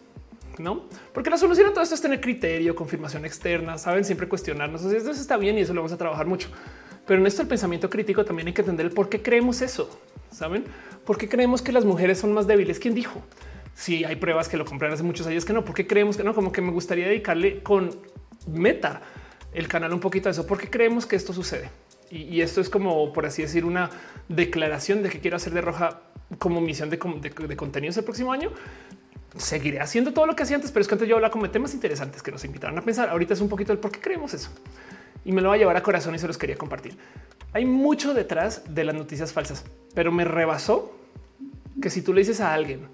[SPEAKER 1] No, porque la solución a todo esto es tener criterio, confirmación externa, saben, siempre cuestionarnos. Eso está bien y eso lo vamos a trabajar mucho. Pero en esto el pensamiento crítico también hay que entender el por qué creemos eso. Saben por qué creemos que las mujeres son más débiles. ¿Quién dijo? Si hay pruebas que lo compraron hace muchos años que no, porque creemos que no, como que me gustaría dedicarle con meta el canal un poquito a eso, porque creemos que esto sucede. Y, esto es como, por así decir, una declaración de que quiero hacer de Roja como misión de, de, contenidos el próximo año. Seguiré haciendo todo lo que hacía antes, pero es que antes yo hablaba como temas interesantes que nos invitaron a pensar. Ahorita es un poquito el por qué creemos eso. y me lo va a llevar a corazón y se los quería compartir. Hay mucho detrás de las noticias falsas, pero me rebasó que si tú le dices a alguien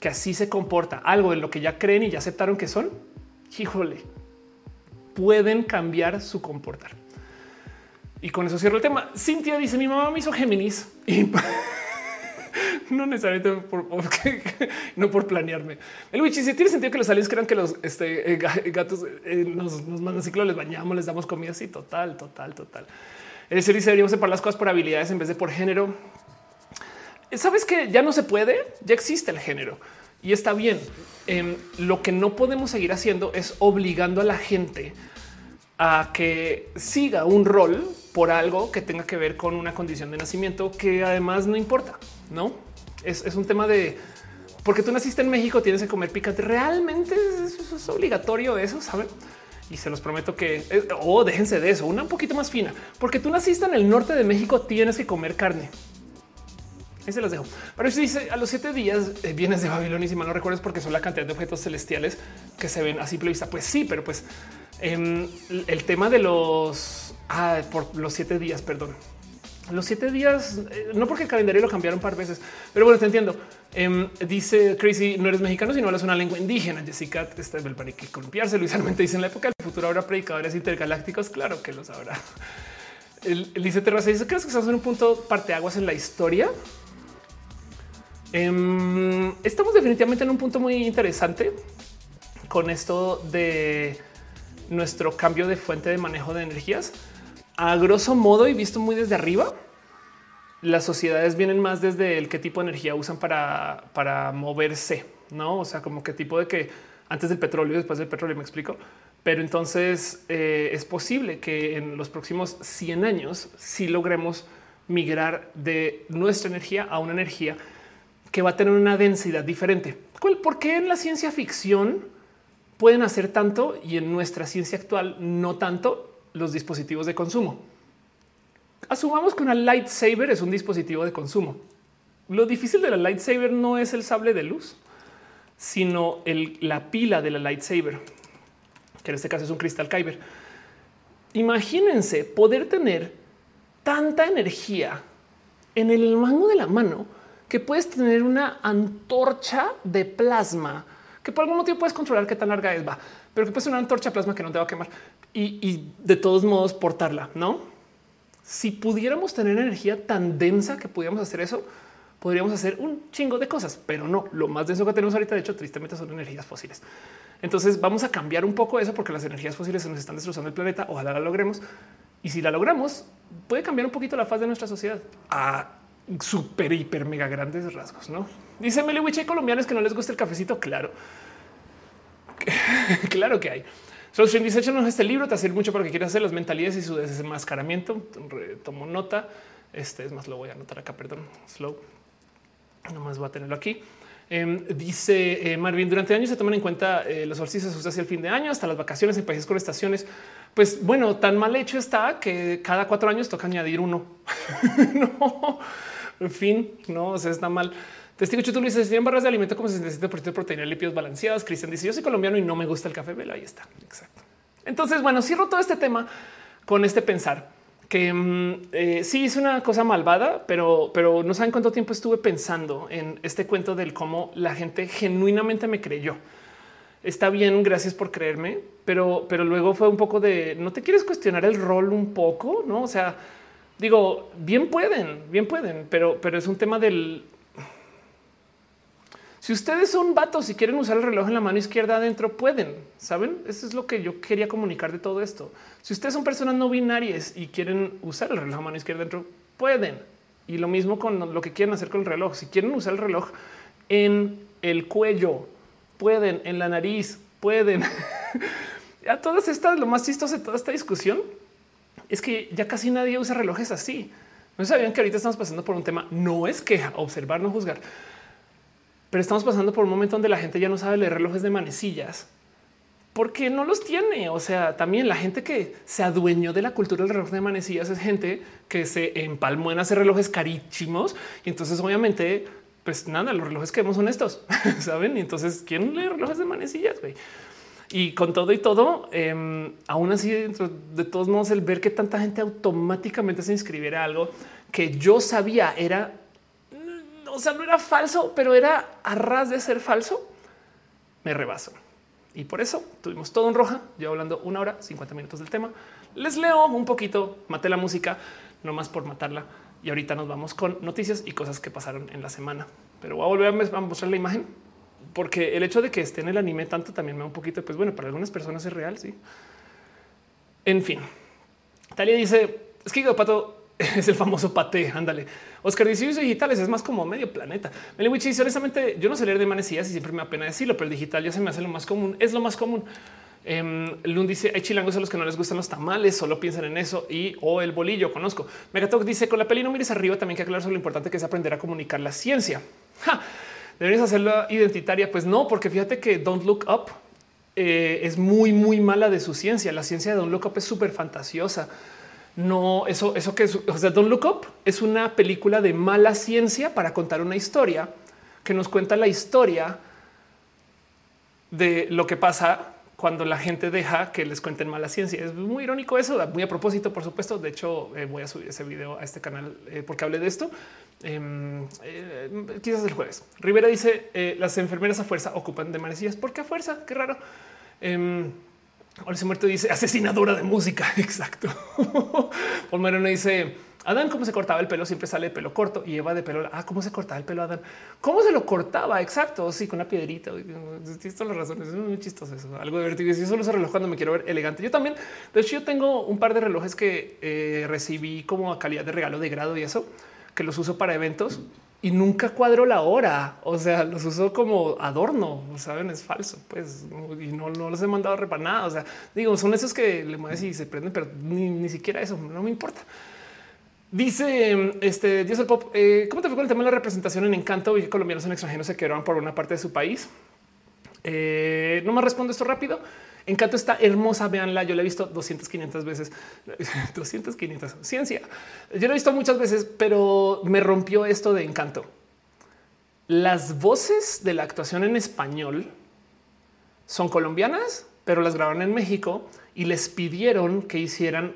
[SPEAKER 1] que así se comporta algo en lo que ya creen y ya aceptaron que son, híjole, pueden cambiar su comportar. Y con eso cierro el tema. Cintia dice: Mi mamá me hizo Géminis y no necesariamente por, no por planearme. El Wichi si tiene sentido que los aliens crean que los este, eh, gatos eh, nos, mandan ciclo, les bañamos, les damos comida. Sí, total, total, total. El se dice deberíamos separar las cosas por habilidades en vez de por género. Sabes que ya no se puede, ya existe el género y está bien. Em, lo que no podemos seguir haciendo es obligando a la gente a que siga un rol por algo que tenga que ver con una condición de nacimiento que además no importa, no es, un tema de porque tú naciste en México, tienes que comer picante. Realmente es, obligatorio eso, saben? Y se los prometo que eh, o oh, déjense de eso, una un poquito más fina, porque tú naciste en el norte de México, tienes que comer carne. Ahí se las dejo. Pero si dice a los siete días eh, vienes de Babilonia y si mal no recuerdas porque son la cantidad de objetos celestiales que se ven a simple vista. Pues sí, pero pues em, el tema de los ah, por los siete días, perdón. Los siete días, eh, no porque el calendario lo cambiaron un par veces, pero bueno, te entiendo. Em, dice Crazy, no eres mexicano, sino hablas una lengua indígena. Jessica está el para que columpiarse. Luis Armente dice en la época del futuro habrá predicadores intergalácticos. Claro que los habrá. El, dice Terraza dice: ¿Crees que estamos en un punto parteaguas en la historia? Em, estamos definitivamente en un punto muy interesante con esto de nuestro cambio de fuente de manejo de energías. A grosso modo y visto muy desde arriba, las sociedades vienen más desde el qué tipo de energía usan para, para moverse, no? O sea, como qué tipo de que antes del petróleo, después del petróleo, me explico. Pero entonces eh, es posible que en los próximos 100 años sí logremos migrar de nuestra energía a una energía que va a tener una densidad diferente. ¿Por qué en la ciencia ficción pueden hacer tanto y en nuestra ciencia actual no tanto los dispositivos de consumo? Asumamos que una lightsaber es un dispositivo de consumo. Lo difícil de la lightsaber no es el sable de luz, sino la pila de la lightsaber, que en este caso es un cristal kyber. Imagínense poder tener tanta energía en el mango de la mano que puedes tener una antorcha de plasma que por algún motivo puedes controlar qué tan larga es, va, pero que puedes una antorcha de plasma que no te va a quemar y, de todos modos portarla, no? Si pudiéramos tener energía tan densa que pudiéramos hacer eso, podríamos hacer un chingo de cosas, pero no. Lo más denso que tenemos ahorita, de hecho, tristemente son energías fósiles. Entonces vamos a cambiar un poco eso porque las energías fósiles se nos están destrozando el planeta. Ojalá la logremos. Y si la logramos, puede cambiar un poquito la faz de nuestra sociedad. A súper, hiper, mega grandes rasgos, ¿no? Dice Meliwich, hay colombianos que no les gusta el cafecito. Claro, claro que hay. Solo dice, no este libro, te hace mucho para que quieras hacer las mentalidades y su desmascaramiento. Tomo nota. Este es más, lo voy a anotar acá, perdón, slow. Nomás voy a tenerlo aquí. Em, dice eh, Marvin, durante años se toman en cuenta eh, los solsticios hacia el fin de año, hasta las vacaciones en países con estaciones. Pues bueno, tan mal hecho está que cada cuatro años toca añadir uno. no, en fin, no, o sea, está mal. Testigo Chuto dice, tienen barras de alimento como 67% de proteína, lípidos balanceados. Cristian dice, yo soy colombiano y no me gusta el café. Velo, ahí está. Exacto. Entonces, bueno, cierro todo este tema con este pensar que mm, eh, sí es una cosa malvada, pero, pero no saben cuánto tiempo estuve pensando en este cuento del cómo la gente genuinamente me creyó. Está bien, gracias por creerme, pero, pero luego fue un poco de no te quieres cuestionar el rol un poco, no? O sea, digo, bien pueden, bien pueden, pero, pero es un tema del si ustedes son vatos y quieren usar el reloj en la mano izquierda adentro, pueden. Saben? Eso es lo que yo quería comunicar de todo esto. Si ustedes son personas no binarias y quieren usar el reloj a mano izquierda adentro, pueden. Y lo mismo con lo que quieren hacer con el reloj. Si quieren usar el reloj en el cuello, pueden, en la nariz, pueden. a todas estas, lo más chistoso de toda esta discusión es que ya casi nadie usa relojes así. No sabían que ahorita estamos pasando por un tema, no es queja, observar, no juzgar pero estamos pasando por un momento donde la gente ya no sabe leer relojes de manecillas porque no los tiene. O sea, también la gente que se adueñó de la cultura del reloj de manecillas es gente que se empalmó en hacer relojes carísimos. Y entonces, obviamente, pues nada, los relojes que vemos son estos, saben? Y entonces, ¿quién lee relojes de manecillas? Y con todo y todo, em, aún así, dentro de todos modos, el ver que tanta gente automáticamente se inscribiera a algo que yo sabía era, mm, o sea, no era falso, pero era a ras de ser falso, me rebaso. Y por eso tuvimos todo en roja, yo hablando una hora, 50 minutos del tema. Les leo un poquito, maté la música, no más por matarla. Y ahorita nos vamos con noticias y cosas que pasaron en la semana. Pero voy a volver a mostrar la imagen porque el hecho de que esté en el anime tanto también me da un poquito, pues bueno, para algunas personas es real, sí. En fin, Talia dice, es que Pato es el famoso paté, ándale. Oscar dice, digitales es más como medio planeta. Meliwich dice, honestamente, yo no sé leer de manecillas y siempre me da pena decirlo, pero el digital ya se me hace lo más común, es lo más común. Um, Lund dice hay chilangos a los que no les gustan los tamales, solo piensan en eso y o el bolillo. Conozco. Megatalk dice con la peli no mires arriba. También que aclarar sobre lo importante que es aprender a comunicar la ciencia. Deberías hacerla identitaria. Pues no, porque fíjate que Don't Look Up eh, es muy, muy mala de su ciencia. La ciencia de Don't Look Up es súper fantasiosa. No, eso, eso que es, o sea, Don't Look Up es una película de mala ciencia para contar una historia que nos cuenta la historia de lo que pasa cuando la gente deja que les cuenten mala ciencia. Es muy irónico eso, muy a propósito, por supuesto. De hecho, eh, voy a subir ese video a este canal eh, porque hablé de esto. Em, eh, quizás el jueves. Rivera dice las enfermeras a fuerza ocupan de manecillas. ¿Por qué a fuerza? Qué raro. Ahora se muerto dice asesinadora de música. Exacto. Paul dice Adán, cómo se cortaba el pelo, siempre sale de pelo corto y Eva de pelo. Ah, cómo se cortaba el pelo Adán. ¿Cómo se lo cortaba? Exacto. Sí, con una piedrita. Todas las razones. Es muy chistoso eso. Algo divertido. Yo solo uso reloj cuando me quiero ver elegante. Yo también. De hecho, yo tengo un par de relojes que eh, recibí como a calidad de regalo de grado y eso que los uso para eventos y nunca cuadro la hora. O sea, los uso como adorno. Saben, es falso. Pues y no, no los he mandado a. O sea, digo, son esos que le mueves y se prenden, pero ni, ni siquiera eso no me importa. Dice este Dios el pop. Eh, ¿Cómo te fue con el tema de la representación en Encanto? Y colombianos en extranjeros se quedaron por una parte de su país. Eh, no me respondo esto rápido. Encanto está hermosa. Veanla. Yo la he visto 200, 500 veces, 200, 500 ciencia. Yo la he visto muchas veces, pero me rompió esto de Encanto. Las voces de la actuación en español son colombianas, pero las grabaron en México y les pidieron que hicieran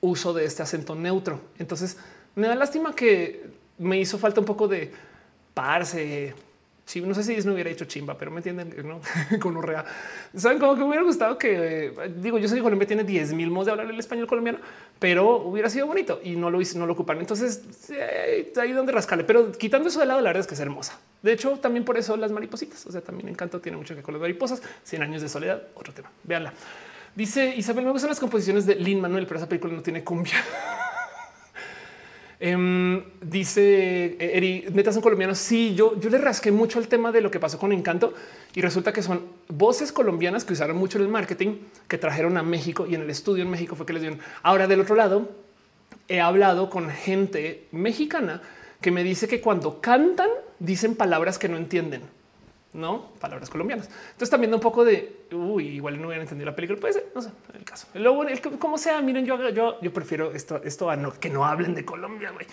[SPEAKER 1] uso de este acento neutro. Entonces me da lástima que me hizo falta un poco de parse. Sí, no sé si no hubiera hecho chimba, pero me entienden ¿no? con. Saben como que me hubiera gustado que digo, yo sé que Colombia tiene 10 mil modos de hablar el español colombiano, pero hubiera sido bonito y no lo hice, no lo ocupan. Entonces ahí donde rascarle, pero quitando eso de lado, la verdad es que es hermosa. De hecho, también por eso las maripositas. O sea, también encanto tiene mucho que con las mariposas. 100 años de soledad, otro tema. Véanla. Dice Isabel, me gustan las composiciones de Lin Manuel, pero esa película no tiene cumbia. um, dice eh, Eri, metas son colombianos. Sí, yo, yo le rasqué mucho el tema de lo que pasó con Encanto y resulta que son voces colombianas que usaron mucho en el marketing, que trajeron a México y en el estudio en México fue que les dieron. Ahora del otro lado, he hablado con gente mexicana que me dice que cuando cantan dicen palabras que no entienden no palabras colombianas. Entonces viendo un poco de uy, igual no hubieran entendido la película. Puede ser, no sé, el caso. Luego, el, como sea, miren, yo, yo, yo prefiero esto, esto a que no hablen de Colombia. Güey.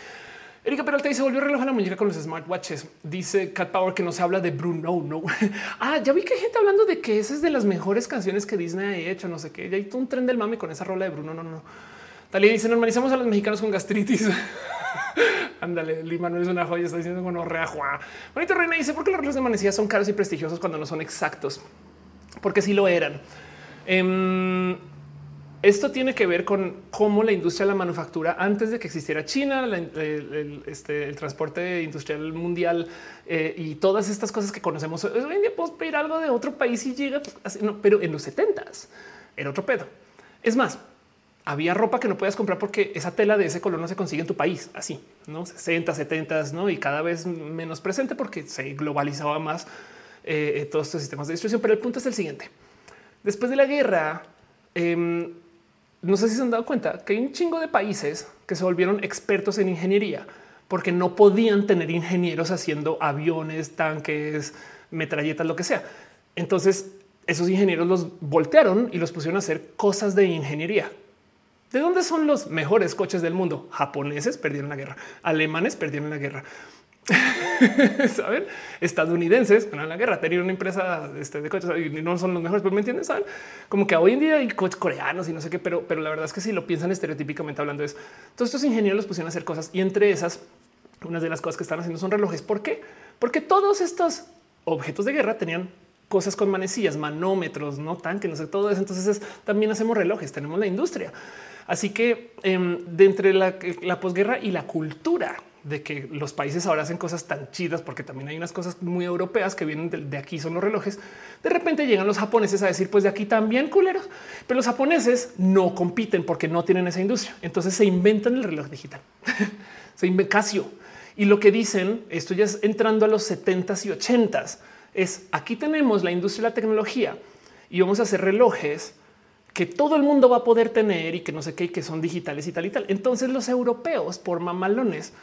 [SPEAKER 1] Erika Peralta dice volvió reloj a la muñeca con los smartwatches. Dice Cat Power que no se habla de Bruno. No, ah, ya vi que hay gente hablando de que esa es de las mejores canciones que Disney ha hecho. No sé qué. Ya hay un tren del mame con esa rola de Bruno. No, no. Talía dice normalizamos a los mexicanos con gastritis. Ándale, Lima no es una joya, está diciendo bueno, reajua. Bonito Reina dice por qué los relojes de manecilla son caros y prestigiosos cuando no son exactos, porque sí lo eran. Um, esto tiene que ver con cómo la industria de la manufactura antes de que existiera China, el, este, el, transporte industrial mundial eh, y todas estas cosas que conocemos. Hoy en día podemos pedir algo de otro país y llega, pues, no, pero en los 70 era otro pedo. Es más, había ropa que no puedas comprar porque esa tela de ese color no se consigue en tu país. Así, no 60, 70, no? Y cada vez menos presente porque se globalizaba más eh, eh, todos estos sistemas de distribución. Pero el punto es el siguiente. Después de la guerra, eh, no sé si se han dado cuenta que hay un chingo de países que se volvieron expertos en ingeniería porque no podían tener ingenieros haciendo aviones, tanques, metralletas, lo que sea. Entonces, esos ingenieros los voltearon y los pusieron a hacer cosas de ingeniería ¿De dónde son los mejores coches del mundo? Japoneses perdieron la guerra, alemanes perdieron la guerra, saben estadounidenses en la guerra tenían una empresa este, de coches y no son los mejores, pero me entienden, saben como que hoy en día hay coches coreanos y no sé qué, pero, pero la verdad es que si lo piensan estereotípicamente hablando es todos estos ingenieros los pusieron a hacer cosas y entre esas una de las cosas que están haciendo son relojes. ¿Por qué? Porque todos estos objetos de guerra tenían cosas con manecillas, manómetros, no tanques, no sé todo eso. Entonces también hacemos relojes, tenemos la industria. Así que eh, de entre la, la posguerra y la cultura de que los países ahora hacen cosas tan chidas, porque también hay unas cosas muy europeas que vienen de, aquí, son los relojes. De repente llegan los japoneses a decir, pues de aquí también culeros, pero los japoneses no compiten porque no tienen esa industria. Entonces se inventan el reloj digital. se inventa Casio. Y lo que dicen, esto ya es entrando a los 70s y 80s, es aquí tenemos la industria de la tecnología y vamos a hacer relojes que todo el mundo va a poder tener y que no sé qué, que son digitales y tal y tal. Entonces los europeos por mamalones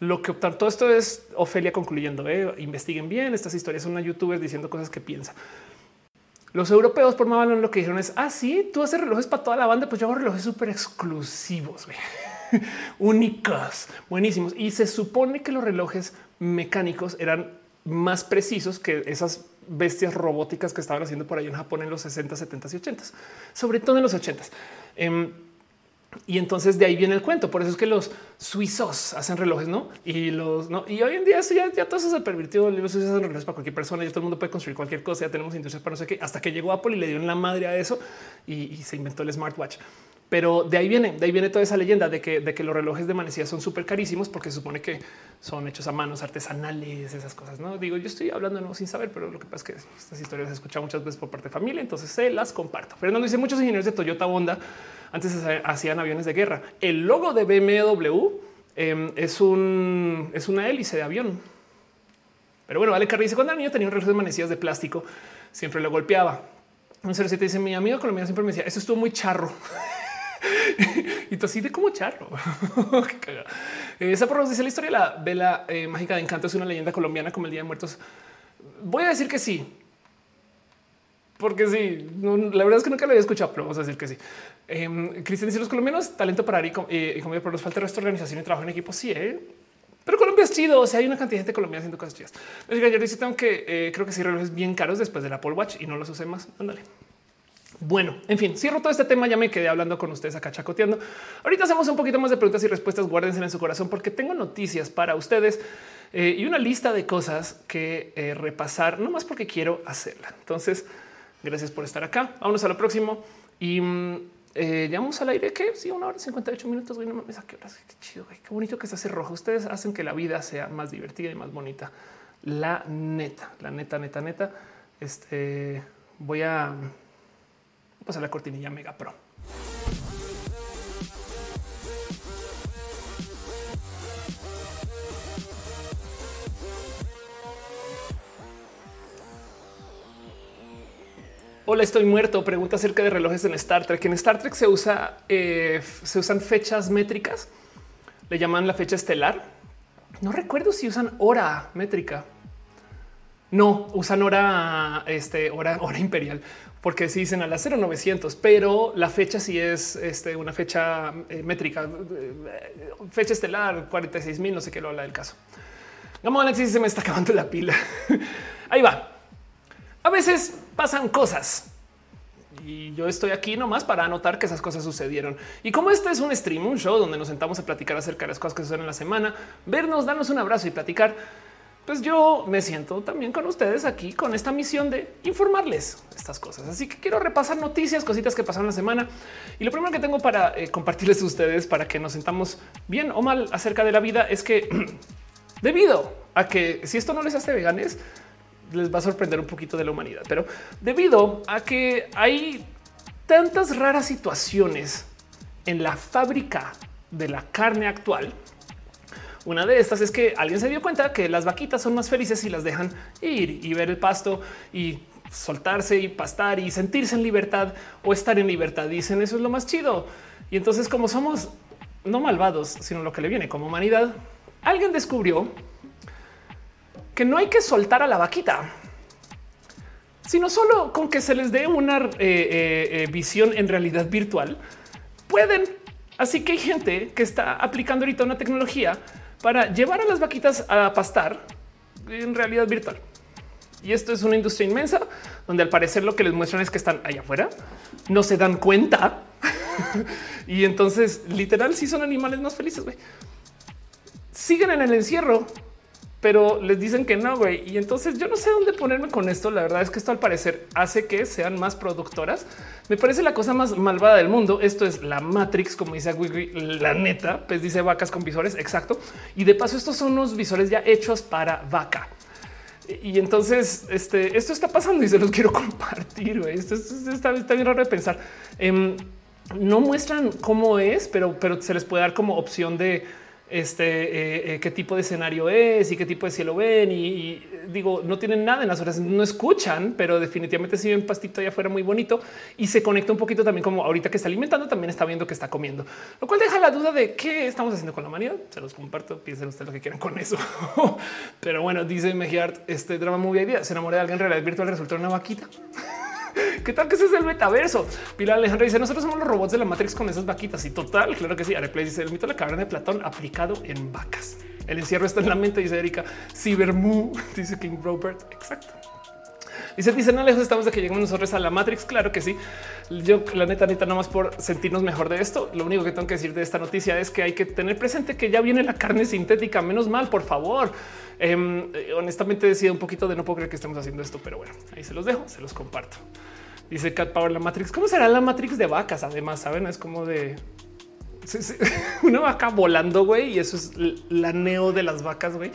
[SPEAKER 1] lo que optan todo esto es Ofelia concluyendo, ¿eh? investiguen bien estas historias, una youtuber diciendo cosas que piensa. Los europeos por mamalones lo que dijeron es, ah, sí, tú haces relojes para toda la banda, pues yo hago relojes súper exclusivos, únicos, buenísimos. Y se supone que los relojes mecánicos eran más precisos que esas bestias robóticas que estaban haciendo por ahí en Japón en los 60, 70 y 80, sobre todo en los 80. Em, y entonces de ahí viene el cuento. Por eso es que los suizos hacen relojes, no? Y los no. Y hoy en día ya, ya todo eso se permitió. Los suizos hacen relojes para cualquier persona. y todo el mundo puede construir cualquier cosa. Ya tenemos industrias para no sé qué. Hasta que llegó Apple y le dio en la madre a eso y se inventó el smartwatch. Pero de ahí viene, de ahí viene toda esa leyenda de que, de que los relojes de manecilla son súper carísimos porque se supone que son hechos a manos artesanales, esas cosas. No digo, yo estoy hablando no sin saber, pero lo que pasa es que estas historias se escuchan muchas veces por parte de familia, entonces se las comparto. Fernando dice muchos ingenieros de Toyota Honda antes hacían aviones de guerra. El logo de BMW em, es un es una hélice de avión. Pero bueno, vale, Carri dice cuando el niño tenía un reloj de manecillas de plástico, siempre lo golpeaba. Un 07 dice mi amigo colombiano siempre me decía eso estuvo muy charro. y tú así de como charro. Esa por dice la historia de la vela eh, mágica de encanto es una leyenda colombiana como el Día de Muertos. Voy a decir que sí, porque sí, la verdad es que nunca lo había escuchado, pero vamos a decir que sí. Eh, Cristian dice los colombianos talento para ir y, comer, pero nos falta el resto de organización y trabajo en equipo. Sí, ¿eh? pero Colombia es chido. O sea, hay una cantidad de gente colombiana haciendo cosas chidas. Yo dice tengo que eh, creo que sí relojes bien caros después del Apple Watch y no los usé más. Ándale. Bueno, en fin, cierro todo este tema. Ya me quedé hablando con ustedes acá chacoteando. Ahorita hacemos un poquito más de preguntas y respuestas. Guárdense en su corazón porque tengo noticias para ustedes eh, y una lista de cosas que eh, repasar, no más porque quiero hacerla. Entonces, gracias por estar acá. Vámonos a lo próximo y mm, eh, llegamos al aire que sí, una hora y 58 minutos. Güey, no mames, a qué horas. Qué chido, qué bonito que se hace rojo. Ustedes hacen que la vida sea más divertida y más bonita. La neta, la neta, neta, neta. Este voy a pues a la cortinilla Mega Pro. Hola, estoy muerto. Pregunta acerca de relojes en Star Trek. En Star Trek se usa, eh, se usan fechas métricas. Le llaman la fecha estelar. No recuerdo si usan hora métrica. No usan hora, este, hora, hora imperial porque se dicen a las 0900, pero la fecha sí es este, una fecha eh, métrica, eh, fecha estelar 46 mil, no sé qué lo habla del caso. Vamos Alexis, se me está acabando la pila. Ahí va. A veces pasan cosas y yo estoy aquí nomás para anotar que esas cosas sucedieron. Y como este es un stream, un show donde nos sentamos a platicar acerca de las cosas que suceden en la semana, vernos, darnos un abrazo y platicar pues yo me siento también con ustedes aquí con esta misión de informarles estas cosas. Así que quiero repasar noticias, cositas que pasaron la semana. Y lo primero que tengo para eh, compartirles a ustedes para que nos sentamos bien o mal acerca de la vida es que debido a que si esto no les hace veganes, les va a sorprender un poquito de la humanidad, pero debido a que hay tantas raras situaciones en la fábrica de la carne actual, una de estas es que alguien se dio cuenta que las vaquitas son más felices si las dejan ir y ver el pasto y soltarse y pastar y sentirse en libertad o estar en libertad. Dicen eso es lo más chido. Y entonces como somos no malvados, sino lo que le viene como humanidad, alguien descubrió que no hay que soltar a la vaquita, sino solo con que se les dé una eh, eh, eh, visión en realidad virtual, pueden. Así que hay gente que está aplicando ahorita una tecnología para llevar a las vaquitas a pastar en realidad virtual. Y esto es una industria inmensa donde al parecer lo que les muestran es que están allá afuera, no se dan cuenta. y entonces literal sí son animales más felices. Siguen en el encierro pero les dicen que no, güey. Y entonces yo no sé dónde ponerme con esto. La verdad es que esto al parecer hace que sean más productoras. Me parece la cosa más malvada del mundo. Esto es la Matrix, como dice la neta, pues dice vacas con visores. Exacto. Y de paso, estos son unos visores ya hechos para vaca. Y entonces este, esto está pasando y se los quiero compartir. Güey. Esto, está, bien raro de pensar. Em, no muestran cómo es, pero, pero se les puede dar como opción de este, eh, eh, qué tipo de escenario es y qué tipo de cielo ven. Y, digo, no tienen nada en las horas, no escuchan, pero definitivamente si ven pastito allá afuera muy bonito y se conecta un poquito también como ahorita que está alimentando, también está viendo que está comiendo, lo cual deja la duda de qué estamos haciendo con la humanidad. Se los comparto, piensen ustedes lo que quieran con eso. pero bueno, dice Mejiart, este drama muy idea, se enamora de alguien en realidad virtual, resultó una vaquita. ¿Qué tal que ese es el metaverso? Pilar Alejandra dice nosotros somos los robots de la Matrix con esas vaquitas y total. Claro que sí. Areplay dice el mito de la caverna de Platón aplicado en vacas. El encierro está en la mente, dice Erika. Cybermu, dice King Robert. Exacto. Dice, dice, no lejos estamos de que lleguemos nosotros a la Matrix. Claro que sí. Yo, la neta, neta, más por sentirnos mejor de esto. Lo único que tengo que decir de esta noticia es que hay que tener presente que ya viene la carne sintética. Menos mal, por favor. Em, honestamente, decía un poquito de no puedo creer que estemos haciendo esto, pero bueno, ahí se los dejo, se los comparto. Dice Cat Power la Matrix. ¿Cómo será la Matrix de vacas? Además, saben, es como de una vaca volando, güey, y eso es la neo de las vacas, güey.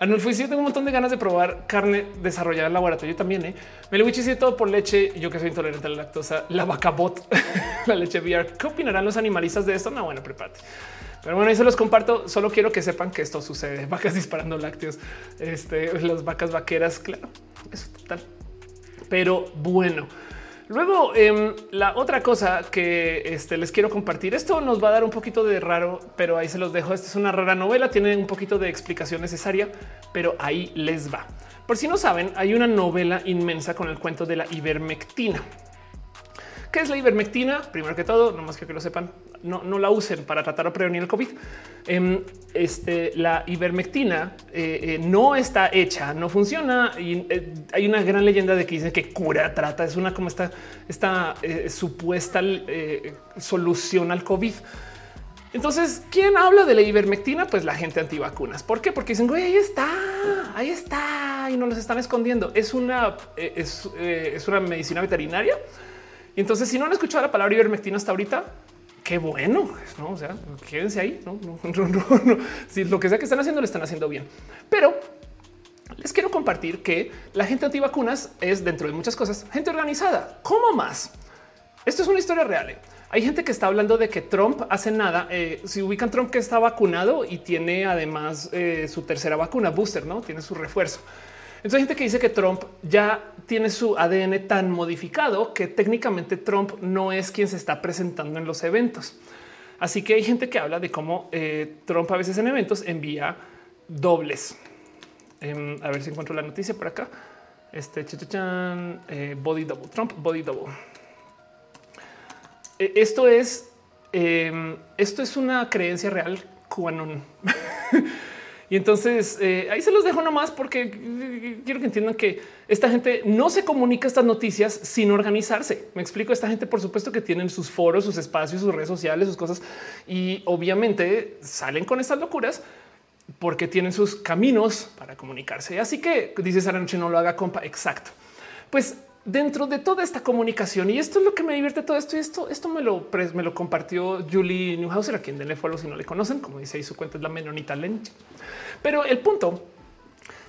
[SPEAKER 1] Anulfo, sí, tengo un montón de ganas de probar carne desarrollada en laboratorio. También, ¿eh? Me lo hice todo por leche. Yo que soy intolerante a la lactosa, la vaca bot, la leche VR. ¿Qué opinarán los animalistas de esto? No, bueno, prepárate. Pero bueno, ahí se los comparto. Solo quiero que sepan que esto sucede. Vacas disparando lácteos, este, las vacas vaqueras. Claro, eso total. Pero bueno, Luego, em, la otra cosa que este, les quiero compartir, esto nos va a dar un poquito de raro, pero ahí se los dejo. Esta es una rara novela, tiene un poquito de explicación necesaria, pero ahí les va. Por si no saben, hay una novela inmensa con el cuento de la ivermectina. ¿Qué es la ivermectina? Primero que todo, no más que que lo sepan, no, no la usen para tratar o prevenir el COVID. Em, este, la ivermectina eh, eh, no está hecha, no funciona. Y eh, hay una gran leyenda de que dicen que cura, trata, es una como esta, esta supuesta solución al COVID. Entonces, ¿quién habla de la ivermectina? Pues la gente antivacunas. ¿Por qué? Porque dicen, güey, ahí está, ahí está, y no los están escondiendo. Es una, es, es una medicina veterinaria entonces, si no han escuchado la palabra ivermectina hasta ahorita, qué bueno, ¿no? O sea, quédense ahí, ¿no? Si lo que sea que están haciendo, lo están haciendo bien. Pero les quiero compartir que la gente antivacunas es, dentro de muchas cosas, gente organizada. ¿Cómo más? Esto es una historia real. ¿eh? Hay gente que está hablando de que Trump hace nada. Eh, si ubican Trump que está vacunado y tiene además eh, su tercera vacuna booster, no tiene su refuerzo. Entonces hay gente que dice que Trump ya tiene su ADN tan modificado que técnicamente Trump no es quien se está presentando en los eventos. Así que hay gente que habla de cómo eh, Trump a veces en eventos envía dobles. Em, a ver si encuentro la noticia por acá. Este eh, body double, Trump body double. E, esto es em, esto es una creencia real QAnon. Y entonces eh, ahí se los dejo nomás porque quiero que entiendan que esta gente no se comunica estas noticias sin organizarse. Me explico. Esta gente, por supuesto, que tienen sus foros, sus espacios, sus redes sociales, sus cosas y obviamente salen con estas locuras porque tienen sus caminos para comunicarse. Así que dices a la noche no lo haga compa. Exacto. Pues dentro de toda esta comunicación y esto es lo que me divierte todo esto y esto, esto me lo, me lo compartió Julie Newhauser, a quien denle follow si no le conocen, como dice ahí su cuenta es la menonita Lench. Pero el punto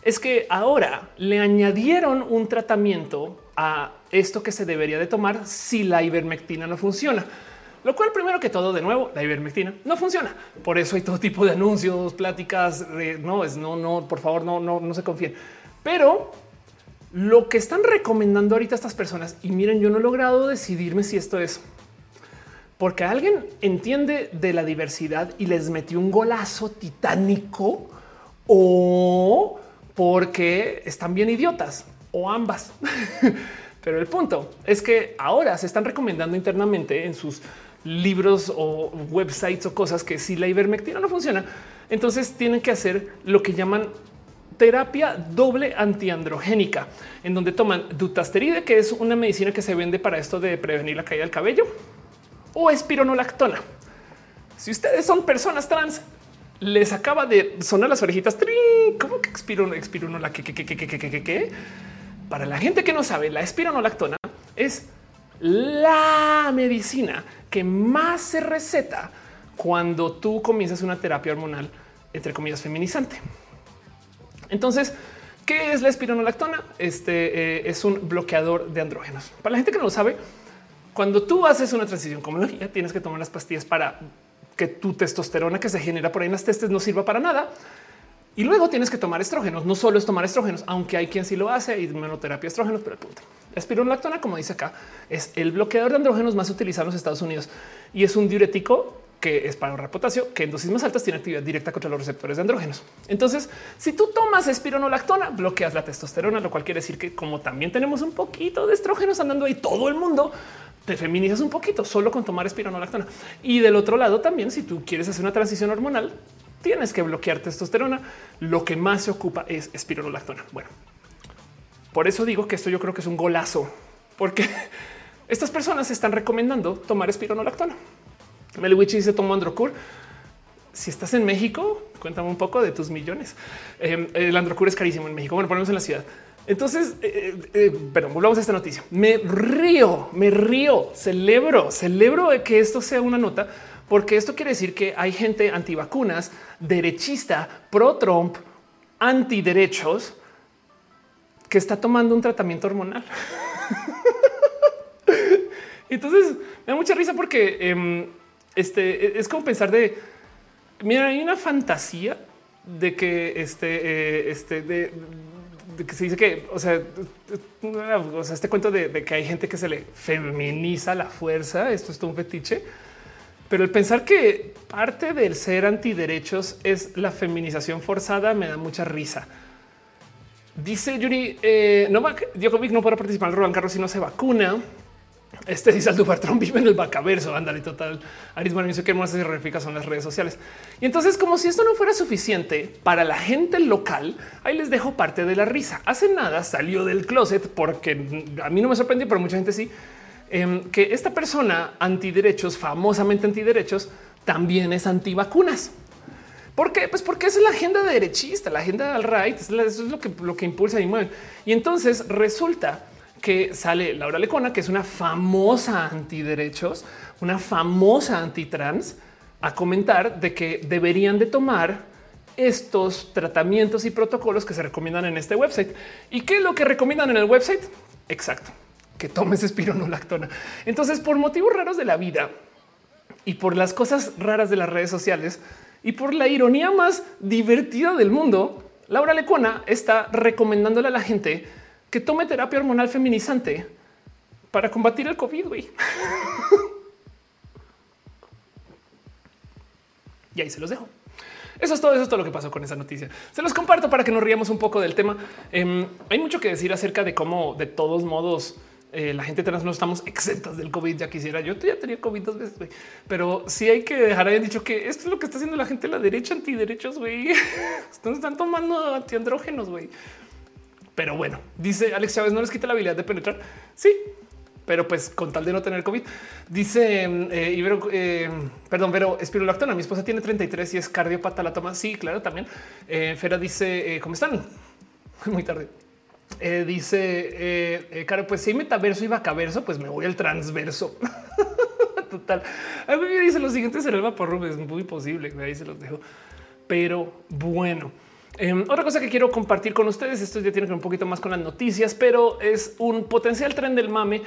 [SPEAKER 1] es que ahora le añadieron un tratamiento a esto que se debería de tomar si la ivermectina no funciona. Lo cual, primero que todo, de nuevo, la ivermectina no funciona. Por eso hay todo tipo de anuncios, pláticas. no es no, no, por favor, no, no, no se confíen. Pero lo que están recomendando ahorita estas personas, y miren, yo no he logrado decidirme si esto es porque alguien entiende de la diversidad y les metió un golazo titánico o porque están bien idiotas o ambas. Pero el punto es que ahora se están recomendando internamente en sus libros o websites o cosas que si la ivermectina no funciona, entonces tienen que hacer lo que llaman terapia doble antiandrogénica, en donde toman dutasteride, que es una medicina que se vende para esto de prevenir la caída del cabello, o espironolactona. Si ustedes son personas trans, les acaba de sonar las orejitas. ¿Cómo que qué, qué, qué? Para la gente que no sabe, la espironolactona es la medicina que más se receta cuando tú comienzas una terapia hormonal, entre comillas, feminizante. Entonces, ¿qué es la espironolactona? Este eh, es un bloqueador de andrógenos. Para la gente que no lo sabe, cuando tú haces una transición como la tienes que tomar las pastillas para que tu testosterona que se genera por ahí en las testes no sirva para nada. Y luego tienes que tomar estrógenos. No solo es tomar estrógenos, aunque hay quien sí lo hace y monoterapia estrógenos, pero el punto. La espironolactona, como dice acá, es el bloqueador de andrógenos más utilizado en los Estados Unidos y es un diurético que es para ahorrar potasio, que en dosis más altas tiene actividad directa contra los receptores de andrógenos. Entonces, si tú tomas espironolactona, bloqueas la testosterona, lo cual quiere decir que como también tenemos un poquito de estrógenos andando ahí todo el mundo, te feminizas un poquito solo con tomar espironolactona. Y del otro lado también, si tú quieres hacer una transición hormonal, tienes que bloquear testosterona. Lo que más se ocupa es espironolactona. Bueno, por eso digo que esto yo creo que es un golazo, porque estas personas están recomendando tomar espironolactona. Meliwich dice tomo Androcur. Si estás en México, cuéntame un poco de tus millones. Em, el Androcur es carísimo en México. Bueno, ponemos en la ciudad. Entonces, eh, eh, eh, pero volvamos a esta noticia. Me río, me río, celebro, celebro que esto sea una nota, porque esto quiere decir que hay gente antivacunas, derechista, pro Trump, antiderechos, que está tomando un tratamiento hormonal. Entonces me da mucha risa porque em, este e, es como pensar de mira, hay una fantasía de que este, eh, este, de, que se dice que, o sea, o sea, este cuento de, que hay gente que se le feminiza la fuerza. Esto es todo un fetiche, pero el pensar que parte del ser antiderechos es la feminización forzada me da mucha risa. Dice Yuri eh, Novak Djokovic no podrá participar en Roland Garros si no se vacuna. Este dice Aldo Bartrón vive en el Bacaverso. Ándale, total. Arisman dice que más se refica son las redes sociales. Y entonces, como si esto no fuera suficiente para la gente local, ahí les dejo parte de la risa. Hace nada salió del closet porque a mí no me sorprendió, pero mucha gente sí, em, que esta persona antiderechos, famosamente antiderechos, también es antivacunas. ¿Por qué? Pues porque es la agenda derechista, la agenda del right, eso es lo que, lo que impulsa y mueve. Y entonces resulta que sale Laura Lecona, que es una famosa antiderechos, una famosa antitrans, a comentar de que deberían de tomar estos tratamientos y protocolos que se recomiendan en este website. ¿Y qué es lo que recomiendan en el website? Exacto, que tomes espironolactona. Entonces, por motivos raros de la vida y por las cosas raras de las redes sociales y por la ironía más divertida del mundo, Laura Lecona está recomendándole a la gente que tome terapia hormonal feminizante para combatir el COVID. y ahí se los dejo. Eso es todo. Eso es todo lo que pasó con esa noticia. Se los comparto para que nos riamos un poco del tema. Em, hay mucho que decir acerca de cómo, de todos modos, eh, la gente trans no estamos exentas del COVID. Ya quisiera yo, ya tenía COVID dos veces, pero sí hay que dejar haber dicho que esto es lo que está haciendo la gente de la derecha antiderechos. Güey, están tomando antiandrógenos. Güey. Pero bueno, dice Alex Chávez, no les quita la habilidad de penetrar. Sí, pero pues con tal de no tener COVID. Dice eh, Ibero, eh, perdón, pero espirulactona. Mi esposa tiene 33 y es cardiopata. La toma. Sí, claro, también. Eh, Fera dice cómo están muy tarde. dice Caro, pues si hay metaverso y vacaverso, pues me voy al transverso. Total. A mí me dice lo siguiente será el vapor es muy posible. Ahí se los dejo. Pero bueno. Em, otra cosa que quiero compartir con ustedes, esto ya tiene que ver un poquito más con las noticias, pero es un potencial tren del mame.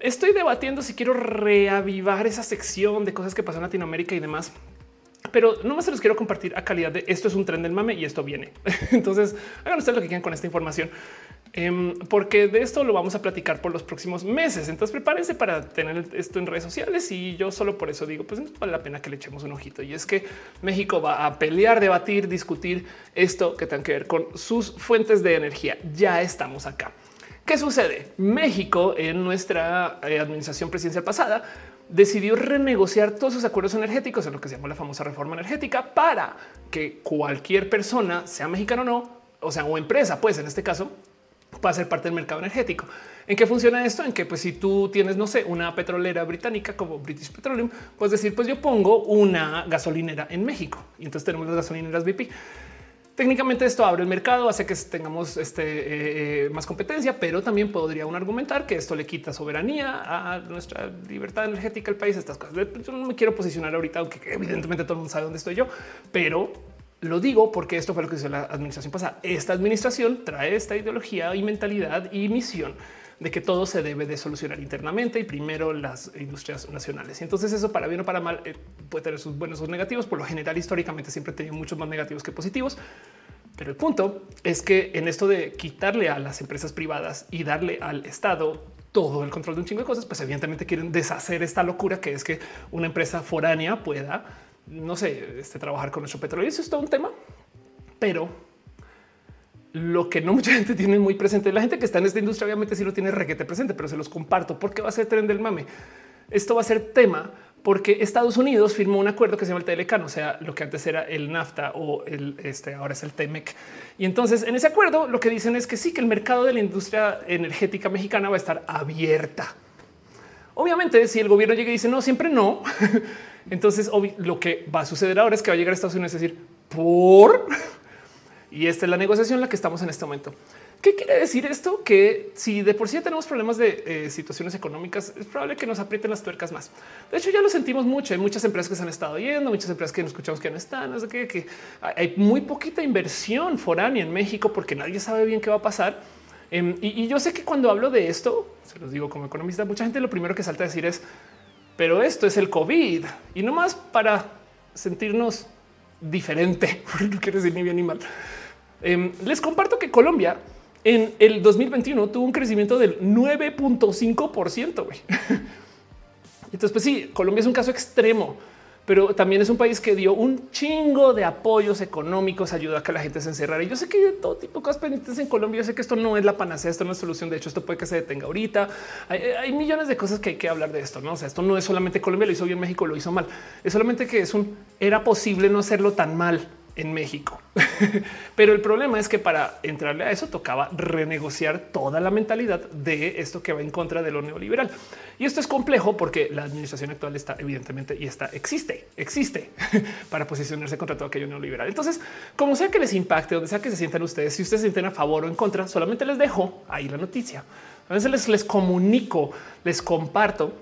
[SPEAKER 1] Estoy debatiendo si quiero reavivar esa sección de cosas que pasan en Latinoamérica y demás pero no más se los quiero compartir a calidad de esto es un tren del mame y esto viene. Entonces hagan ustedes lo que quieran con esta información, em, porque de esto lo vamos a platicar por los próximos meses. Entonces prepárense para tener esto en redes sociales y yo solo por eso digo, pues vale la pena que le echemos un ojito. Y es que México va a pelear, debatir, discutir esto que tenga que ver con sus fuentes de energía. Ya estamos acá. ¿Qué sucede? México en nuestra eh, administración presidencial pasada decidió renegociar todos sus acuerdos energéticos en lo que se llama la famosa reforma energética para que cualquier persona, sea mexicano o no, o sea, o empresa, pues en este caso, pueda ser parte del mercado energético. ¿En qué funciona esto? En que pues si tú tienes, no sé, una petrolera británica como British Petroleum, puedes decir, pues yo pongo una gasolinera en México y entonces tenemos las gasolineras BP. Técnicamente esto abre el mercado, hace que tengamos este, eh, eh, más competencia, pero también podría un argumentar que esto le quita soberanía a nuestra libertad energética del país. Estas cosas. Yo no me quiero posicionar ahorita, aunque evidentemente todo el mundo sabe dónde estoy yo, pero lo digo porque esto fue lo que hizo la administración pasada. Esta administración trae esta ideología y mentalidad y misión de que todo se debe de solucionar internamente y primero las industrias nacionales. Y entonces eso para bien o para mal eh, puede tener sus buenos o negativos. Por lo general, históricamente siempre he tenido muchos más negativos que positivos. Pero el punto es que en esto de quitarle a las empresas privadas y darle al Estado todo el control de un chingo de cosas, pues evidentemente quieren deshacer esta locura que es que una empresa foránea pueda, no sé, este, trabajar con nuestro petróleo. Eso es todo un tema, pero lo que no mucha gente tiene muy presente, la gente que está en esta industria obviamente sí lo tiene requete presente, pero se los comparto porque va a ser tren del mame. Esto va a ser tema porque Estados Unidos firmó un acuerdo que se llama el Telecan, o sea, lo que antes era el NAFTA o el este ahora es el TEMEC. Y entonces en ese acuerdo lo que dicen es que sí que el mercado de la industria energética mexicana va a estar abierta. Obviamente, si el gobierno llega y dice no, siempre no, entonces lo que va a suceder ahora es que va a llegar a Estados Unidos a decir por y esta es la negociación en la que estamos en este momento. ¿Qué quiere decir esto? Que si de por sí tenemos problemas de eh, situaciones económicas, es probable que nos aprieten las tuercas más. De hecho, ya lo sentimos mucho. Hay muchas empresas que se han estado yendo, muchas empresas que no escuchamos que no están. Qué, que hay muy poquita inversión foránea en México porque nadie sabe bien qué va a pasar. Em, y, yo sé que cuando hablo de esto, se los digo como economista, mucha gente lo primero que salta a decir es, pero esto es el COVID y no más para sentirnos diferente. no quiere decir ni bien ni mal. Em, les comparto que Colombia en el 2021 tuvo un crecimiento del 9.5 por ciento. Entonces, pues sí, Colombia es un caso extremo, pero también es un país que dio un chingo de apoyos económicos, ayuda a que la gente se encerrara. Y yo sé que hay todo tipo de cosas pendientes en Colombia. Yo sé que esto no es la panacea, esto no es solución. De hecho, esto puede que se detenga ahorita. Hay, millones de cosas que hay que hablar de esto. No, o sea, esto no es solamente Colombia lo hizo bien, México lo hizo mal. Es solamente que es un era posible no hacerlo tan mal en México. Pero el problema es que para entrarle a eso tocaba renegociar toda la mentalidad de esto que va en contra de lo neoliberal. Y esto es complejo porque la administración actual está evidentemente y está existe, existe para posicionarse contra todo aquello neoliberal. Entonces, como sea que les impacte, donde sea que se sientan ustedes, si ustedes se sienten a favor o en contra, solamente les dejo ahí la noticia. A veces les, les comunico, les comparto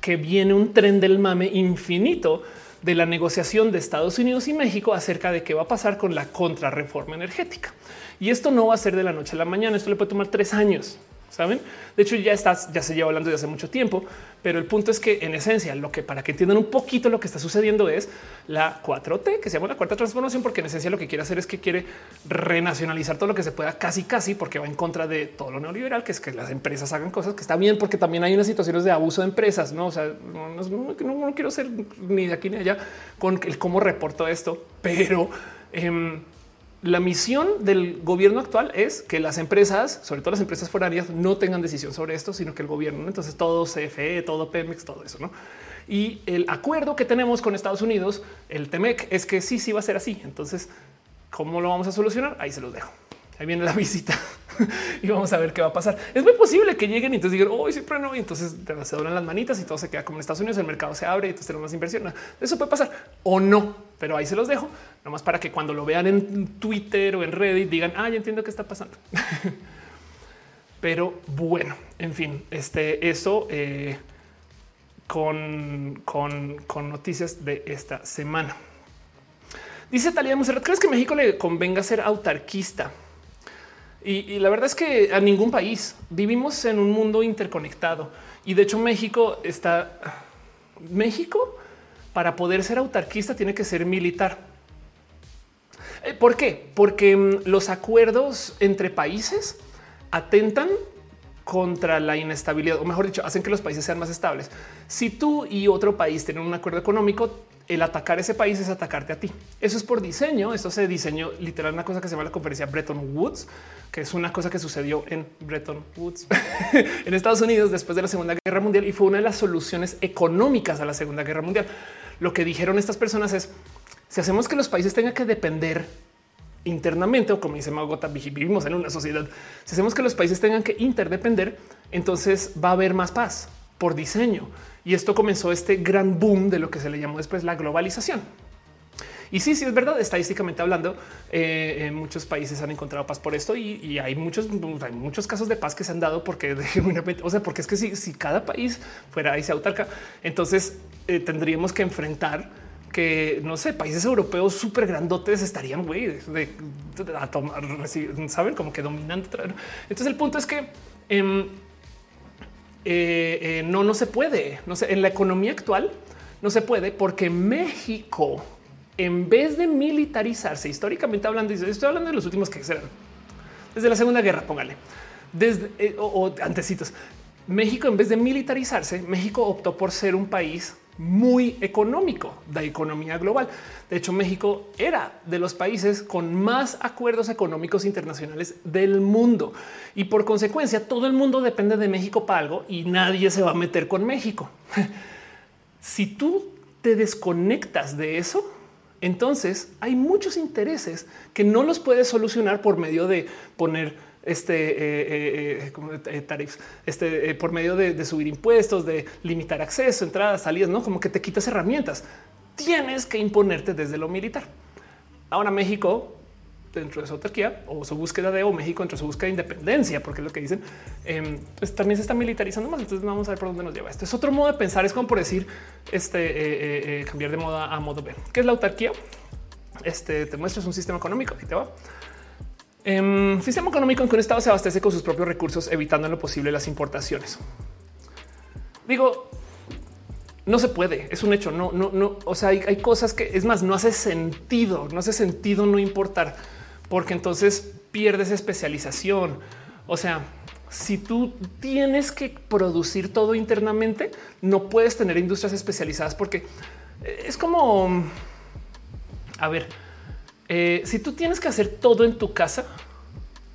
[SPEAKER 1] que viene un tren del mame infinito de la negociación de Estados Unidos y México acerca de qué va a pasar con la contrarreforma energética. Y esto no va a ser de la noche a la mañana, esto le puede tomar tres años. Saben? De hecho, ya estás, ya se lleva hablando desde hace mucho tiempo, pero el punto es que en esencia, lo que para que entiendan un poquito lo que está sucediendo es la 4T, que se llama la cuarta transformación, porque en esencia lo que quiere hacer es que quiere renacionalizar todo lo que se pueda casi, casi, porque va en contra de todo lo neoliberal, que es que las empresas hagan cosas que está bien, porque también hay unas situaciones de abuso de empresas. No, o sea, no, quiero ser ni de aquí ni allá con el cómo reporto esto, pero em, la misión del gobierno actual es que las empresas, sobre todo las empresas foráneas, no tengan decisión sobre esto, sino que el gobierno, entonces todo CFE, todo Pemex, todo eso, ¿no? Y el acuerdo que tenemos con Estados Unidos, el TEMEC, es que sí, sí va a ser así. Entonces, ¿cómo lo vamos a solucionar? Ahí se los dejo. Ahí viene la visita y vamos a ver qué va a pasar. Es muy posible que lleguen y entonces digan hoy siempre no. Y entonces se doblan las manitas y todo se queda como en Estados Unidos. El mercado se abre y entonces tenemos más inversión. Eso puede pasar o no, pero ahí se los dejo nomás para que cuando lo vean en Twitter o en Reddit digan, ah, entiendo qué está pasando. pero bueno, en fin, este eso eh, con, con, con noticias de esta semana. Dice Talía Monserrat, ¿crees que México le convenga ser autarquista? Y, la verdad es que a ningún país vivimos en un mundo interconectado. Y de hecho México está... México para poder ser autarquista tiene que ser militar. Eh, ¿Por qué? Porque mm, los acuerdos entre países atentan contra la inestabilidad, o mejor dicho, hacen que los países sean más estables. Si tú y otro país tienen un acuerdo económico, el atacar ese país es atacarte a ti. Eso es por diseño. Esto se diseñó literal una cosa que se llama la conferencia Bretton Woods, que es una cosa que sucedió en Bretton Woods en Estados Unidos después de la Segunda Guerra Mundial y fue una de las soluciones económicas a la Segunda Guerra Mundial. Lo que dijeron estas personas es si hacemos que los países tengan que depender internamente o como dice Magota, vivimos en una sociedad. Si hacemos que los países tengan que interdepender, entonces va a haber más paz por diseño. Y esto comenzó este gran boom de lo que se le llamó después la globalización. Y sí, sí es verdad, estadísticamente hablando, eh, muchos países han encontrado paz por esto y, hay muchos, hay muchos casos de paz que se han dado porque o sea, porque es que si, si cada país fuera se autarca, entonces eh, tendríamos que enfrentar que no sé, países europeos súper grandotes estarían güey de, a tomar, saben como que dominante. Entonces el punto es que em, eh, eh, no, no se puede. No sé, en la economía actual no se puede porque México, en vez de militarizarse históricamente hablando, estoy hablando de los últimos que serán desde la Segunda Guerra, póngale desde eh, o antecitos. México, en vez de militarizarse, México optó por ser un país muy económico de economía global. De hecho, México era de los países con más acuerdos económicos internacionales del mundo y por consecuencia todo el mundo depende de México para algo y nadie se va a meter con México. si tú te desconectas de eso, entonces hay muchos intereses que no los puedes solucionar por medio de poner este eh, eh, eh, tarifs, este por medio de, subir impuestos, de limitar acceso, entradas, salidas, no como que te quitas herramientas. Tienes que imponerte desde lo militar. Ahora México dentro de su autarquía o su búsqueda de o México entre su búsqueda de independencia, porque es lo que dicen, em, pues también se está militarizando más. Entonces vamos a ver por dónde nos lleva esto. Es otro modo de pensar, es como por decir este cambiar de moda a modo B. ¿Qué es la autarquía? Este te muestras un sistema económico y te va Um, sistema económico en que un Estado se abastece con sus propios recursos, evitando en lo posible las importaciones. Digo, no se puede, es un hecho. No, no, no. O sea, hay, hay, cosas que es más, no hace sentido, no hace sentido no importar, porque entonces pierdes especialización. O sea, si tú tienes que producir todo internamente, no puedes tener industrias especializadas porque es como, a ver, eh, si tú tienes que hacer todo en tu casa,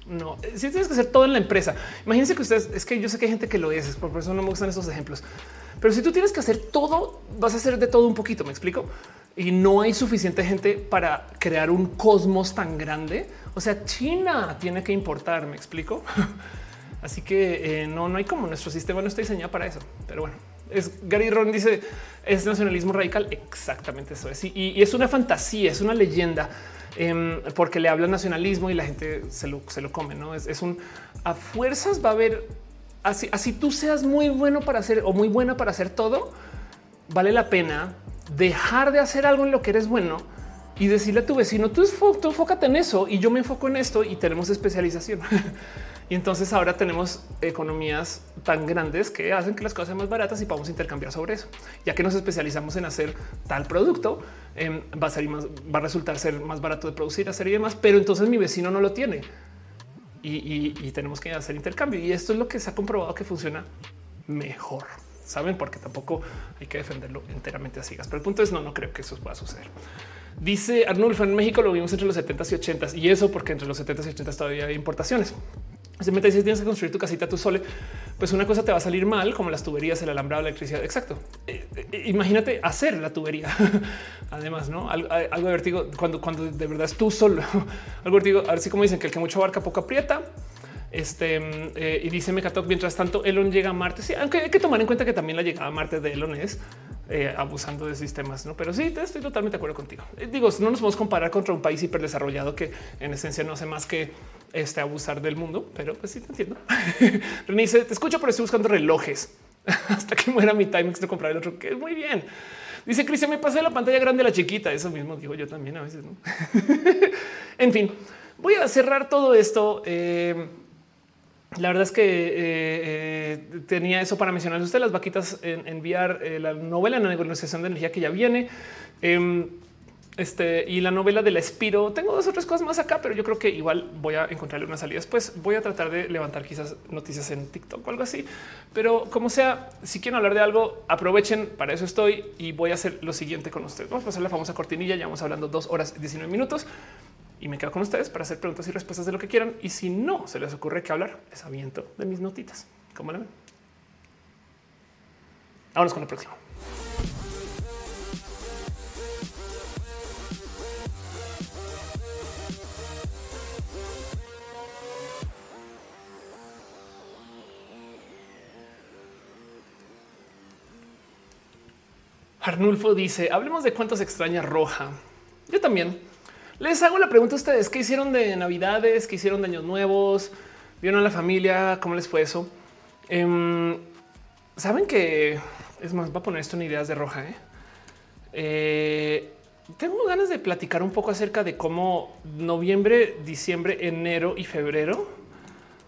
[SPEAKER 1] no, eh, si tienes que hacer todo en la empresa, imagínense que ustedes, es que yo sé que hay gente que lo es, por eso no me gustan esos ejemplos, pero si tú tienes que hacer todo, vas a hacer de todo un poquito, me explico, y no hay suficiente gente para crear un cosmos tan grande. O sea, China tiene que importar, me explico. Así que eh, no, no hay como nuestro sistema no está diseñado para eso, pero bueno es Gary Ron dice es nacionalismo radical. Exactamente eso es. y, es una fantasía, es una leyenda Em, porque le habla nacionalismo y la gente se lo, se lo come. No es, un a fuerzas va a haber así, así tú seas muy bueno para hacer o muy buena para hacer todo. Vale la pena dejar de hacer algo en lo que eres bueno y decirle a tu vecino tú, tú enfócate en eso y yo me enfoco en esto y tenemos especialización. Y entonces ahora tenemos economías tan grandes que hacen que las cosas sean más baratas y podemos intercambiar sobre eso. Ya que nos especializamos en hacer tal producto, em, va a ser más, va a resultar ser más barato de producir, hacer y demás, pero entonces mi vecino no lo tiene y, tenemos que hacer intercambio. Y esto es lo que se ha comprobado que funciona mejor. Saben, porque tampoco hay que defenderlo enteramente a ciegas. Pero el punto es no, no creo que eso pueda suceder. Dice Arnulfo en México lo vimos entre los 70s y 80s y eso porque entre los 70s y 80s todavía hay importaciones. Si me dices tienes que construir tu casita tú sole, pues una cosa te va a salir mal, como las tuberías, el alambrado, la electricidad. Exacto. Eh, eh, imagínate hacer la tubería. Además, no algo, algo de vertigo cuando, cuando de verdad es tú solo. algo vertigo. Así como dicen que el que mucho abarca poco aprieta. Este eh, y dice Mecatok. Mientras tanto, Elon llega a Marte. Sí, aunque hay que tomar en cuenta que también la llegada a Marte de Elon es abusando de sistemas, no? Pero sí, estoy totalmente de acuerdo contigo. digo, no nos podemos comparar contra un país hiperdesarrollado que en esencia no hace más que este, abusar del mundo, pero pues sí te entiendo. Renice, te escucho, pero estoy buscando relojes hasta que muera mi timing de comprar el otro, que es muy bien. Dice Cristian, me pasé la pantalla grande, la chiquita. Eso mismo digo yo también a veces. ¿no? en fin, voy a cerrar todo esto. Eh, la verdad es que eh, eh, tenía eso para mencionar usted las vaquitas en enviar la novela en la negociación de energía que ya viene. Este y la novela de la Espiro. Tengo dos otras cosas más acá, pero yo creo que igual voy a encontrarle una salida después. Voy a tratar de levantar quizás noticias en TikTok o algo así. Pero como sea, si quieren hablar de algo, aprovechen. Para eso estoy y voy a hacer lo siguiente con ustedes. Vamos a pasar la famosa cortinilla. Ya vamos hablando dos horas y 19 minutos y me quedo con ustedes para hacer preguntas y respuestas de lo que quieran. Y si no se les ocurre que hablar, les aviento de mis notitas. ¿Cómo la ven? Vámonos con la próxima. Arnulfo dice, hablemos de cuántos extraña Roja. Yo también. Les hago la pregunta a ustedes, ¿qué hicieron de Navidades? ¿Qué hicieron de Años Nuevos? ¿Vieron a la familia? ¿Cómo les fue eso? Em, Saben que, es más, va a poner esto en ideas de Roja. ¿eh? Eh, tengo ganas de platicar un poco acerca de cómo noviembre, diciembre, enero y febrero.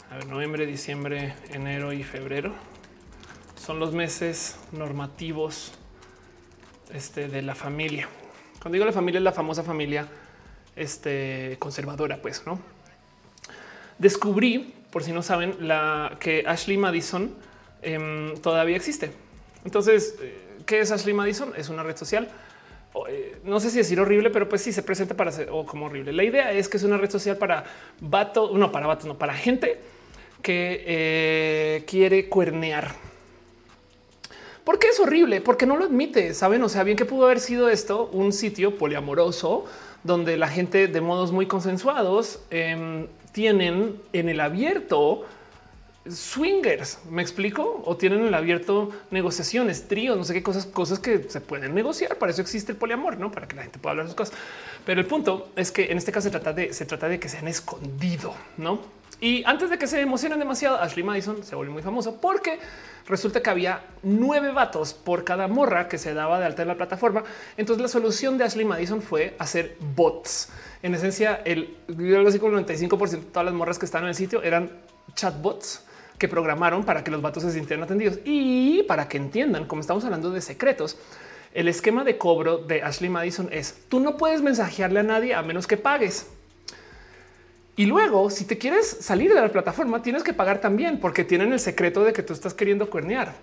[SPEAKER 1] A ver, noviembre, diciembre, enero y febrero son los meses normativos este, de la familia. Cuando digo la familia es la famosa familia este, conservadora, pues, ¿no? Descubrí, por si no saben, la, que Ashley Madison em, todavía existe. Entonces, eh, ¿qué es Ashley Madison? Es una red social. Eh, no sé si decir horrible, pero pues sí se presenta para ser como horrible. La idea es que es una red social para vato, no para vatos, no para gente que eh, quiere cuernear ¿Por qué es horrible? Porque no lo admite, saben? O sea, bien que pudo haber sido esto un sitio poliamoroso donde la gente de modos muy consensuados em, tienen en el abierto swingers, me explico, o tienen en el abierto negociaciones, tríos, no sé qué cosas, cosas que se pueden negociar. Para eso existe el poliamor, no para que la gente pueda hablar sus cosas. Pero el punto es que en este caso se trata de, se trata de que se han escondido, no? Y antes de que se emocionen demasiado, Ashley Madison se volvió muy famoso porque resulta que había nueve vatos por cada morra que se daba de alta en la plataforma. Entonces la solución de Ashley Madison fue hacer bots. En esencia, el algo así como el 95% de todas las morras que estaban en el sitio eran chatbots que programaron para que los vatos se sintieran atendidos y para que entiendan, como estamos hablando de secretos, el esquema de cobro de Ashley Madison es tú no puedes mensajearle a nadie a menos que pagues. Y luego, si te quieres salir de la plataforma, tienes que pagar también porque tienen el secreto de que tú estás queriendo cuernear.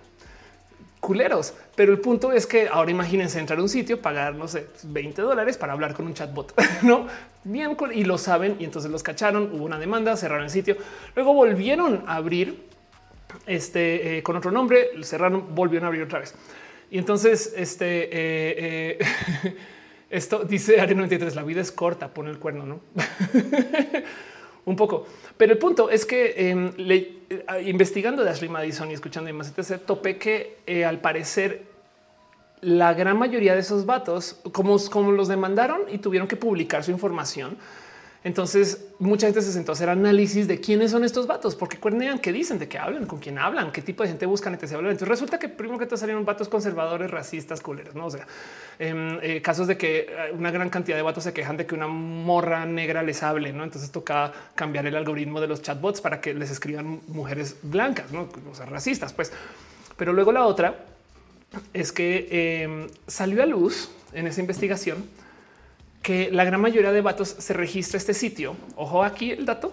[SPEAKER 1] Culeros. Pero el punto es que ahora imagínense entrar a un sitio, pagar, no sé, 20 dólares para hablar con un chatbot, no bien y lo saben. Y entonces los cacharon, hubo una demanda, cerraron el sitio. Luego volvieron a abrir este eh, con otro nombre, cerraron, volvieron a abrir otra vez. Y entonces, este eh, eh, Esto dice Ari 93, la vida es corta, pone el cuerno, ¿no? un poco. Pero el punto es que em, eh, investigando de Ashley Madison y escuchando y más, etc., topé que eh, al parecer la gran mayoría de esos vatos, como, como los demandaron y tuvieron que publicar su información, entonces mucha gente se sentó a hacer análisis de quiénes son estos vatos, porque cuernean, qué dicen, de qué hablan, con quién hablan, qué tipo de gente buscan, hablan. Entonces resulta que primero que te salieron vatos conservadores, racistas, culeros, no? O sea, en eh, casos de que eh, una gran cantidad de vatos se quejan de que una morra negra les hable, no? Entonces toca cambiar el algoritmo de los chatbots para que les escriban mujeres blancas, no? O sea, racistas, pues. Pero luego la otra es que em, salió a luz en esa investigación que la gran mayoría de vatos se registra este sitio. Ojo aquí el dato.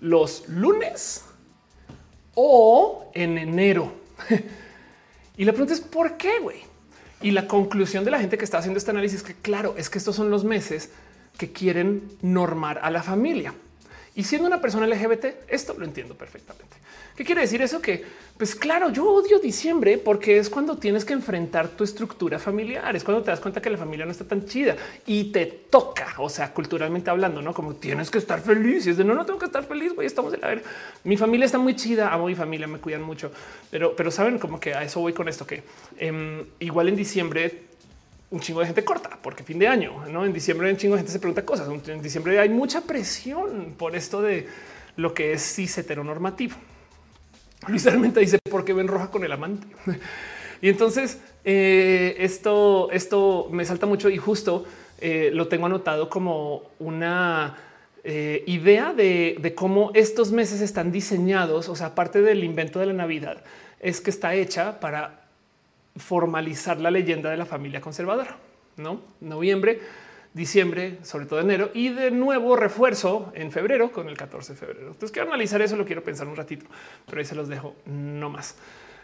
[SPEAKER 1] Los lunes o en enero. y la pregunta es por qué, güey. Y la conclusión de la gente que está haciendo este análisis es que claro, es que estos son los meses que quieren normar a la familia. Y siendo una persona LGBT, esto lo entiendo perfectamente. ¿Qué quiere decir eso? Que, pues claro, yo odio diciembre porque es cuando tienes que enfrentar tu estructura familiar, es cuando te das cuenta que la familia no está tan chida y te toca, o sea, culturalmente hablando, no como tienes que estar feliz y es de no, no tengo que estar feliz, güey, estamos en la ver. Mi familia está muy chida, amo mi familia, me cuidan mucho, pero, pero saben como que a eso voy con esto, que em, igual en diciembre un chingo de gente corta porque fin de año, no en diciembre un chingo de gente se pregunta cosas. En diciembre hay mucha presión por esto de lo que es cis heteronormativo. Luis Armenta dice por qué ven roja con el amante. y entonces eh, esto, esto me salta mucho y justo eh, lo tengo anotado como una eh, idea de, de, cómo estos meses están diseñados. O sea, aparte del invento de la Navidad, es que está hecha para formalizar la leyenda de la familia conservadora. No noviembre diciembre, sobre todo enero, y de nuevo refuerzo en febrero con el 14 de febrero. Entonces quiero analizar eso, lo quiero pensar un ratito, pero ahí se los dejo no más.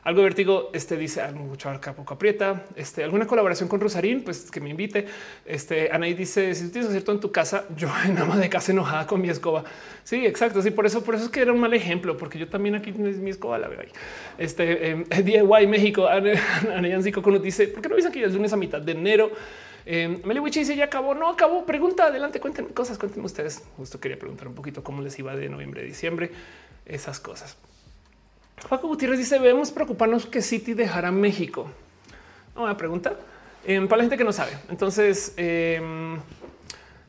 [SPEAKER 1] Algo de vértigo, este dice ah, mucho acá poco aprieta. Este alguna colaboración con Rosarín, pues que me invite. Este Anaí dice si tú tienes acierto en tu casa, yo en ama de casa enojada con mi escoba. Sí, exacto. Sí, por eso, por eso es que era un mal ejemplo, porque yo también aquí mi escoba la ahí. Este eh, DIY México, Anayanzico dice por qué no dicen que es lunes a mitad de enero. Eh, Meliwichi dice ya acabó, no acabó. Pregunta adelante, cuéntenme cosas, cuéntenme ustedes. Justo quería preguntar un poquito cómo les iba de noviembre a diciembre, esas cosas. Paco Gutiérrez dice: Debemos preocuparnos que City dejará México. Una pregunta eh, para la gente que no sabe. Entonces, eh,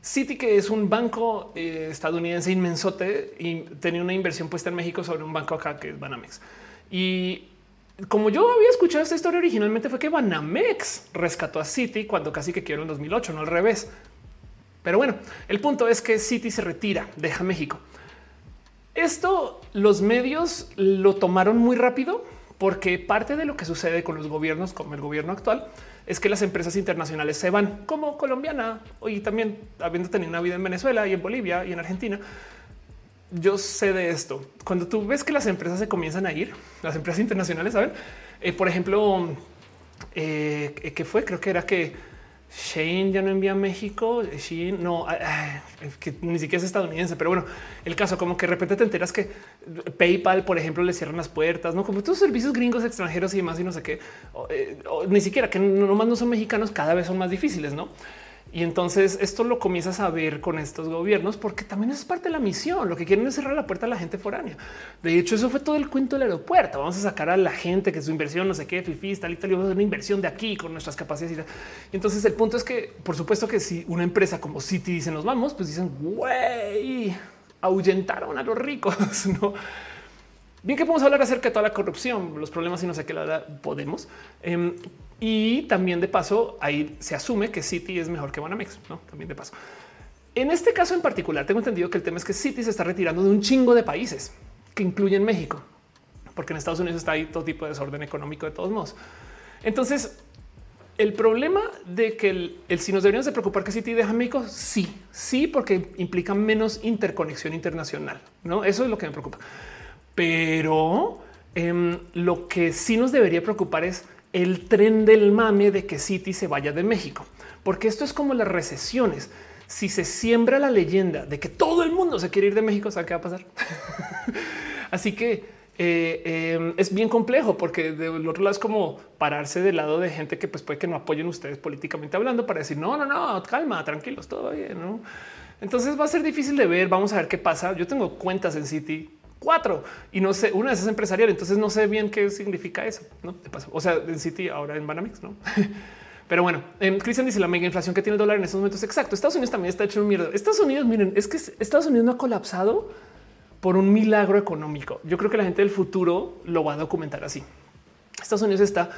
[SPEAKER 1] City, que es un banco eh, estadounidense inmensote y tenía una inversión puesta en México sobre un banco acá que es Banamex. Y como yo había escuchado esta historia originalmente fue que Banamex rescató a City cuando casi que quiero en 2008, no al revés. Pero bueno, el punto es que City se retira, deja México. Esto los medios lo tomaron muy rápido porque parte de lo que sucede con los gobiernos, como el gobierno actual, es que las empresas internacionales se van como colombiana y también habiendo tenido una vida en Venezuela y en Bolivia y en Argentina. Yo sé de esto. Cuando tú ves que las empresas se comienzan a ir, las empresas internacionales, saben, eh, por ejemplo, eh, que fue, creo que era que Shane ya no envía a México. Shane no, que ni siquiera es estadounidense, pero bueno, el caso como que de repente te enteras que PayPal, por ejemplo, le cierran las puertas, no como estos servicios gringos extranjeros y demás y no sé qué, eh, ni siquiera que nomás no son mexicanos, cada vez son más difíciles, no? Y entonces esto lo comienzas a ver con estos gobiernos porque también es parte de la misión. Lo que quieren es cerrar la puerta a la gente foránea. De hecho, eso fue todo el cuento del aeropuerto. Vamos a sacar a la gente que su inversión, no sé qué, fifís, tal y tal, y vamos a hacer una inversión de aquí con nuestras capacidades. Y entonces el punto es que, por supuesto que si una empresa como City dice nos vamos, pues dicen, güey, ahuyentaron a los ricos, ¿no? Bien que podemos hablar acerca de toda la corrupción, los problemas y no sé qué la podemos. Em, y también de paso, ahí se asume que City es mejor que Banamex, ¿no? También de paso. En este caso en particular, tengo entendido que el tema es que City se está retirando de un chingo de países, que incluyen México, porque en Estados Unidos está ahí todo tipo de desorden económico de todos modos. Entonces, el problema de que el, si nos deberíamos de preocupar que City deja México, sí, sí, porque implica menos interconexión internacional. No, eso es lo que me preocupa. Pero em, lo que sí nos debería preocupar es el tren del mame de que City se vaya de México, porque esto es como las recesiones. Si se siembra la leyenda de que todo el mundo se quiere ir de México, ¿sabe qué va a pasar? Así que eh, em, es bien complejo porque del otro lado es como pararse del lado de gente que pues puede que no apoyen ustedes políticamente hablando para decir no, no, no, calma, tranquilos, todo bien. ¿no? Entonces va a ser difícil de ver. Vamos a ver qué pasa. Yo tengo cuentas en City cuatro y no sé, una de esas empresarial. Entonces no sé bien qué significa eso. No te pasa. O sea, en City ahora en Banamex, no? Pero bueno, eh, Cristian dice la mega inflación que tiene el dólar en estos momentos. Exacto. Estados Unidos también está hecho un mierda. Estados Unidos, miren, es que Estados Unidos no ha colapsado por un milagro económico. Yo creo que la gente del futuro lo va a documentar así. Estados Unidos está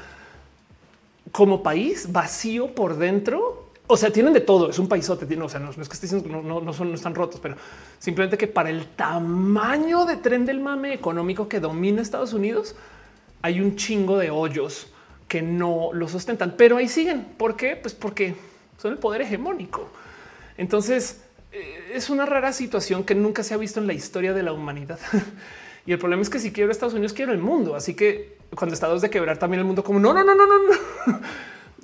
[SPEAKER 1] como país vacío por dentro o sea, tienen de todo. Es un paisote. o sea, no, es que estén, no, no, son, no están rotos, pero simplemente que para el tamaño de tren del mame económico que domina Estados Unidos, hay un chingo de hoyos que no lo sustentan, pero ahí siguen. ¿Por qué? Pues porque son el poder hegemónico. Entonces eh, es una rara situación que nunca se ha visto en la historia de la humanidad. y el problema es que si quiero Estados Unidos, quiero el mundo. Así que cuando Estados de quebrar también el mundo, como no, no, no, no, no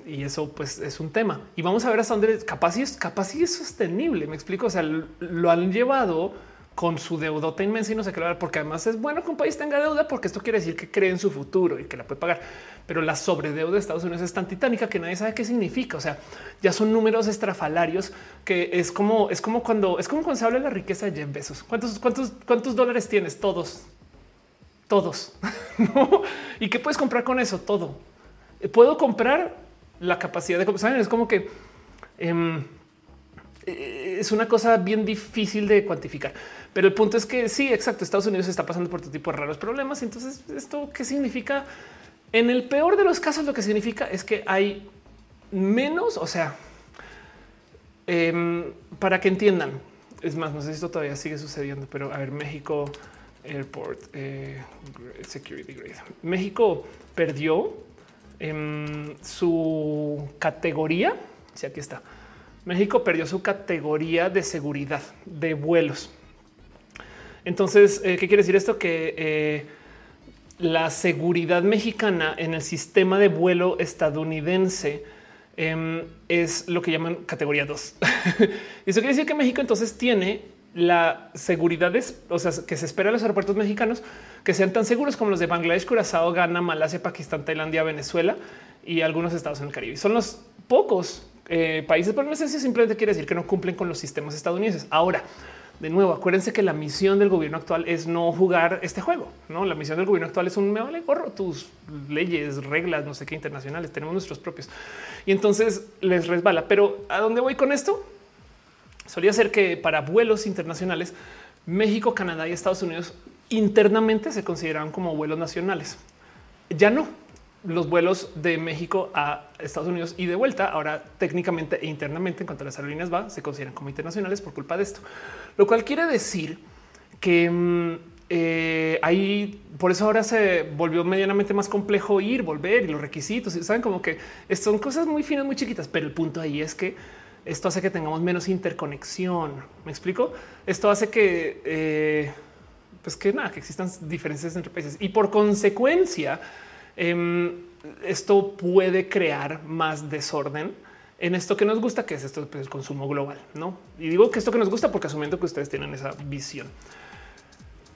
[SPEAKER 1] y eso pues es un tema y vamos a ver hasta dónde capaz y es capaz y es sostenible. Me explico. O sea, lo han llevado con su deudota inmensa y no sé qué, porque además es bueno que un país tenga deuda, porque esto quiere decir que cree en su futuro y que la puede pagar. Pero la sobredeuda de Estados Unidos es tan titánica que nadie sabe qué significa. O sea, ya son números estrafalarios que es como es como cuando es como cuando se habla de la riqueza de Jeff Bezos. ¿Cuántos, cuántos, cuántos dólares tienes? Todos, todos. ¿Y qué puedes comprar con eso? Todo. Puedo comprar la capacidad de ¿saben? es como que em, eh, es una cosa bien difícil de cuantificar, pero el punto es que sí, exacto. Estados Unidos está pasando por todo tipo de raros problemas. Entonces, esto qué significa? En el peor de los casos, lo que significa es que hay menos, o sea, em, para que entiendan, es más, no sé si esto todavía sigue sucediendo, pero a ver, México Airport eh, Security Grade. México perdió su categoría, si aquí está, México perdió su categoría de seguridad de vuelos. Entonces, eh, ¿qué quiere decir esto? Que eh, la seguridad mexicana en el sistema de vuelo estadounidense em, es lo que llaman categoría 2. y eso quiere decir que México entonces tiene la seguridad, o sea, que se espera en los aeropuertos mexicanos que sean tan seguros como los de Bangladesh, Curazao, Ghana, Malasia, Pakistán, Tailandia, Venezuela y algunos estados en el Caribe. Son los pocos eh, países, pero no sé si simplemente quiere decir que no cumplen con los sistemas estadounidenses. Ahora, de nuevo, acuérdense que la misión del gobierno actual es no jugar este juego. No, la misión del gobierno actual es un me vale gorro tus leyes, reglas, no sé qué internacionales. Tenemos nuestros propios y entonces les resbala. Pero a dónde voy con esto? Solía ser que para vuelos internacionales, México, Canadá y Estados Unidos internamente se consideraban como vuelos nacionales. Ya no. Los vuelos de México a Estados Unidos y de vuelta, ahora técnicamente e internamente en cuanto a las aerolíneas va, se consideran como internacionales por culpa de esto. Lo cual quiere decir que mm, eh, ahí por eso ahora se volvió medianamente más complejo ir, volver y los requisitos. Saben como que son cosas muy finas, muy chiquitas, pero el punto ahí es que esto hace que tengamos menos interconexión. Me explico. Esto hace que eh, pues que nada, que existan diferencias entre países y por consecuencia em, esto puede crear más desorden en esto que nos gusta, que es esto pues, consumo global. No, y digo que esto que nos gusta porque asumiendo que ustedes tienen esa visión.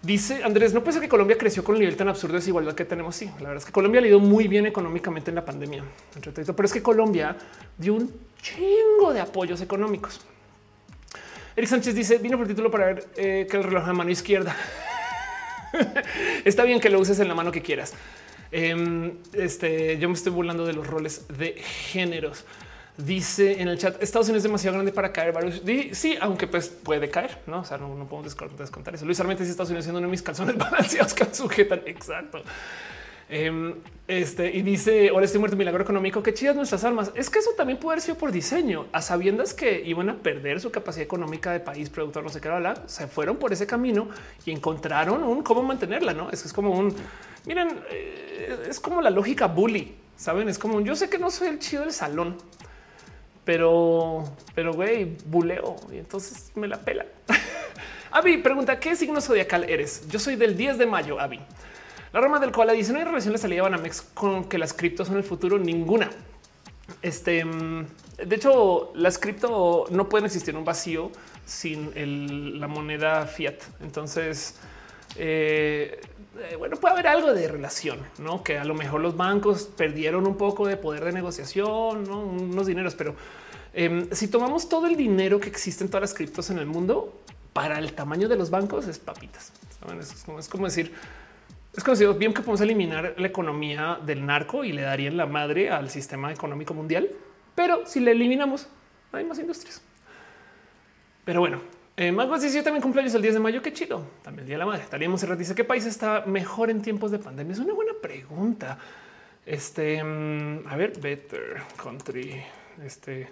[SPEAKER 1] Dice Andrés, no ser que Colombia creció con el nivel tan absurdo de desigualdad que tenemos. Sí, la verdad es que Colombia ha ido muy bien económicamente en la pandemia, pero es que Colombia dio un chingo de apoyos económicos. Eric Sánchez dice: Vino por título para ver eh, que el reloj a mano izquierda. Está bien que lo uses en la mano que quieras. Em, este, yo me estoy burlando de los roles de géneros. Dice en el chat, Estados Unidos es demasiado grande para caer. Sí, aunque pues puede caer, no? O sea, no, podemos descontar eso. Luis Armente, si Estados Unidos siendo uno de mis calzones balanceados que sujetan. Exacto. Em, este y dice: Ahora estoy muerto, milagro económico. Qué chidas nuestras almas. Es que eso también puede haber sido por diseño, a sabiendas que iban a perder su capacidad económica de país, productor, no sé qué hablar. Se fueron por ese camino y encontraron un cómo mantenerla. No es que es como un miren, eh, es como la lógica bully. Saben, es como yo sé que no soy el chido del salón, pero, pero güey, buleo y entonces me la pela. Avi pregunta: ¿Qué signo zodiacal eres? Yo soy del 10 de mayo, Avi. La rama del cual dice no hay relación de salida Banamex con que las criptos son el futuro. Ninguna. Este, mm, de hecho, las cripto no pueden existir en un vacío sin la moneda fiat. Entonces, eh, eh, bueno, puede haber algo de relación, no que a lo mejor los bancos perdieron un poco de poder de negociación, ¿no? unos dineros, pero em, si tomamos todo el dinero que existe en todas las criptos en el mundo para el tamaño de los bancos, es papitas. es como decir, es conocido bien que podemos eliminar la economía del narco y le darían la madre al sistema económico mundial. Pero si le eliminamos, hay más industrias. Pero bueno, eh, más dice yo también cumpleaños el 10 de mayo. Qué chido. También el día de la madre. Talía Monserrat dice qué país está mejor en tiempos de pandemia. Es una buena pregunta. Este, mm, a ver, better country. Este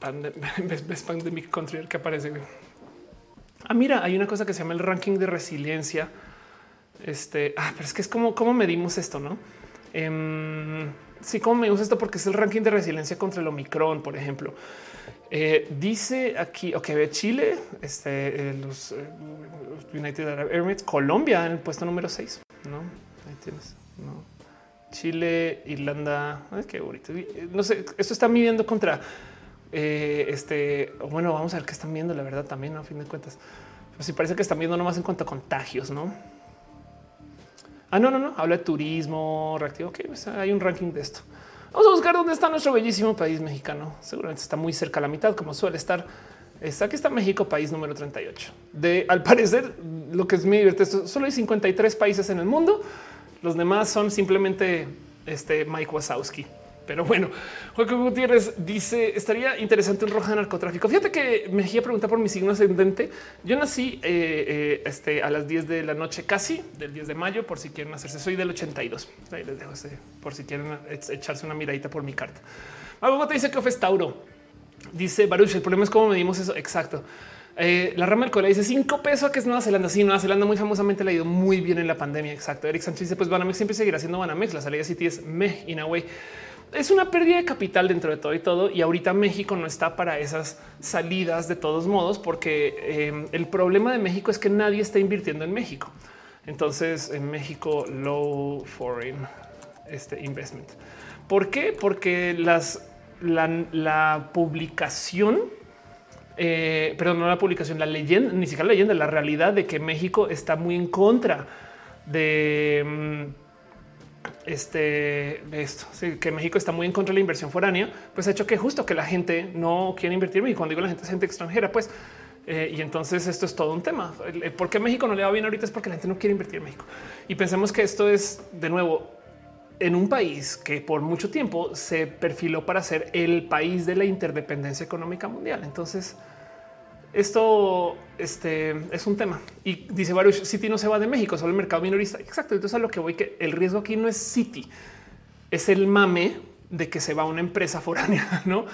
[SPEAKER 1] pandemic country que aparece. Ah, mira, hay una cosa que se llama el ranking de resiliencia este, ah, pero es que es como cómo medimos esto, no? Eh, sí, cómo medimos esto, porque es el ranking de resiliencia contra el Omicron, por ejemplo. Eh, dice aquí, ok, Chile, este, eh, los, eh, United Arab Emirates, Colombia en el puesto número 6. No, ahí tienes. No. Chile, Irlanda, ay, qué bonito. No sé, esto está midiendo contra este. Bueno, vamos a ver qué están viendo, la verdad, también, a fin de cuentas. Pues sí, parece que están viendo nomás en cuanto a contagios, no? Ah, no, no, no. Habla de turismo reactivo. Ok, pues hay un ranking de esto. Vamos a buscar dónde está nuestro bellísimo país mexicano. Seguramente está muy cerca a la mitad, como suele estar. Aquí está México, país número 38. De al parecer, lo que es muy divertido, solo hay 53 países en el mundo. Los demás son simplemente este Mike Wazowski. Pero bueno, Joaquín Gutiérrez dice estaría interesante un roja narcotráfico. Fíjate que Mejía pregunta por mi signo ascendente. Yo nací eh, eh, este, a las 10 de la noche, casi del 10 de mayo, por si quieren hacerse. Soy del 82. Ahí les dejo ese, por si quieren echarse una miradita por mi carta. Algo te dice que es Tauro. Dice Baruch. El problema es cómo medimos eso. Exacto. Eh, la rama del cola dice cinco pesos que es Nueva Zelanda. Sí, Nueva Zelanda muy famosamente le ha ido muy bien en la pandemia. Exacto. Eric Sánchez dice: Pues Banamex siempre seguirá siendo Banamex. La salida City es me in a way. Es una pérdida de capital dentro de todo y todo. Y ahorita México no está para esas salidas de todos modos, porque eh, el problema de México es que nadie está invirtiendo en México. Entonces en México low foreign este investment. ¿Por qué? Porque las la, publicación, eh, perdón, no la publicación, la leyenda, ni siquiera la leyenda, la realidad de que México está muy en contra de mm, este esto, que México está muy en contra de la inversión foránea, pues ha hecho que justo que la gente no quiere invertir. Y cuando digo la gente es gente extranjera, pues eh, y entonces esto es todo un tema. ¿Por qué México no le va bien ahorita? Es porque la gente no quiere invertir en México. Y pensemos que esto es de nuevo en un país que por mucho tiempo se perfiló para ser el país de la interdependencia económica mundial. Entonces, esto este, es un tema. Y dice Baruch, City no se va de México, solo el mercado minorista. Exacto. Entonces a lo que voy, que el riesgo aquí no es City, es el mame de que se va una empresa foránea, ¿no?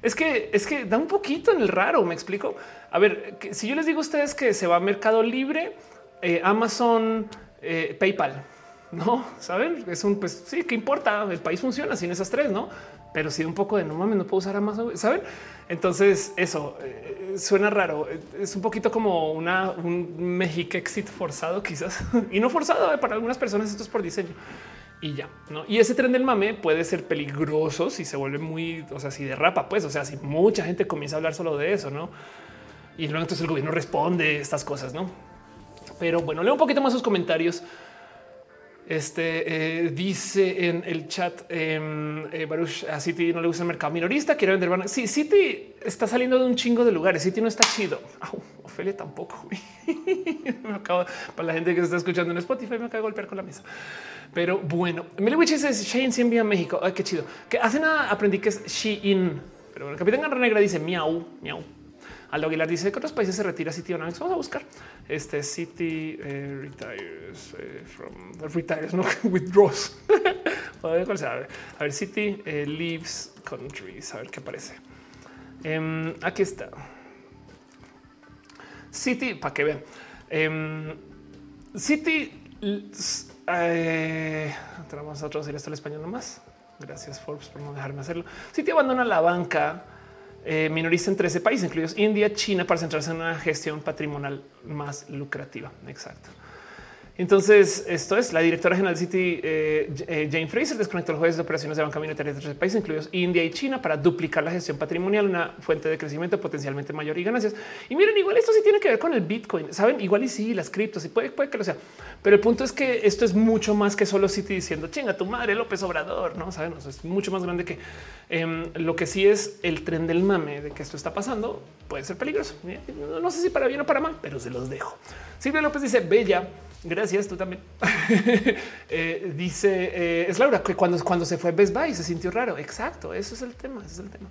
[SPEAKER 1] Es que es que da un poquito en el raro, me explico. A ver, si yo les digo a ustedes que se va a Mercado Libre, eh, Amazon, eh, PayPal, no saben, es un pues sí, qué importa. El país funciona sin esas tres, no? Pero si un poco de no mames, no puedo usar Amazon, saben? Entonces, eso eh, suena raro. Es un poquito como una un México exit forzado, quizás y no forzado para algunas personas. Esto es por diseño y ya no. Y ese tren del mame puede ser peligroso si se vuelve muy, o sea, si derrapa, pues, o sea, si mucha gente comienza a hablar solo de eso, no? Y luego entonces el gobierno responde estas cosas, no? Pero bueno, leo un poquito más sus comentarios. Este eh, dice en el chat eh, eh, Baruch a City no le gusta el mercado minorista, quiere vender. Bueno, sí, City está saliendo de un chingo de lugares. City no está chido. Ofelia tampoco. me acabo, para la gente que se está escuchando en Spotify, me acabo de golpear con la mesa. Pero bueno, Witch dice Shein se envía a México. Ay, qué chido. Que hace nada aprendí que es Shein. Pero bueno, Capitán Garra Negra dice miau, miau. Aldo Aguilar dice que otros países se retira City Vamos a buscar este City eh, retires eh, from retires, no withdraws. a, ver, City eh, leaves countries. A ver qué aparece. Em, aquí está. City para que vean. Em, City. Eh, vamos a traducir esto al español nomás. Gracias Forbes por no dejarme hacerlo. City abandona la banca eh, en 13 países, incluidos India, China, para centrarse en una gestión patrimonial más lucrativa. Exacto. Entonces, esto es la directora general de City, eh, eh, Jane Fraser, desconectó los jueces de operaciones de banca monetaria de tres países, incluidos India y China, para duplicar la gestión patrimonial, una fuente de crecimiento potencialmente mayor y ganancias. Y miren, igual esto sí tiene que ver con el Bitcoin, saben? Igual y sí, las criptos y puede, puede que lo sea. Pero el punto es que esto es mucho más que solo City diciendo chinga tu madre, López Obrador, no saben? es mucho más grande que em, lo que sí es el tren del mame de que esto está pasando. Puede ser peligroso. No sé si para bien o para mal, pero se los dejo. Silvia López dice bella Gracias, tú también. Eh, dice eh, es Laura que cuando, cuando se fue Best Buy se sintió raro. Exacto, eso es el tema. Ese es el tema.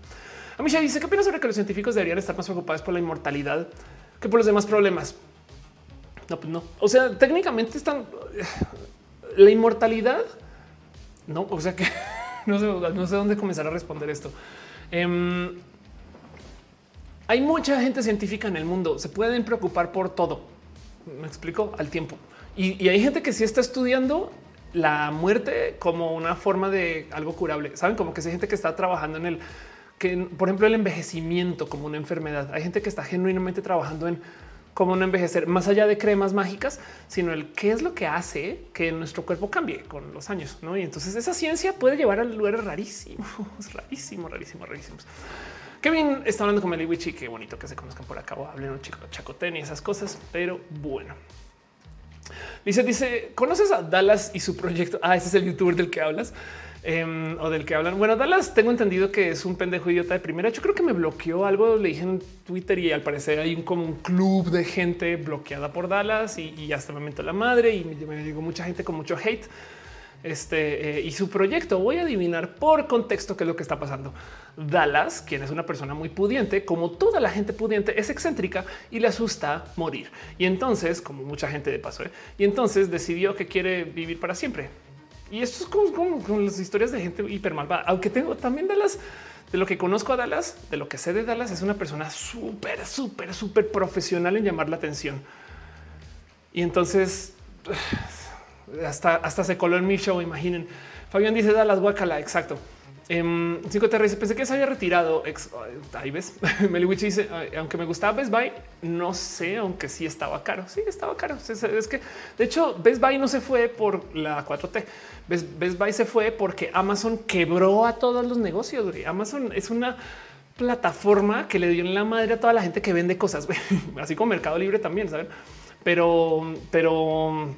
[SPEAKER 1] A mí dice qué opinas sobre que los científicos deberían estar más preocupados por la inmortalidad que por los demás problemas. No, pues no. O sea, técnicamente están la inmortalidad. No, o sea que no sé, dónde comenzar a responder esto. Em, hay mucha gente científica en el mundo. Se pueden preocupar por todo. Me explico al tiempo. Y, hay gente que sí está estudiando la muerte como una forma de algo curable. Saben como que hay gente que está trabajando en el que, por ejemplo, el envejecimiento como una enfermedad. Hay gente que está genuinamente trabajando en cómo no envejecer más allá de cremas mágicas, sino el qué es lo que hace que nuestro cuerpo cambie con los años. ¿no? Y entonces esa ciencia puede llevar a lugares rarísimos, rarísimos, rarísimos, rarísimos. Bien está hablando con Meliwichi. Qué bonito que se conozcan por acá. Hablen un chico chacotén y esas cosas, pero bueno. Dice, dice, ¿conoces a Dallas y su proyecto? Ah, ese es el youtuber del que hablas em, o del que hablan. Bueno, Dallas tengo entendido que es un pendejo idiota de primera. Yo creo que me bloqueó algo, le dije en Twitter y al parecer hay un como un club de gente bloqueada por Dallas y, hasta el momento la madre y me, me digo mucha gente con mucho hate este eh, y su proyecto. Voy a adivinar por contexto qué es lo que está pasando. Dallas, quien es una persona muy pudiente, como toda la gente pudiente, es excéntrica y le asusta morir. Y entonces, como mucha gente de paso, ¿eh? y entonces decidió que quiere vivir para siempre. Y esto es como, como, las historias de gente hiper malvada. Aunque tengo también Dallas, de lo que conozco a Dallas, de lo que sé de Dallas, es una persona súper, súper, súper profesional en llamar la atención. Y entonces hasta, hasta se coló en mi show. Imaginen. Fabián dice Dallas Guacala. Exacto. Eh, cinco te pensé que se había retirado. ahí ves, Meliwich dice, aunque me gustaba Best Buy, no sé, aunque sí estaba caro. Sí, estaba caro. Es, que de hecho Best Buy no se fue por la 4T. Best, Buy se fue porque Amazon quebró a todos los negocios. Amazon es una plataforma que le dio en la madre a toda la gente que vende cosas, así como Mercado Libre también, saben? Pero, pero,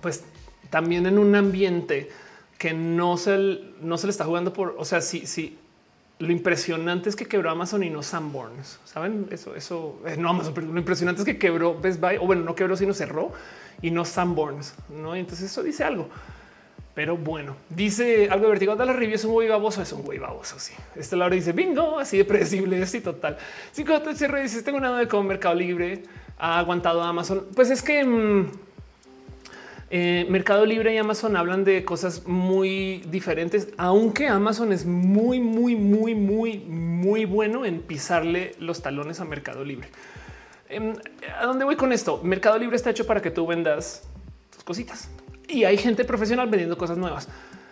[SPEAKER 1] pues también en un ambiente que no se, no se le está jugando por, o sea, sí. Lo impresionante es que quebró Amazon y no Sanborns. Saben eso, eso eh, no Amazon, pero lo impresionante es que quebró Best Buy o bueno, no quebró, sino cerró y no Sanborns. No, entonces eso dice algo. Pero bueno, dice algo de vertigo. la review es un güey baboso. Es un güey baboso. Sí, este Laura dice bingo, así de predecible. Sí, total. Cinco dice: Tengo una de como Mercado Libre ha aguantado Amazon. Pues es que mm, eh, Mercado Libre y Amazon hablan de cosas muy diferentes, aunque Amazon es muy, muy, muy, muy, muy bueno en pisarle los talones a Mercado Libre. Em, ¿A dónde voy con esto? Mercado Libre está hecho para que tú vendas tus cositas y hay gente profesional vendiendo cosas nuevas.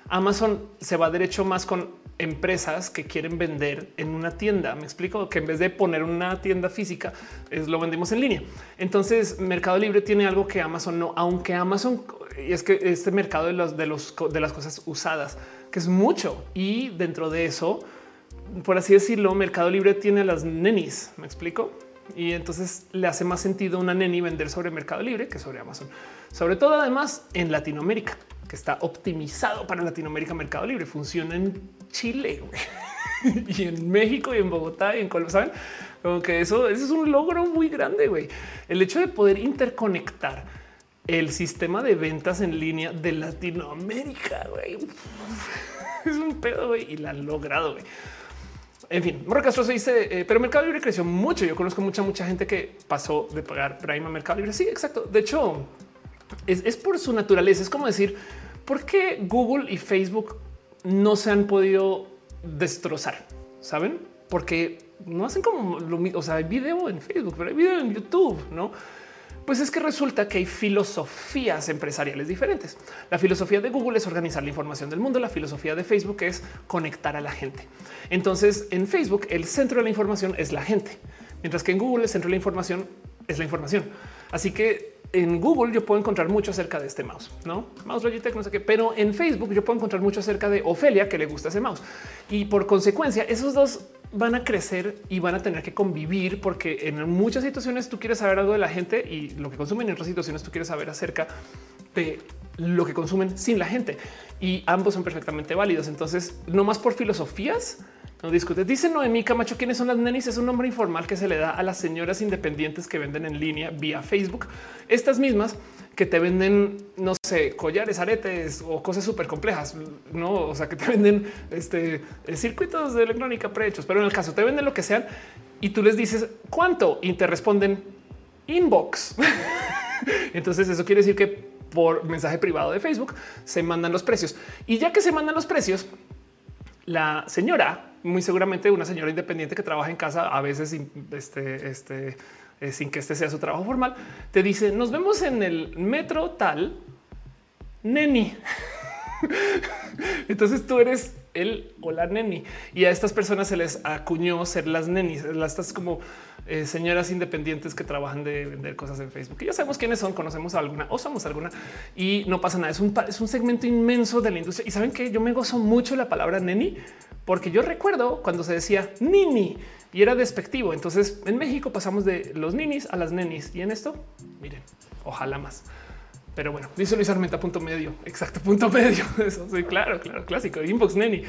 [SPEAKER 1] Amazon se va derecho más con empresas que quieren vender en una tienda. Me explico que en vez de poner una tienda física, es lo vendemos en línea. Entonces, Mercado Libre tiene algo que Amazon no, aunque Amazon es que este mercado de los de los de las cosas usadas, que es mucho y dentro de eso, por así decirlo, Mercado Libre tiene las nenis. Me explico. Y entonces le hace más sentido una neni vender sobre Mercado Libre que sobre Amazon, sobre todo además en Latinoamérica que está optimizado para Latinoamérica Mercado Libre. Funciona en Chile y en México y en Bogotá y en Colombia. Saben como que eso, eso es un logro muy grande. güey. El hecho de poder interconectar el sistema de ventas en línea de Latinoamérica güey. es un pedo güey, y la han logrado. güey. En fin, Morro Castro se dice, eh, pero Mercado Libre creció mucho. Yo conozco mucha, mucha gente que pasó de pagar Prime a Mercado Libre. Sí, exacto. De hecho, es, por su naturaleza. Es como decir, ¿por qué Google y Facebook no se han podido destrozar? ¿Saben? Porque no hacen como lo mismo. O sea, hay video en Facebook, pero hay video en YouTube, ¿no? Pues es que resulta que hay filosofías empresariales diferentes. La filosofía de Google es organizar la información del mundo, la filosofía de Facebook es conectar a la gente. Entonces, en Facebook el centro de la información es la gente, mientras que en Google el centro de la información es la información. Así que en Google yo puedo encontrar mucho acerca de este mouse, no mouse Logitech, no sé qué, pero en Facebook yo puedo encontrar mucho acerca de Ofelia que le gusta ese mouse. Y por consecuencia esos dos van a crecer y van a tener que convivir porque en muchas situaciones tú quieres saber algo de la gente y lo que consumen en otras situaciones tú quieres saber acerca de lo que consumen sin la gente. Y ambos son perfectamente válidos. Entonces, no más por filosofías, no discute. Dice Noemí Camacho, ¿quiénes son las nenis? Es un nombre informal que se le da a las señoras independientes que venden en línea vía Facebook. Estas mismas que te venden, no sé, collares, aretes o cosas súper complejas, no? O sea, que te venden este circuitos de electrónica prehechos, pero en el caso te venden lo que sean y tú les dices cuánto y te responden inbox. Entonces, eso quiere decir que por mensaje privado de Facebook se mandan los precios y ya que se mandan los precios, la señora muy seguramente una señora independiente que trabaja en casa, a veces este, este, eh, sin que este sea su trabajo formal, te dice nos vemos en el metro tal neni. Entonces tú eres el o la neni y a estas personas se les acuñó ser las nenis, estas como eh, señoras independientes que trabajan de vender cosas en Facebook. Y ya sabemos quiénes son, conocemos a alguna o somos alguna y no pasa nada. Es un, segmento inmenso de la industria. Y saben que yo me gozo mucho la palabra neni porque yo recuerdo cuando se decía nini y era despectivo. Entonces en México pasamos de los ninis a las nenis y en esto, miren, ojalá más. Pero bueno, dice Luis Armenta punto medio. Exacto, punto medio. Eso sí, claro, claro, clásico. Inbox neni.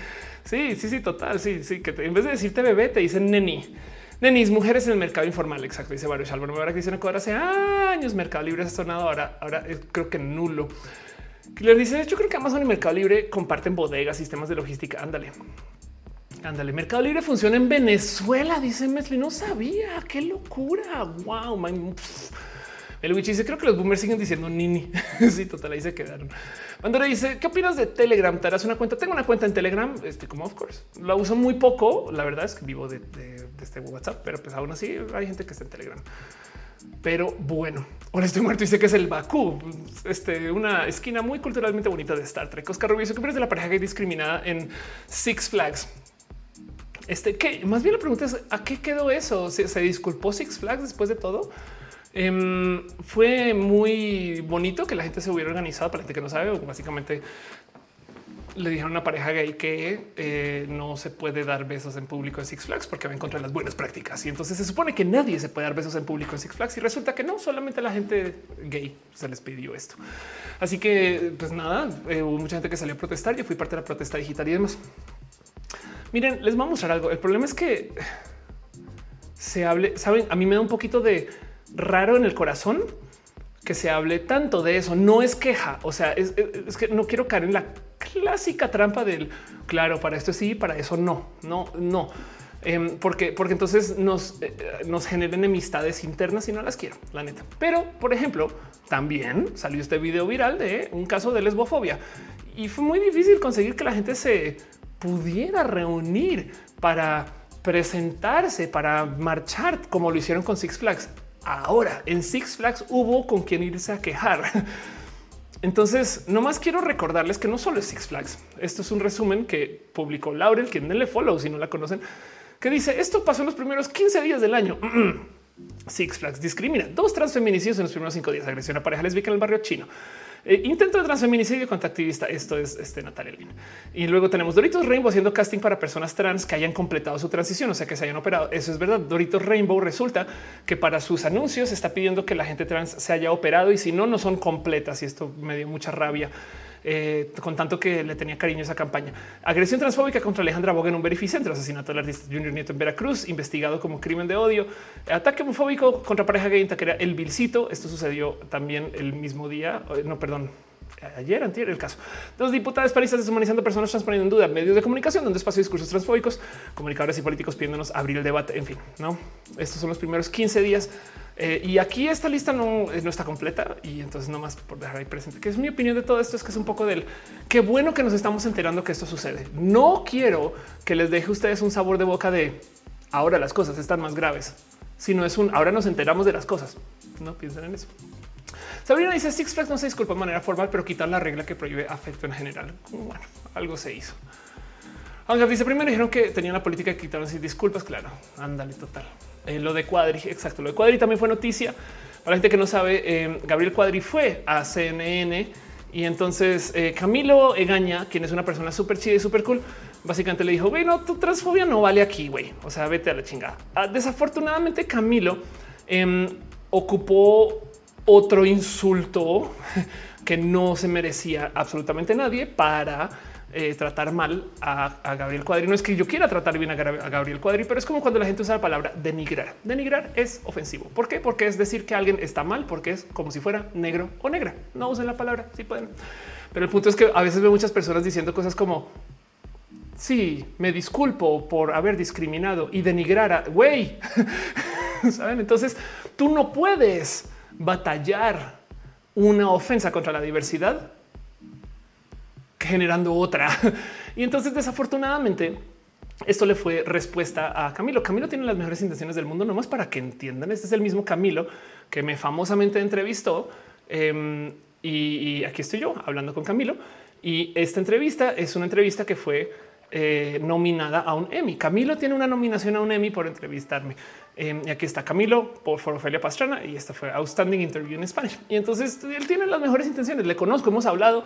[SPEAKER 1] Sí, sí, sí, total. Sí, sí, que en vez de decirte bebé, te dicen neni. Nenis, mujeres en el mercado informal. Exacto. Dice Baruch Álvaro. Ahora que dicen hace años Mercado Libre ha sonado ahora, ahora creo que nulo. Le dice, yo creo que Amazon y Mercado Libre comparten bodegas, sistemas de logística. Ándale. Ándale, Mercado Libre funciona en Venezuela, dice Mesli. No sabía, qué locura. Wow, man. El Witch dice: Creo que los boomers siguen diciendo nini. sí, total, ahí se quedaron. Pandora dice: ¿Qué opinas de Telegram? ¿Te harás una cuenta? Tengo una cuenta en Telegram, este, como of course. La uso muy poco. La verdad es que vivo de, este WhatsApp, pero pues aún así hay gente que está en Telegram. Pero bueno, ahora estoy muerto y dice que es el Bakú, este, una esquina muy culturalmente bonita de Star Trek. Oscar Rubio, ¿qué de la pareja gay discriminada en Six Flags? Este que más bien la pregunta es a qué quedó eso? ¿Se, se disculpó Six Flags después de todo? Em, fue muy bonito que la gente se hubiera organizado para la gente que no sabe. Básicamente le dijeron a una pareja gay que eh, no se puede dar besos en público en Six Flags porque va en contra de las buenas prácticas. Y entonces se supone que nadie se puede dar besos en público en Six Flags y resulta que no, solamente la gente gay se les pidió esto. Así que, pues nada, eh, hubo mucha gente que salió a protestar. Yo fui parte de la protesta digital y demás. Miren, les voy a mostrar algo. El problema es que se hable, saben, a mí me da un poquito de raro en el corazón que se hable tanto de eso. No es queja. O sea, es, que no quiero caer en la clásica trampa del claro, para esto sí, para eso no, no, no. Em, porque, porque entonces nos, eh, nos genera enemistades internas y no las quiero, la neta. Pero, por ejemplo, también salió este video viral de un caso de lesbofobia y fue muy difícil conseguir que la gente se pudiera reunir para presentarse, para marchar como lo hicieron con Six Flags. Ahora en Six Flags hubo con quien irse a quejar. Entonces, nomás quiero recordarles que no solo es Six Flags. Esto es un resumen que publicó Laurel, quien denle follow si no la conocen, que dice esto pasó en los primeros 15 días del año. Six Flags discrimina dos transfeminicidios en los primeros cinco días, agresión a pareja lésbica en el barrio chino. Eh, intento de transfeminicidio contra activista. Esto es este Natalia Lin. Y luego tenemos Doritos Rainbow haciendo casting para personas trans que hayan completado su transición, o sea, que se hayan operado. Eso es verdad. Doritos Rainbow resulta que para sus anuncios está pidiendo que la gente trans se haya operado y si no, no son completas. Y esto me dio mucha rabia. Eh, con tanto que le tenía cariño esa campaña. Agresión transfóbica contra Alejandra Boga en un verificentro, asesinato del artista Junior Nieto en Veracruz, investigado como crimen de odio, ataque homofóbico contra pareja gay en Taquera, el Vilcito. Esto sucedió también el mismo día, eh, no, perdón, ayer, antier, el caso. Dos diputadas paristas deshumanizando personas transponiendo en duda medios de comunicación donde espacio discursos transfóbicos, comunicadores y políticos pidiéndonos abrir el debate. En fin, no, estos son los primeros 15 días. Eh, y aquí esta lista no, no está completa y entonces no más por dejar ahí presente que es mi opinión de todo esto es que es un poco del qué bueno que nos estamos enterando que esto sucede. No quiero que les deje a ustedes un sabor de boca de ahora las cosas están más graves, sino es un ahora nos enteramos de las cosas. No piensen en eso. Sabrina dice Six Flags no se disculpa de manera formal, pero quitar la regla que prohíbe afecto en general. Bueno, algo se hizo. Aunque dice primero dijeron que tenían la política de quitar sin disculpas. Claro, ándale, total. Eh, lo de Cuadri, exacto. Lo de Cuadri también fue noticia. Para la gente que no sabe, eh, Gabriel Cuadri fue a CNN y entonces eh, Camilo Egaña, quien es una persona súper chida y súper cool, básicamente le dijo: Güey, no, tu transfobia no vale aquí, güey. O sea, vete a la chingada. Ah, desafortunadamente, Camilo em, ocupó otro insulto que no se merecía absolutamente nadie para eh, tratar mal a, Gabriel Cuadri. No es que yo quiera tratar bien a, Gabriel Cuadri, pero es como cuando la gente usa la palabra denigrar. Denigrar es ofensivo. ¿Por qué? Porque es decir que alguien está mal, porque es como si fuera negro o negra. No usen la palabra, si pueden. Pero el punto es que a veces veo muchas personas diciendo cosas como sí, me disculpo por haber discriminado y denigrar a güey. Saben? Entonces tú no puedes batallar una ofensa contra la diversidad generando otra. Y entonces desafortunadamente esto le fue respuesta a Camilo. Camilo tiene las mejores intenciones del mundo, nomás para que entiendan. Este es el mismo Camilo que me famosamente entrevistó. Em, y, aquí estoy yo hablando con Camilo. Y esta entrevista es una entrevista que fue eh, nominada a un Emmy. Camilo tiene una nominación a un Emmy por entrevistarme. Em, y aquí está Camilo por, Ofelia Pastrana y esta fue Outstanding Interview en Español. Y entonces él tiene las mejores intenciones. Le conozco, hemos hablado,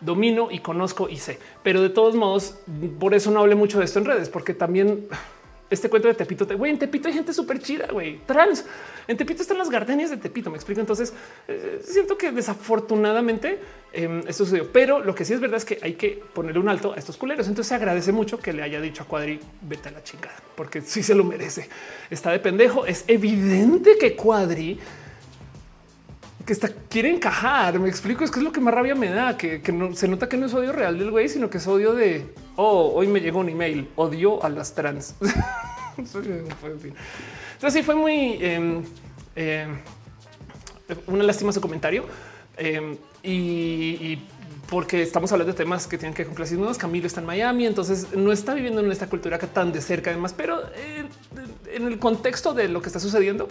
[SPEAKER 1] domino y conozco y sé, pero de todos modos, por eso no hablé mucho de esto en redes, porque también este cuento de Tepito, güey, en Tepito hay gente súper chida, güey, trans. En Tepito están las gardenias de Tepito, me explico. Entonces eh, siento que desafortunadamente eh, esto sucedió, pero lo que sí es verdad es que hay que ponerle un alto a estos culeros. Entonces se agradece mucho que le haya dicho a Cuadri, vete a la chingada, porque sí se lo merece. Está de pendejo. Es evidente que Cuadri que está, quiere encajar. Me explico. Es que es lo que más rabia me da, que, no se nota que no es odio real del güey, sino que es odio de oh, hoy me llegó un email. Odio a las trans. Entonces, sí fue muy em, em, una lástima su comentario. Em, y, porque estamos hablando de temas que tienen que ver con clasismo. Camilo está en Miami, entonces no está viviendo en esta cultura tan de cerca, además, pero en el contexto de lo que está sucediendo,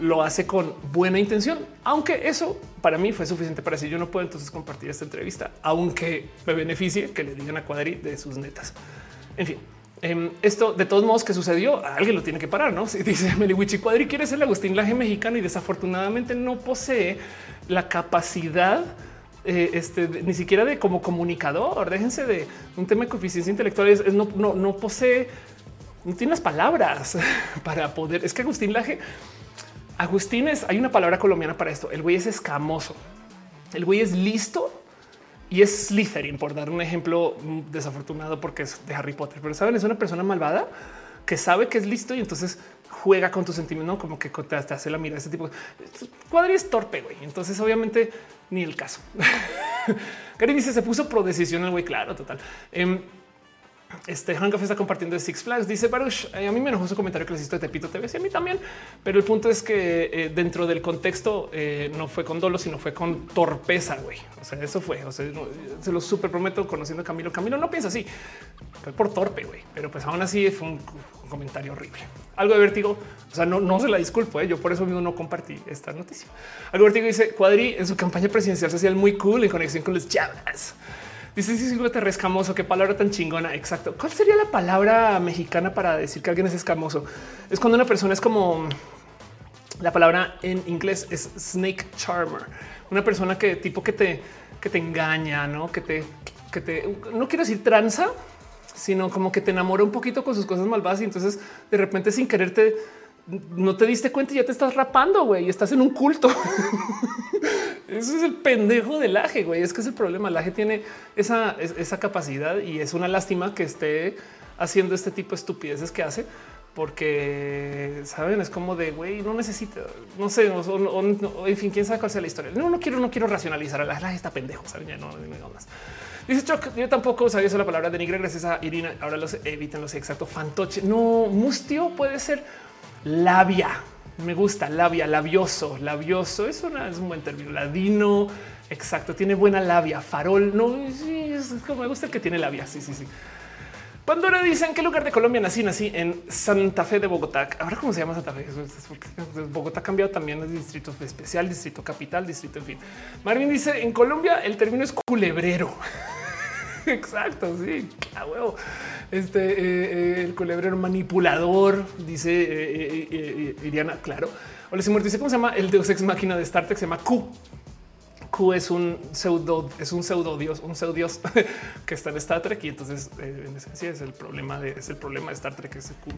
[SPEAKER 1] lo hace con buena intención, aunque eso para mí fue suficiente para decir yo no puedo entonces compartir esta entrevista, aunque me beneficie que le digan a Cuadri de sus netas. En fin, em, esto de todos modos que sucedió, alguien lo tiene que parar, ¿no? Si dice Meliwichi Cuadri quiere ser el Agustín Laje mexicano y desafortunadamente no posee la capacidad eh, este, ni siquiera de como comunicador. Déjense de un tema de coeficiencia intelectual, es, no, no, no posee, no tiene las palabras para poder. Es que Agustín Laje Agustín es, hay una palabra colombiana para esto. El güey es escamoso. El güey es listo y es Slytherin, por dar un ejemplo desafortunado porque es de Harry Potter. Pero saben, es una persona malvada que sabe que es listo y entonces juega con tus sentimientos, ¿no? como que te, hace la mira. Ese tipo cuadri es torpe, güey. Entonces, obviamente, ni el caso. Gary dice: se puso pro decisión el güey. Claro, total. Em, este Hancock está compartiendo de Six Flags. Dice Baruch, a mí me enojó su comentario hiciste de Tepito TV. Sí, a mí también. Pero el punto es que eh, dentro del contexto eh, no fue con dolo, sino fue con torpeza. Güey, o sea, eso fue. O sea, se lo súper prometo conociendo a Camilo. Camilo no piensa así, fue por torpe, güey. Pero pues aún así fue un, comentario horrible. Algo de vértigo. O sea, no, no se la disculpo. ¿eh? Yo por eso mismo no compartí esta noticia. Algo de vértigo dice Cuadri en su campaña presidencial social muy cool en conexión con los chavas. Dice sí, te rescamoso. Qué palabra tan chingona. Exacto. ¿Cuál sería la palabra mexicana para decir que alguien es escamoso? Es cuando una persona es como la palabra en inglés es snake charmer. Una persona que tipo que te, que te engaña, no que te, que te, no quiero decir tranza, sino como que te enamora un poquito con sus cosas malvadas y entonces de repente sin quererte no te diste cuenta y ya te estás rapando, güey, y estás en un culto. Ese es el pendejo del aje, güey. Es que es el problema. El aje tiene esa, esa capacidad y es una lástima que esté haciendo este tipo de estupideces que hace, porque saben, es como de güey, no necesita, no sé, en fin, quién sabe cuál sea la historia. No, no quiero, no quiero racionalizar a la está pendejo. Saben, ya no, no, más. Dice Choc, yo tampoco sabía eso la palabra de denigre gracias a Irina. Ahora los eviten los exacto fantoche. No, mustio puede ser labia. Me gusta labia, labioso, labioso. Es, es un buen término. Ladino, exacto. Tiene buena labia. Farol, no, sí, es como me gusta el que tiene labia. Sí, sí, sí. Pandora dice en qué lugar de Colombia nací, nací en Santa Fe de Bogotá. Ahora cómo se llama Santa Fe. Bogotá ha cambiado también el distrito especial, distrito capital, distrito, en fin. Marvin dice en Colombia el término es culebrero. Exacto, sí, a huevo. Este eh, eh, el culebrero manipulador, dice eh, Iriana. Claro. Olesimor dice cómo se llama el Deus ex máquina de Star Trek. Se llama Q. Q es un pseudo, es un pseudo dios, un pseudo dios que está en Star Trek y entonces en esencia es el problema de es el problema de Star Trek. Es Q.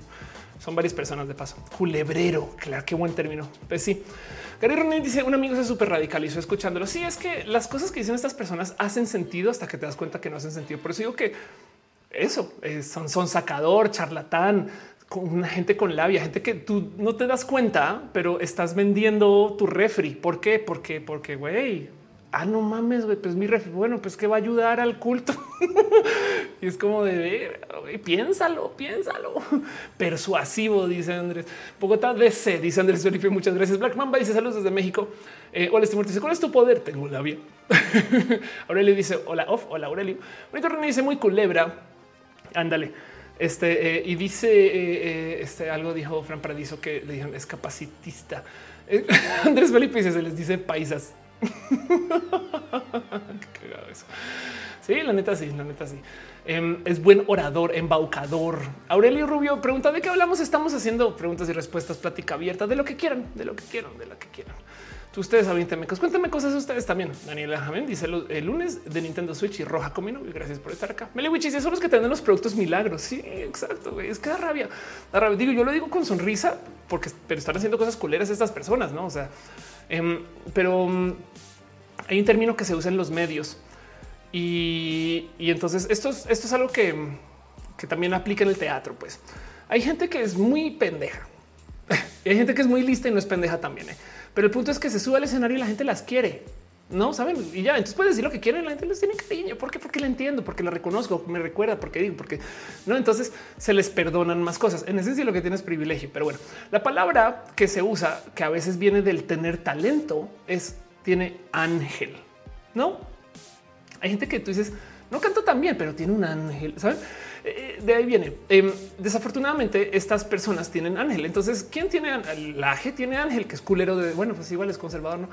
[SPEAKER 1] Son varias personas de paso. Culebrero, claro, qué buen término. Pues sí. Gary Ronin dice un amigo se súper radicalizó escuchándolo. Sí, es que las cosas que dicen estas personas hacen sentido hasta que te das cuenta que no hacen sentido. Por eso digo que eso eh, son, son sacador, charlatán, con una gente con labia, gente que tú no te das cuenta, pero estás vendiendo tu refri. ¿Por qué? Porque, porque, güey, ah, no mames, güey, pues mi refri, bueno, pues que va a ayudar al culto. y es como de ver, piénsalo, piénsalo. Persuasivo, dice Andrés. Bogotá DC, dice Andrés Felipe, muchas gracias. Black Mamba dice saludos desde México. Eh, hola, Estimor dice, ¿cuál es tu poder? Tengo labia. Aurelio dice, hola, off, hola, Aurelio. Bonito René dice, muy culebra. Ándale. Este eh, y dice eh, eh, este algo dijo Fran Paradiso que le dijeron es capacitista. Andrés Felipe dice se les dice paisas. Sí, la neta, sí, la neta, sí. Em, es buen orador, embaucador. Aurelio Rubio pregunta de qué hablamos. Estamos haciendo preguntas y respuestas, plática abierta de lo que quieran, de lo que quieran, de lo que quieran. Ustedes saben, cuéntame cosas ustedes también. Daniela Jamen dice el lunes de Nintendo Switch y Roja Comino. Gracias por estar acá. Meliwich dice son los que tienen los productos milagros. Sí, exacto. Es que da rabia. Da rabia. Digo, yo lo digo con sonrisa porque pero están haciendo cosas culeras estas personas, no? O sea, em, pero um, hay un término que se usa en los medios y, entonces esto es, esto es algo que, que también aplica en el teatro. Pues hay gente que es muy pendeja y hay gente que es muy lista y no es pendeja también. ¿eh? Pero el punto es que se sube al escenario y la gente las quiere. No saben y ya. Entonces puedes decir lo que quieren. La gente les tiene cariño. ¿Por qué? Porque la entiendo, porque la reconozco, me recuerda, porque digo, porque no. Entonces se les perdonan más cosas. En esencia, lo que tienes es privilegio. Pero bueno, la palabra que se usa, que a veces viene del tener talento, es tiene ángel. No hay gente que tú dices, no canto tan bien, pero tiene un ángel. ¿saben? Eh, de ahí viene. Em, desafortunadamente, estas personas tienen ángel. Entonces, ¿quién tiene ángel? La G tiene ángel, que es culero de bueno, pues igual es conservador, no?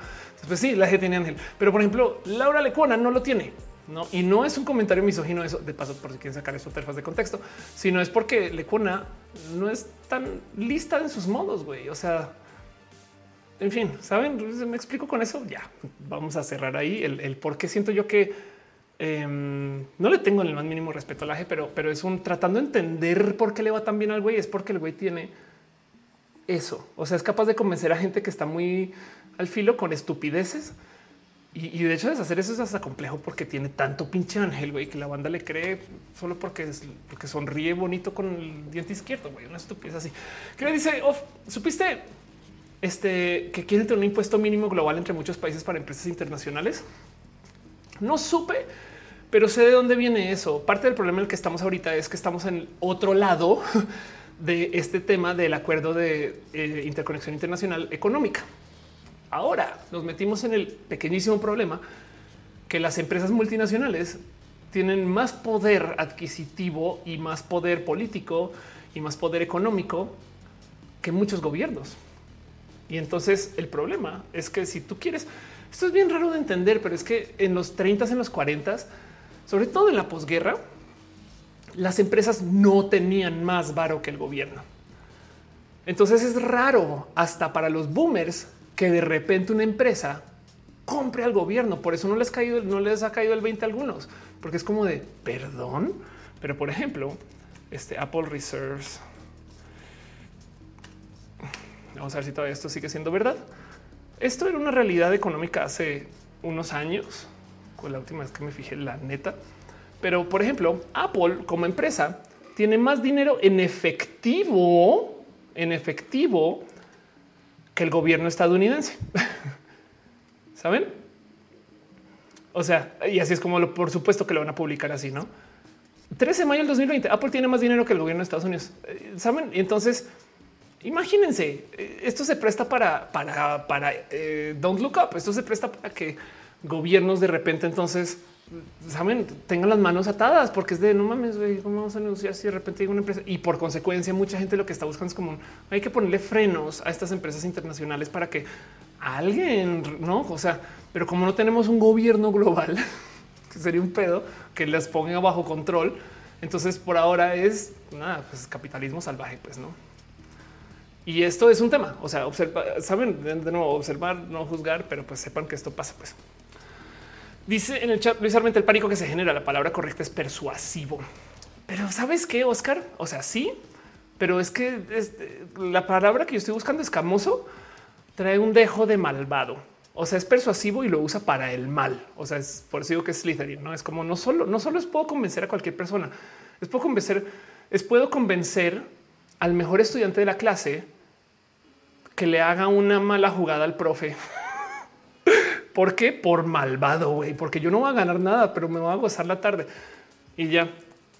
[SPEAKER 1] pues sí, la G tiene ángel, pero por ejemplo, Laura Lecona no lo tiene. No, y no es un comentario misógino eso de paso por si quieren sacar eso terfas de contexto, sino es porque Lecona no es tan lista en sus modos, güey. O sea, en fin, saben, me explico con eso. Ya vamos a cerrar ahí el, el por qué siento yo que Em, no le tengo el más mínimo respeto al aje, pero, pero es un tratando de entender por qué le va tan bien al güey. Es porque el güey tiene eso. O sea, es capaz de convencer a gente que está muy al filo con estupideces. Y, de hecho, deshacer eso es hasta complejo porque tiene tanto pinche ángel, güey, que la banda le cree solo porque, porque sonríe bonito con el diente izquierdo, güey, una estupidez así. Que le dice, supiste este, que quieren tener un impuesto mínimo global entre muchos países para empresas internacionales. No supe, pero sé de dónde viene eso. Parte del problema en el que estamos ahorita es que estamos en otro lado de este tema del acuerdo de eh, interconexión internacional económica. Ahora nos metimos en el pequeñísimo problema que las empresas multinacionales tienen más poder adquisitivo y más poder político y más poder económico que muchos gobiernos. Y entonces el problema es que si tú quieres, esto es bien raro de entender, pero es que en los 30, en los 40, sobre todo en la posguerra, las empresas no tenían más varo que el gobierno. Entonces es raro hasta para los boomers que de repente una empresa compre al gobierno. Por eso no les, caído, no les ha caído el 20 a algunos, porque es como de perdón. Pero por ejemplo, este Apple Reserves. Vamos a ver si todavía esto sigue siendo verdad. Esto era una realidad económica hace unos años, con la última vez que me fijé la neta. Pero, por ejemplo, Apple como empresa tiene más dinero en efectivo, en efectivo, que el gobierno estadounidense. ¿Saben? O sea, y así es como lo, por supuesto que lo van a publicar así, ¿no? 13 de mayo del 2020, Apple tiene más dinero que el gobierno de Estados Unidos. Eh, ¿Saben? Y entonces Imagínense, eh, esto se presta para, para, para eh, don't look up. Esto se presta para que gobiernos de repente entonces saben, tengan las manos atadas porque es de no mames, güey, cómo vamos a negociar si de repente hay una empresa y por consecuencia mucha gente lo que está buscando es como hay que ponerle frenos a estas empresas internacionales para que alguien no, o sea, pero como no tenemos un gobierno global, que sería un pedo que las ponga bajo control, entonces por ahora es nada, pues capitalismo salvaje, pues no. Y esto es un tema. O sea, observa, saben de nuevo observar, no juzgar, pero pues sepan que esto pasa. Pues dice en el chat Luis el pánico que se genera. La palabra correcta es persuasivo. Pero sabes qué, Oscar? O sea, sí, pero es que la palabra que yo estoy buscando escamoso trae un dejo de malvado. O sea, es persuasivo y lo usa para el mal. O sea, es por eso digo que es Slytherin. No es como no solo, no solo es puedo convencer a cualquier persona, es puedo convencer, es puedo convencer al mejor estudiante de la clase que le haga una mala jugada al profe. ¿Por qué? Por malvado, güey, porque yo no voy a ganar nada, pero me voy a gozar la tarde. Y ya,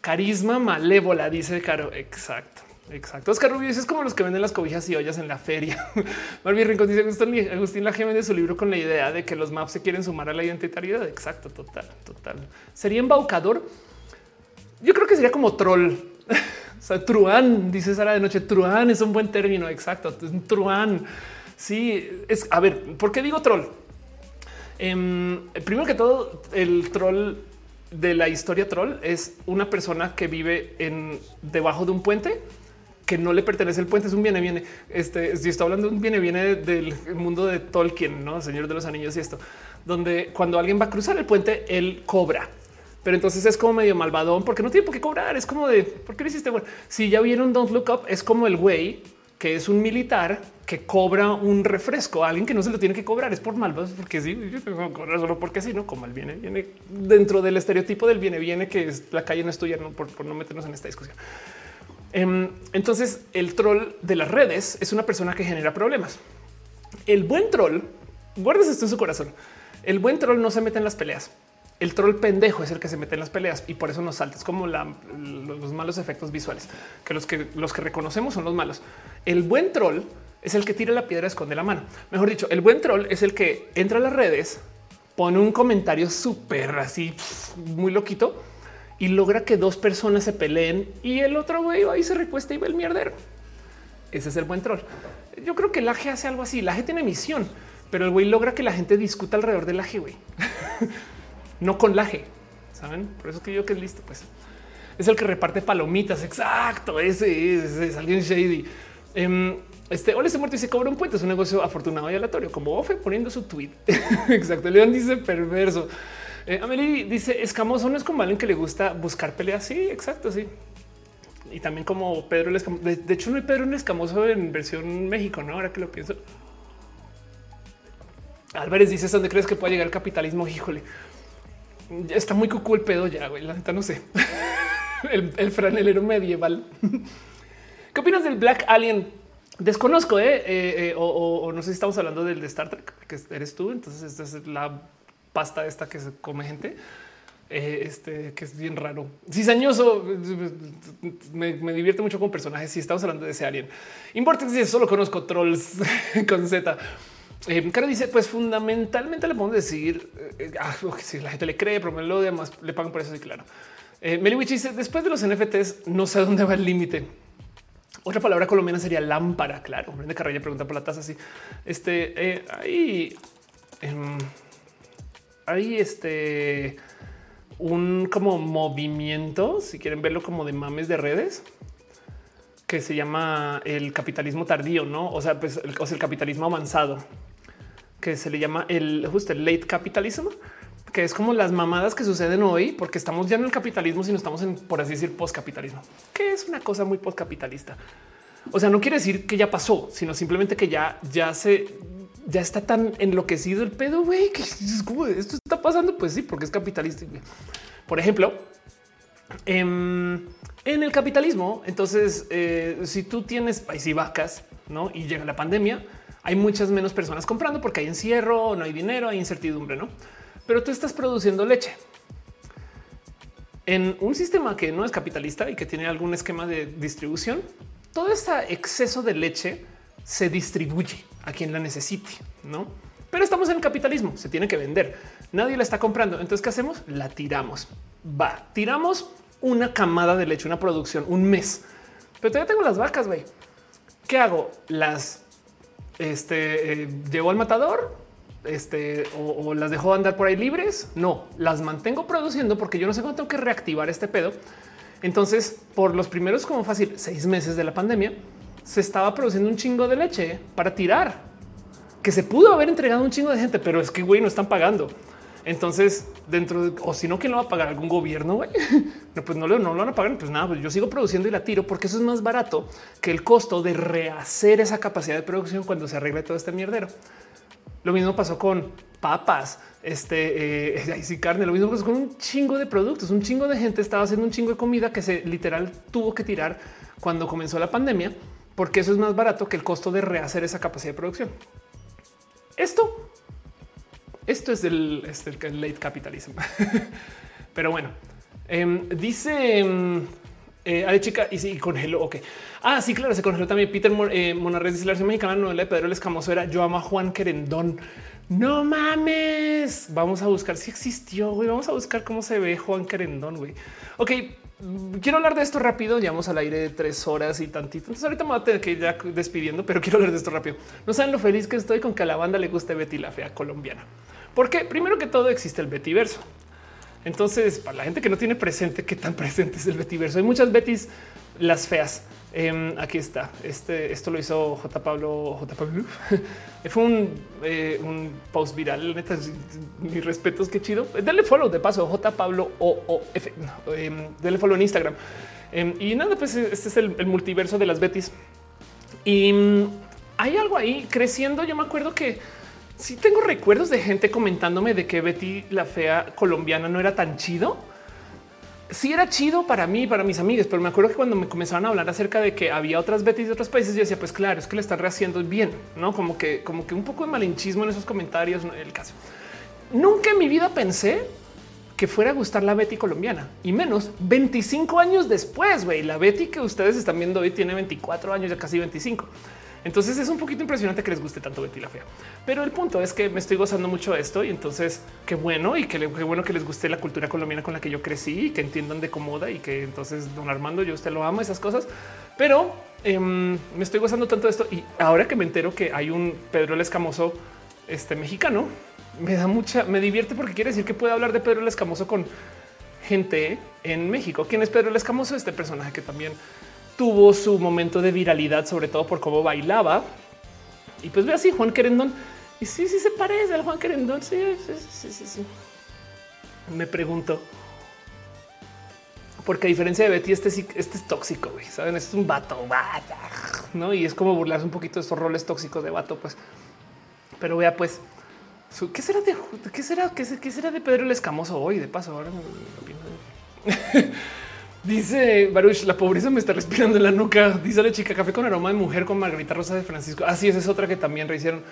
[SPEAKER 1] carisma malévola, dice Caro. Exacto. Exacto. Oscar Rubio es como los que venden las cobijas y ollas en la feria. Barbie Rincón dice Agustín, Agustín la vende su libro con la idea de que los maps se quieren sumar a la identitaridad. Exacto, total, total. Sería embaucador. Yo creo que sería como troll. O sea, truán, dice Sara de noche. Truán es un buen término. Exacto. Truán. Sí, es a ver, ¿por qué digo troll? Em, primero que todo, el troll de la historia troll es una persona que vive en debajo de un puente que no le pertenece el puente, es un viene viene. Este, si está hablando de un viene viene del mundo de Tolkien, no Señor de los Anillos y esto, donde cuando alguien va a cruzar el puente, él cobra pero entonces es como medio malvadón porque no tiene por qué cobrar. Es como de por qué lo hiciste. Bueno, si ya vieron Don't Look Up, es como el güey que es un militar que cobra un refresco a alguien que no se lo tiene que cobrar. Es por malvado, porque sí, cobrar solo porque sí, no como el viene, viene dentro del estereotipo del viene, viene que es la calle no es tuya, no, por, no meternos en esta discusión. Em, entonces, el troll de las redes es una persona que genera problemas. El buen troll, guardas esto en su corazón. El buen troll no se mete en las peleas el troll pendejo es el que se mete en las peleas y por eso nos salta. Es como los malos efectos visuales que los que los que reconocemos son los malos. El buen troll es el que tira la piedra, esconde la mano. Mejor dicho, el buen troll es el que entra a las redes, pone un comentario súper así muy loquito y logra que dos personas se peleen y el otro güey ahí se recuesta y ve el mierdero. Ese es el buen troll. Yo creo que el AG hace algo así. La AG tiene misión, pero el güey logra que la gente discuta alrededor del AG, güey. no con la G, saben? Por eso que yo que es listo, pues es el que reparte palomitas. Exacto. Ese es, alguien shady. Um, este Ole se muerto y se cobra un puente. Es un negocio afortunado y aleatorio, como Ofe poniendo su tweet. Exacto. León dice perverso. Eh, Amelie dice escamoso no es como alguien que le gusta buscar peleas. Sí, exacto. Sí. Y también como Pedro el escamoso. De, hecho, no hay Pedro un escamoso en versión México, no? Ahora que lo pienso. Álvarez dice: ¿Dónde crees que puede llegar el capitalismo? Híjole, está muy cucú el pedo ya, güey. La neta no sé. el, franelero medieval. ¿Qué opinas del Black Alien? Desconozco, ¿eh? eh, eh o, no sé si estamos hablando del de Star Trek, que eres tú. Entonces, esta es la pasta esta que se come gente. Eh, este que es bien raro, cizañoso. Me, me, divierte mucho con personajes. Si estamos hablando de ese alien, Importante dice solo conozco trolls con Z. Eh, Cara dice: Pues fundamentalmente le podemos decir ah, si la gente le cree, pero me lo demás le pagan por eso. Sí, claro. Eh, Meliwich dice después de los NFTs no sé dónde va el límite. Otra palabra colombiana sería lámpara. Claro, de Carrera pregunta por la taza. Así este eh, ahí, em, hay este un como movimiento, si quieren verlo como de mames de redes, que se llama el capitalismo tardío, no? O sea, pues el, o sea, el capitalismo avanzado, que se le llama el justo el late capitalism que es como las mamadas que suceden hoy, porque estamos ya en el capitalismo, sino estamos en, por así decir, postcapitalismo, que es una cosa muy postcapitalista. O sea, no quiere decir que ya pasó, sino simplemente que ya, ya se, ya está tan enloquecido el pedo, güey, que esto está pasando. Pues sí, porque es capitalista. Por ejemplo, em, en el capitalismo, entonces, eh, si tú tienes país y vacas, no y llega la pandemia, hay muchas menos personas comprando porque hay encierro, no hay dinero, hay incertidumbre, no? Pero tú estás produciendo leche en un sistema que no es capitalista y que tiene algún esquema de distribución. Todo este exceso de leche se distribuye a quien la necesite, no? Pero estamos en el capitalismo, se tiene que vender. Nadie la está comprando. Entonces, ¿qué hacemos? La tiramos. Va, tiramos una camada de leche, una producción, un mes. Pero todavía tengo las vacas, güey. ¿Qué hago? Las este, eh, llevo al matador, este, o, las dejo andar por ahí libres. No, las mantengo produciendo porque yo no sé cuánto tengo que reactivar este pedo. Entonces, por los primeros como fácil seis meses de la pandemia, se estaba produciendo un chingo de leche para tirar, que se pudo haber entregado un chingo de gente, pero es que güey no están pagando. Entonces, dentro de, o si no, ¿quién lo va a pagar? ¿Algún gobierno? Güey? Pues no lo van a pagar. Pues nada, pues yo sigo produciendo y la tiro porque eso es más barato que el costo de rehacer esa capacidad de producción cuando se arregle todo este mierdero. Lo mismo pasó con papas, este, eh, sí, carne. Lo mismo pasó con un chingo de productos. Un chingo de gente estaba haciendo un chingo de comida que se literal tuvo que tirar cuando comenzó la pandemia, porque eso es más barato que el costo de rehacer esa capacidad de producción. Esto, esto es el, late capitalism. Pero bueno, em, dice eh, chica y sí, congeló. Ok. Ah, sí, claro, se congeló también. Peter eh, Monarres dice la versión mexicana novela de Pedro el Escamoso era Yo amo a Juan Querendón. No mames. Vamos a buscar si existió. Güey. Vamos a buscar cómo se ve Juan Querendón. Güey. Ok, quiero hablar de esto rápido. Llevamos al aire de tres horas y tantito. Entonces, ahorita me voy a tener que ir ya despidiendo, pero quiero hablar de esto rápido. No saben lo feliz que estoy con que a la banda le guste Betty la fea colombiana, porque primero que todo existe el Betty verso. Entonces, para la gente que no tiene presente qué tan presente es el Betiverso, hay muchas Betis, las feas. Em, aquí está. Este, esto lo hizo J. Pablo. J. Pablo fue un, eh, un, post viral. Neta, mis respetos, qué chido. Dale follow de paso. J. Pablo o, o F. Em, dale follow en Instagram. Em, y nada, pues este es el, el multiverso de las Betis. Y mm, hay algo ahí creciendo. Yo me acuerdo que sí tengo recuerdos de gente comentándome de que Betty la fea colombiana no era tan chido. Sí era chido para mí, para mis amigas, pero me acuerdo que cuando me comenzaban a hablar acerca de que había otras Betty de otros países, yo decía, pues claro, es que le están rehaciendo bien, no como que, como que un poco de malinchismo en esos comentarios. No, el caso nunca en mi vida pensé que fuera a gustar la Betty colombiana y menos 25 años después. Güey, la Betty que ustedes están viendo hoy tiene 24 años, ya casi 25. Entonces es un poquito impresionante que les guste tanto Betty la Fea. Pero el punto es que me estoy gozando mucho de esto y entonces qué bueno y qué, qué bueno que les guste la cultura colombiana con la que yo crecí y que entiendan de cómoda y que entonces don Armando yo usted lo amo esas cosas. Pero em, me estoy gozando tanto de esto y ahora que me entero que hay un Pedro el Escamoso este mexicano, me da mucha, me divierte porque quiere decir que puede hablar de Pedro el Escamoso con gente en México. ¿Quién es Pedro el Escamoso? Este personaje que también tuvo su momento de viralidad, sobre todo por cómo bailaba. Y pues ve así Juan Querendón. Y sí, sí se parece al Juan Querendón. Sí, sí, sí, sí. Me pregunto. Porque a diferencia de Betty, este, este es tóxico, güey. Saben, este es un vato, no? Y es como burlarse un poquito de estos roles tóxicos de vato, pues. Pero vea, pues, ¿qué será de qué será, qué, será de Pedro el Escamoso hoy? De paso, ahora Dice Baruch, la pobreza me está respirando en la nuca. Dice la chica café con aroma de mujer con Margarita Rosa de Francisco. Así es, es otra que también rehicieron.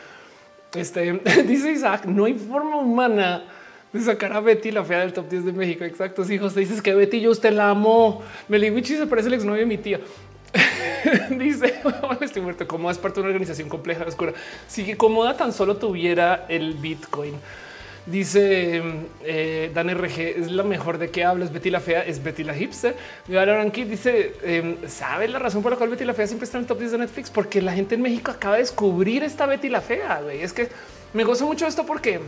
[SPEAKER 1] Este dice Isaac, no hay forma humana de sacar a Betty la fea del top 10 de México. Exacto. Sí, José dices que Betty yo usted la amo. Meliwichi se parece el exnovio de mi tía. dice estoy muerto. Como es parte de una organización compleja, oscura. Si que cómoda tan solo tuviera el Bitcoin. Dice eh, Dan RG es la mejor de qué hablas. Betty la fea es Betty la hipster. Ranky dice eh, sabe la razón por la cual Betty la fea siempre está en el top 10 de Netflix, porque la gente en México acaba de descubrir esta Betty la fea. Es que me gozo mucho esto porque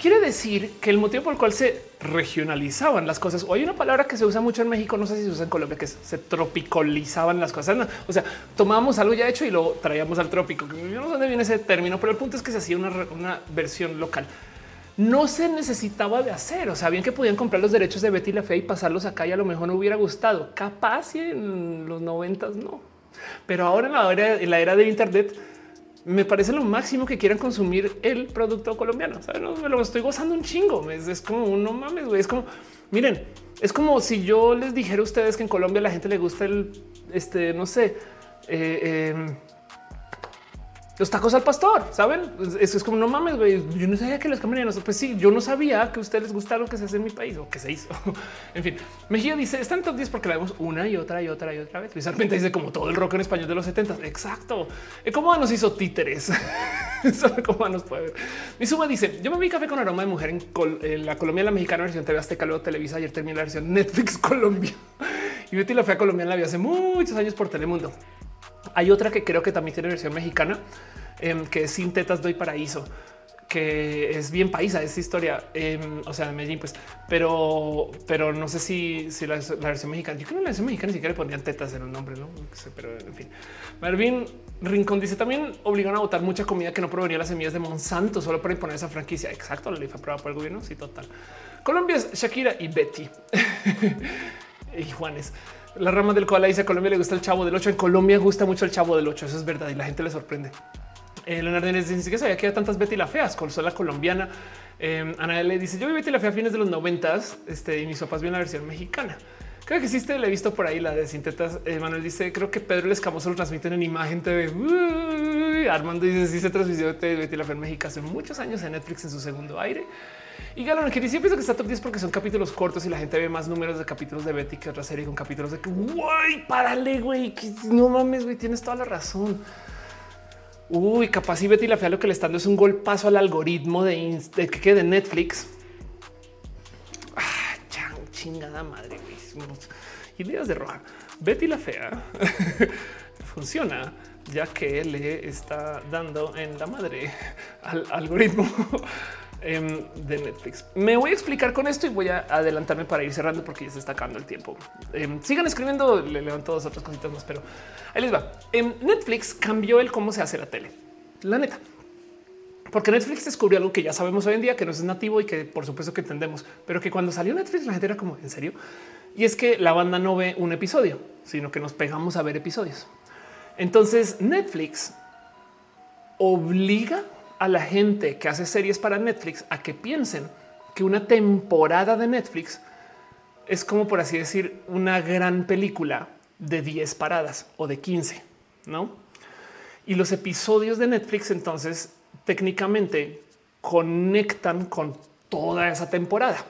[SPEAKER 1] Quiere decir que el motivo por el cual se regionalizaban las cosas, o hay una palabra que se usa mucho en México, no sé si se usa en Colombia, que se tropicalizaban las cosas. O sea, tomábamos algo ya hecho y lo traíamos al trópico. Yo no sé dónde viene ese término, pero el punto es que se hacía una, versión local. No se necesitaba de hacer. O sea, bien que podían comprar los derechos de Betty la Fe y pasarlos acá y a lo mejor no hubiera gustado. Capaz en los noventas no. Pero ahora en la era, en Internet, me parece lo máximo que quieran consumir el producto colombiano. No, me lo estoy gozando un chingo. Es, como un no mames, güey. Es como, miren, es como si yo les dijera a ustedes que en Colombia la gente le gusta el, este, no sé, eh, em, los tacos al pastor, saben? Es como no mames, güey. Yo no sabía que los camerianos, pues sí, yo no sabía que ustedes les gusta lo que se hace en mi país o que se hizo. en fin, Mejía dice están top 10 porque la vemos una y otra y otra y otra vez. Visualmente dice como todo el rock en español de los 70. Exacto. ¿Cómo nos hizo títeres? cómo nos puede ver. Mi suma dice: Yo me vi café con aroma de mujer en, la Colombia, la mexicana versión TV Azteca, luego Televisa. Ayer terminé la versión Netflix Colombia y Betty la fea colombiana la vi hace muchos años por Telemundo. Hay otra que creo que también tiene versión mexicana, em, que es Sin Tetas Doy Paraíso, que es bien paisa esa historia, em, o sea, de Medellín, pues, pero, pero no sé si, si la, versión mexicana, yo creo que la versión mexicana ni siquiera le ponían tetas en el nombre, no sé, pero en fin. Marvin Rincón dice también obligaron a votar mucha comida que no provenía de las semillas de Monsanto solo para imponer esa franquicia. Exacto, la ley fue aprobada por el gobierno. Sí, total. Colombia es Shakira y Betty y Juanes. La rama del koala dice a Colombia le gusta el chavo del 8. En Colombia gusta mucho el chavo del 8. Eso es verdad y la gente le sorprende. Eh, Leonardo dice que sabía que había tantas Betty la feas con sola colombiana. Eh, Ana le dice yo vi Betty la fea a fines de los noventas este, y mis papás vieron la versión mexicana. Creo que existe, le he visto por ahí la de Sintetas. Eh, Manuel dice creo que Pedro el Escamoso lo transmiten en imagen TV. Armando dice sí se transmitió Betty la fea en México hace muchos años en Netflix en su segundo aire. Y Galón, que siempre pienso que está top 10 porque son capítulos cortos y la gente ve más números de capítulos de Betty que otra serie con capítulos de que güey, párale, güey, no mames, güey, tienes toda la razón. Uy, capaz y Betty la fea lo que le está dando es un golpazo al algoritmo de, que de Netflix. Ah, chingada madre, güey. Ideas de roja. Betty la fea funciona ya que le está dando en la madre al algoritmo Em, de Netflix. Me voy a explicar con esto y voy a adelantarme para ir cerrando porque ya se está acabando el tiempo. Em, sigan escribiendo, le levanto dos otras cositas más, pero ahí les va. Em, Netflix cambió el cómo se hace la tele. La neta. Porque Netflix descubrió algo que ya sabemos hoy en día, que no es nativo y que por supuesto que entendemos, pero que cuando salió Netflix la gente era como, ¿en serio? Y es que la banda no ve un episodio, sino que nos pegamos a ver episodios. Entonces Netflix obliga a la gente que hace series para Netflix a que piensen que una temporada de Netflix es como por así decir una gran película de 10 paradas o de 15, ¿no? Y los episodios de Netflix entonces técnicamente conectan con toda esa temporada.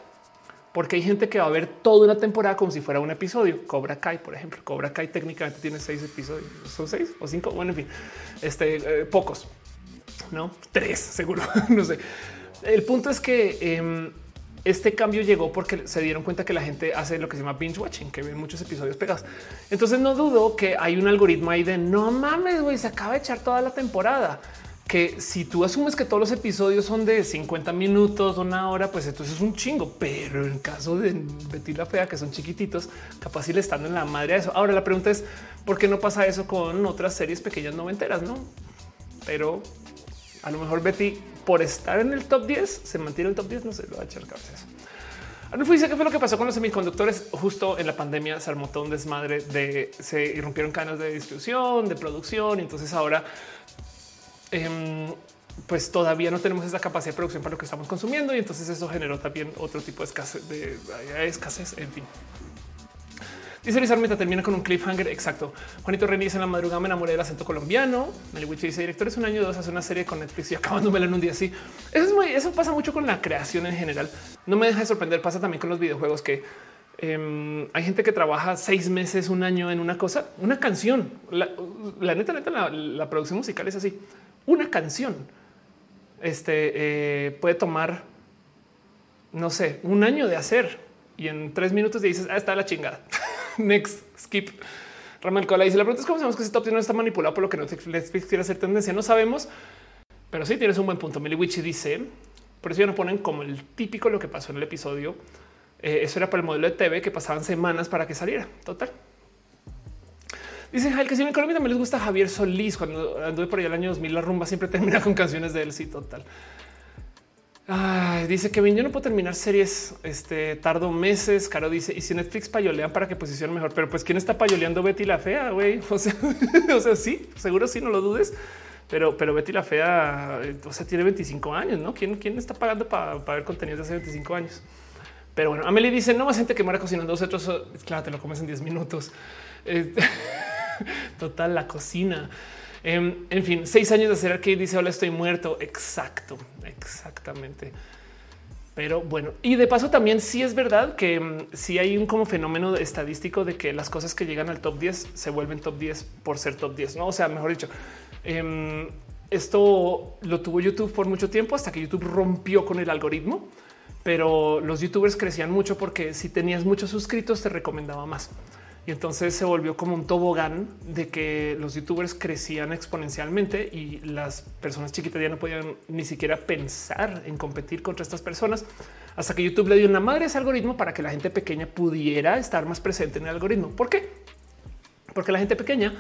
[SPEAKER 1] porque hay gente que va a ver toda una temporada como si fuera un episodio. Cobra Kai, por ejemplo, Cobra Kai técnicamente tiene seis episodios, son seis o cinco. Bueno, en fin, este eh, pocos, no tres, seguro. no sé. El punto es que em, este cambio llegó porque se dieron cuenta que la gente hace lo que se llama binge watching, que ven muchos episodios pegados. Entonces no dudo que hay un algoritmo ahí de no mames, güey, se acaba de echar toda la temporada. Que si tú asumes que todos los episodios son de 50 minutos, una hora, pues entonces es un chingo. Pero en caso de Betty la Fea, que son chiquititos, capaz si le están en la madre a eso. Ahora la pregunta es, ¿por qué no pasa eso con otras series pequeñas noventeras? No, pero a lo mejor Betty por estar en el top 10, se mantiene en el top 10, no se lo va a echar cabezas. Arnulfo dice que fue lo que pasó con los semiconductores justo en la pandemia. Se armó todo un desmadre de se irrumpieron cadenas de distribución, de producción. Y entonces ahora, em, pues todavía no tenemos esa capacidad de producción para lo que estamos consumiendo. Y entonces eso generó también otro tipo de escasez, de escasez. En fin, Dice Luis Armenta termina con un cliffhanger. Exacto. Juanito René dice en la madrugada me enamoré del acento colombiano. Meliwich dice director es un año dos hace una serie con Netflix y acabándomela en un día así. Eso es muy, eso pasa mucho con la creación en general. No me deja de sorprender. Pasa también con los videojuegos que em, hay gente que trabaja seis meses, un año en una cosa, una canción. La, neta, neta, la, producción musical es así. Una canción este eh, puede tomar, no sé, un año de hacer y en tres minutos dices, ah, está la chingada. Next, skip. Ramel Cola dice: La pregunta es cómo sabemos que ese top no está manipulado por lo que Netflix quiere hacer tendencia. No sabemos, pero sí tienes un buen punto. Miliwichi dice: Por eso ya no ponen como el típico lo que pasó en el episodio. Eh, eso era para el modelo de TV que pasaban semanas para que saliera. Total. Dice Jael que si en Colombia también les gusta Javier Solís. Cuando anduve por allá el año 2000, la rumba siempre termina con canciones de él. Sí, total dice Kevin, yo no puedo terminar series, este tardo meses. Caro dice, y si Netflix payolean para que posicione mejor, pero pues quién está payoleando Betty la fea, güey. O sea, o sea, sí, seguro sí, no lo dudes. Pero, pero Betty la fea, o sea, tiene 25 años, ¿no? ¿Quién, quién está pagando para, ver contenido de hace 25 años? Pero bueno, Amelie dice, no más gente que muera cocinando otros. Claro, te lo comes en 10 minutos. Eh, total, la cocina. Em, en fin, seis años de hacer que dice hola, estoy muerto. Exacto, exactamente. Pero bueno, y de paso también sí es verdad que mm, sí hay un como fenómeno estadístico de que las cosas que llegan al top 10 se vuelven top 10 por ser top 10, no? O sea, mejor dicho, em, esto lo tuvo YouTube por mucho tiempo hasta que YouTube rompió con el algoritmo, pero los youtubers crecían mucho porque si tenías muchos suscritos te recomendaba más. Y entonces se volvió como un tobogán de que los youtubers crecían exponencialmente y las personas chiquitas ya no podían ni siquiera pensar en competir contra estas personas hasta que YouTube le dio una madre a ese algoritmo para que la gente pequeña pudiera estar más presente en el algoritmo. ¿Por qué? Porque la gente pequeña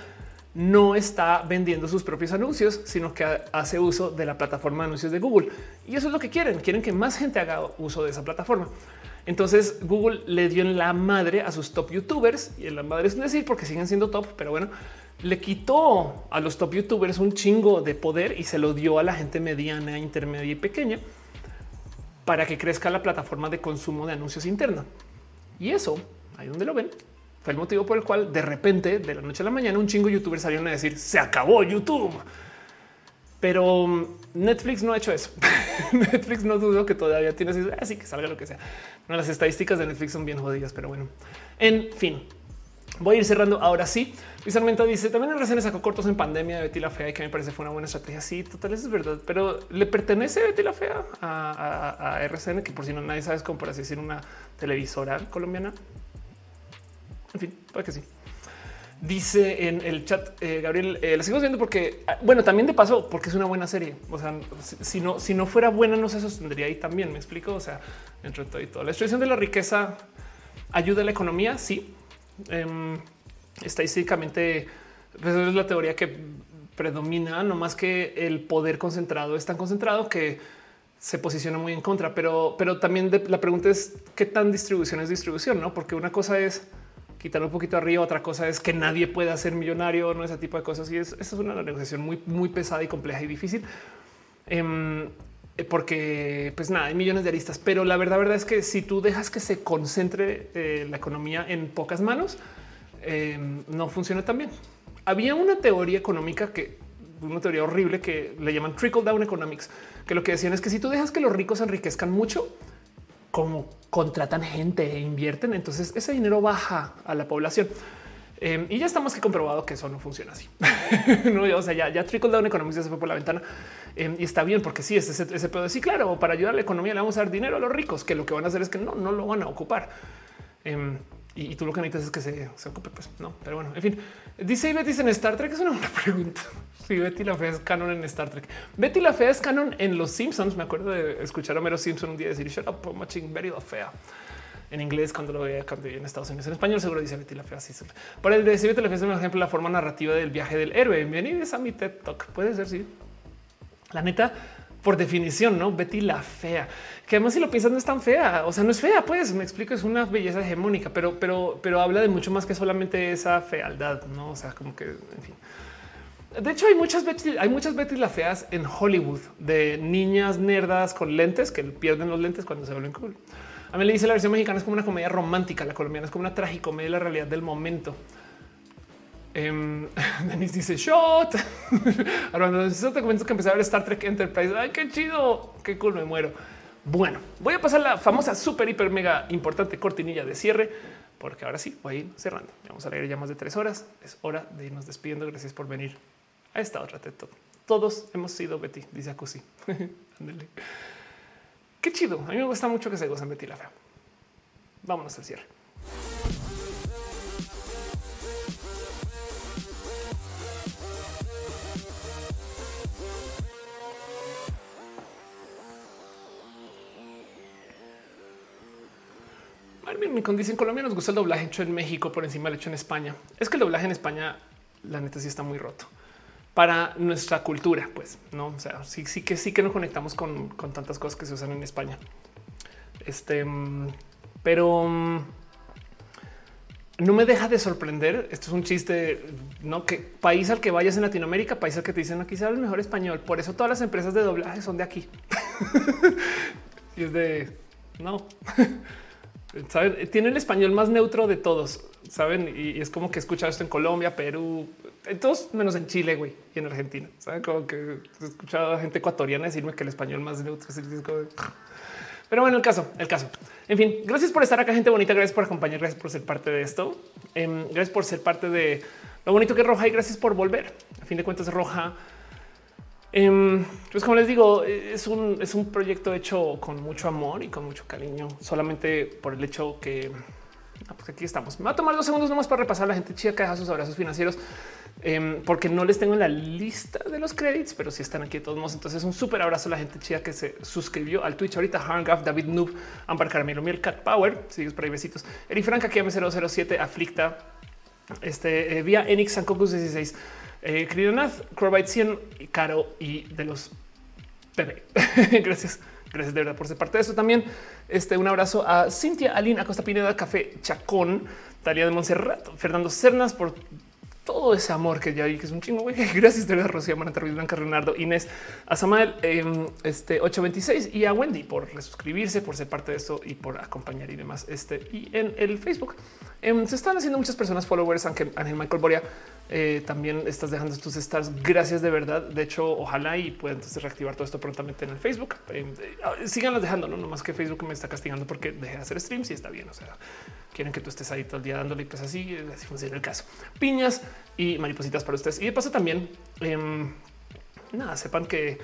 [SPEAKER 1] no está vendiendo sus propios anuncios, sino que hace uso de la plataforma de anuncios de Google. Y eso es lo que quieren. Quieren que más gente haga uso de esa plataforma. Entonces Google le dio en la madre a sus top youtubers y en la madre es decir porque siguen siendo top, pero bueno, le quitó a los top youtubers un chingo de poder y se lo dio a la gente mediana, intermedia y pequeña para que crezca la plataforma de consumo de anuncios interna. Y eso, ahí donde lo ven, fue el motivo por el cual de repente, de la noche a la mañana, un chingo de youtubers salieron a decir se acabó YouTube. Pero mm, Netflix no ha hecho eso. Netflix no dudo que todavía tiene así que salga lo que sea. No, las estadísticas de Netflix son bien jodidas, pero bueno, en fin. Voy a ir cerrando ahora sí. Luis Armento dice también en RCN sacó cortos en pandemia de Betty la Fea y que me parece fue una buena estrategia. Sí, total, eso es verdad, pero le pertenece Betty la Fea a, RCN, que por si no nadie sabe, es como por así decir una televisora colombiana. En fin, puede que sí. Dice en el chat eh, Gabriel, eh, la sigo viendo porque, ah, bueno, también de paso, porque es una buena serie. O sea, si no, si no fuera buena, no se sostendría ahí también. Me explico. O sea, entre todo y todo, la distribución de la riqueza ayuda a la economía. Sí, em, estadísticamente, pues es la teoría que predomina, no más que el poder concentrado es tan concentrado que se posiciona muy en contra. Pero, pero también la pregunta es qué tan distribución es distribución, no? Porque una cosa es quitar un poquito arriba. Otra cosa es que nadie pueda ser millonario, no ese tipo de cosas. Y es, es una negociación muy, muy pesada y compleja y difícil. Em, eh, porque pues nada, hay millones de aristas, pero la verdad, verdad es que si tú dejas que se concentre eh, la economía en pocas manos, em, no funciona tan bien. Había una teoría económica que una teoría horrible que le llaman trickle down economics, que lo que decían es que si tú dejas que los ricos enriquezcan mucho, como contratan gente e invierten, entonces ese dinero baja a la población. Em, y ya estamos que comprobado que eso no funciona así. no, o sea, ya, ya trickle down economics se fue por la ventana em, y está bien porque sí, es ese, ese pedo. Sí, claro, para ayudar a la economía le vamos a dar dinero a los ricos, que lo que van a hacer es que no, no lo van a ocupar. Em, y, tú lo que necesitas es que se, se, ocupe, pues no, pero bueno, en fin. Dice Betty en Star Trek, es una buena pregunta. Si Betty la Fea es canon en Star Trek. Betty la Fea es canon en Los Simpsons. Me acuerdo de escuchar a Mero Simpson un día decir, shut up, I'm watching Betty la Fea en inglés cuando lo veía en Estados Unidos. En español seguro dice Betty la Fea. Sí, Para el decir Betty la Fea es un ejemplo la forma narrativa del viaje del héroe. Bienvenidos a mi TED Talk. Puede ser, sí. La neta, por definición, ¿no? Betty la Fea. Que además si lo piensas no es tan fea. O sea, no es fea, pues, me explico, es una belleza hegemónica, pero, pero, pero habla de mucho más que solamente esa fealdad, ¿no? O sea, como que, en fin. De hecho, hay muchas Betty, hay muchas Betty la feas en Hollywood de niñas nerdas con lentes que pierden los lentes cuando se vuelven cool. A mí le dice la versión mexicana es como una comedia romántica, la colombiana es como una tragicomedia de la realidad del momento. Um, Denis dice shot. Armando, te comento que empecé a ver Star Trek Enterprise. Ay, qué chido, qué cool, me muero. Bueno, voy a pasar la famosa super hiper mega importante cortinilla de cierre, porque ahora sí voy a ir cerrando. Vamos a leer ya más de tres horas. Es hora de irnos despidiendo. Gracias por venir a esta otra TED Todos hemos sido Betty, dice Acusi. Qué chido. A mí me gusta mucho que se gozan Betty la Fea. Vámonos al cierre. Mi condición en Colombia nos gusta el doblaje hecho en México por encima del hecho en España. Es que el doblaje en España, la neta, sí está muy roto para nuestra cultura, pues no, o sea, sí, sí que sí que nos conectamos con, tantas cosas que se usan en España. Este, pero no me deja de sorprender. Esto es un chiste, no que país al que vayas en Latinoamérica, país al que te dicen aquí se habla el mejor español. Por eso todas las empresas de doblaje son de aquí. y es de no. Tiene el español más neutro de todos, saben? Y, es como que he escuchado esto en Colombia, Perú, en todos menos en Chile, güey, y en Argentina. Saben como que he escuchado a gente ecuatoriana decirme que el español más neutro es el disco de... Pero bueno, el caso, el caso. En fin, gracias por estar acá, gente bonita. Gracias por acompañar. Gracias por ser parte de esto. Em, gracias por ser parte de lo bonito que es Roja y gracias por volver. A fin de cuentas, Roja pues como les digo, es un, es un proyecto hecho con mucho amor y con mucho cariño, solamente por el hecho que ah, pues aquí estamos. Me va a tomar dos segundos nomás para repasar la gente chida que deja sus abrazos financieros, em, porque no les tengo en la lista de los créditos, pero si sí están aquí de todos modos. Entonces, un súper abrazo a la gente chida que se suscribió al Twitch ahorita. Harngaf, David Noob, Ampar Caramelo, Miel, Cat Power, sigues por ahí besitos. Eri Franca, KM007, Aflicta, este, eh, vía Enix, Sancocus 16. Eh, querido Nath, 100 y Caro y de los bebé. Gracias. Gracias de verdad por ser parte de eso también. Este un abrazo a Cintia Alina Acosta Pineda, Café Chacón, Talia de Monserrat, Fernando Cernas por todo ese amor que ya vi que es un chingo. Güey. Gracias verdad, Rocío Maranta Ruiz Blanca, Leonardo, Inés, a Samael em, este 826 y a Wendy por suscribirse, por ser parte de esto y por acompañar y demás. Este y en el Facebook em, se están haciendo muchas personas followers, aunque Ángel Michael Boria eh, también estás dejando tus stars. Gracias de verdad. De hecho, ojalá y puedan entonces reactivar todo esto prontamente en el Facebook. Eh, eh, síganlas dejando, no, más que Facebook me está castigando porque dejé de hacer streams y está bien. O sea, quieren que tú estés ahí todo el día dándole, pues así, así funciona el caso. Piñas y maripositas para ustedes. Y de paso también, em, nada, sepan que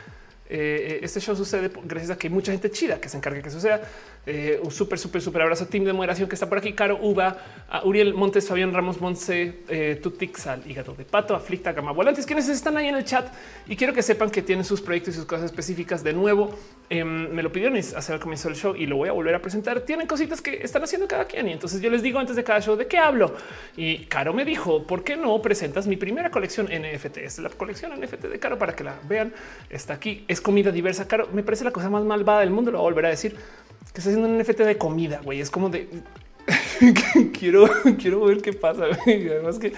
[SPEAKER 1] este show sucede gracias a que hay mucha gente chida que se encargue que suceda. Eh, un súper, súper, súper abrazo Team de Moderación que está por aquí. Caro Uva, Uriel Montes, Fabián Ramos Monse, eh, Tutix, al Hígado de Pato, Aflicta, Gama Volantes, quienes están ahí en el chat y quiero que sepan que tienen sus proyectos y sus cosas específicas. De nuevo, em, me lo pidieron hacer al comienzo del show y lo voy a volver a presentar. Tienen cositas que están haciendo cada quien y entonces yo les digo antes de cada show de qué hablo. Y Caro me dijo, ¿por qué no presentas mi primera colección NFT? Es la colección NFT de Caro para que la vean. Está aquí, es comida diversa. Caro, me parece la cosa más malvada del mundo, lo voy a volver a decir que está haciendo un NFT de comida, güey. Es como de quiero, quiero ver qué pasa. Además que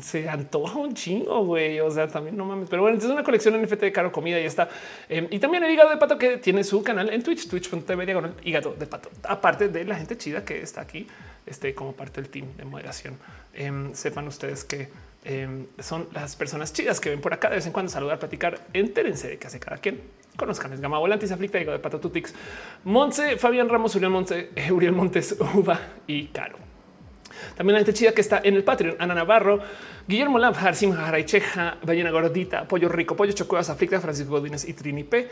[SPEAKER 1] se antoja un chingo, güey. O sea, también no mames. Pero bueno, es una colección NFT de caro comida y está. Em, y también el hígado de pato que tiene su canal en Twitch, twitch.tv diagonal hígado de pato. Aparte de la gente chida que está aquí, este como parte del team de moderación. Em, sepan ustedes que em, son las personas chidas que ven por acá de vez en cuando saludar, platicar, entérense de qué hace cada quien. Conozcan el Gama Volantis, Aflicta, Diego de Patatutix, Monse, Fabián Ramos, Uriel Montes, Uriel Montes, Uva y Caro. También la gente chida que está en el Patreon, Ana Navarro, Guillermo Lamp, Harsim Jaraicheja, Ballena Gordita, Pollo Rico, Pollo Chocuevas, Aflicta, Francisco Godínez y Trini P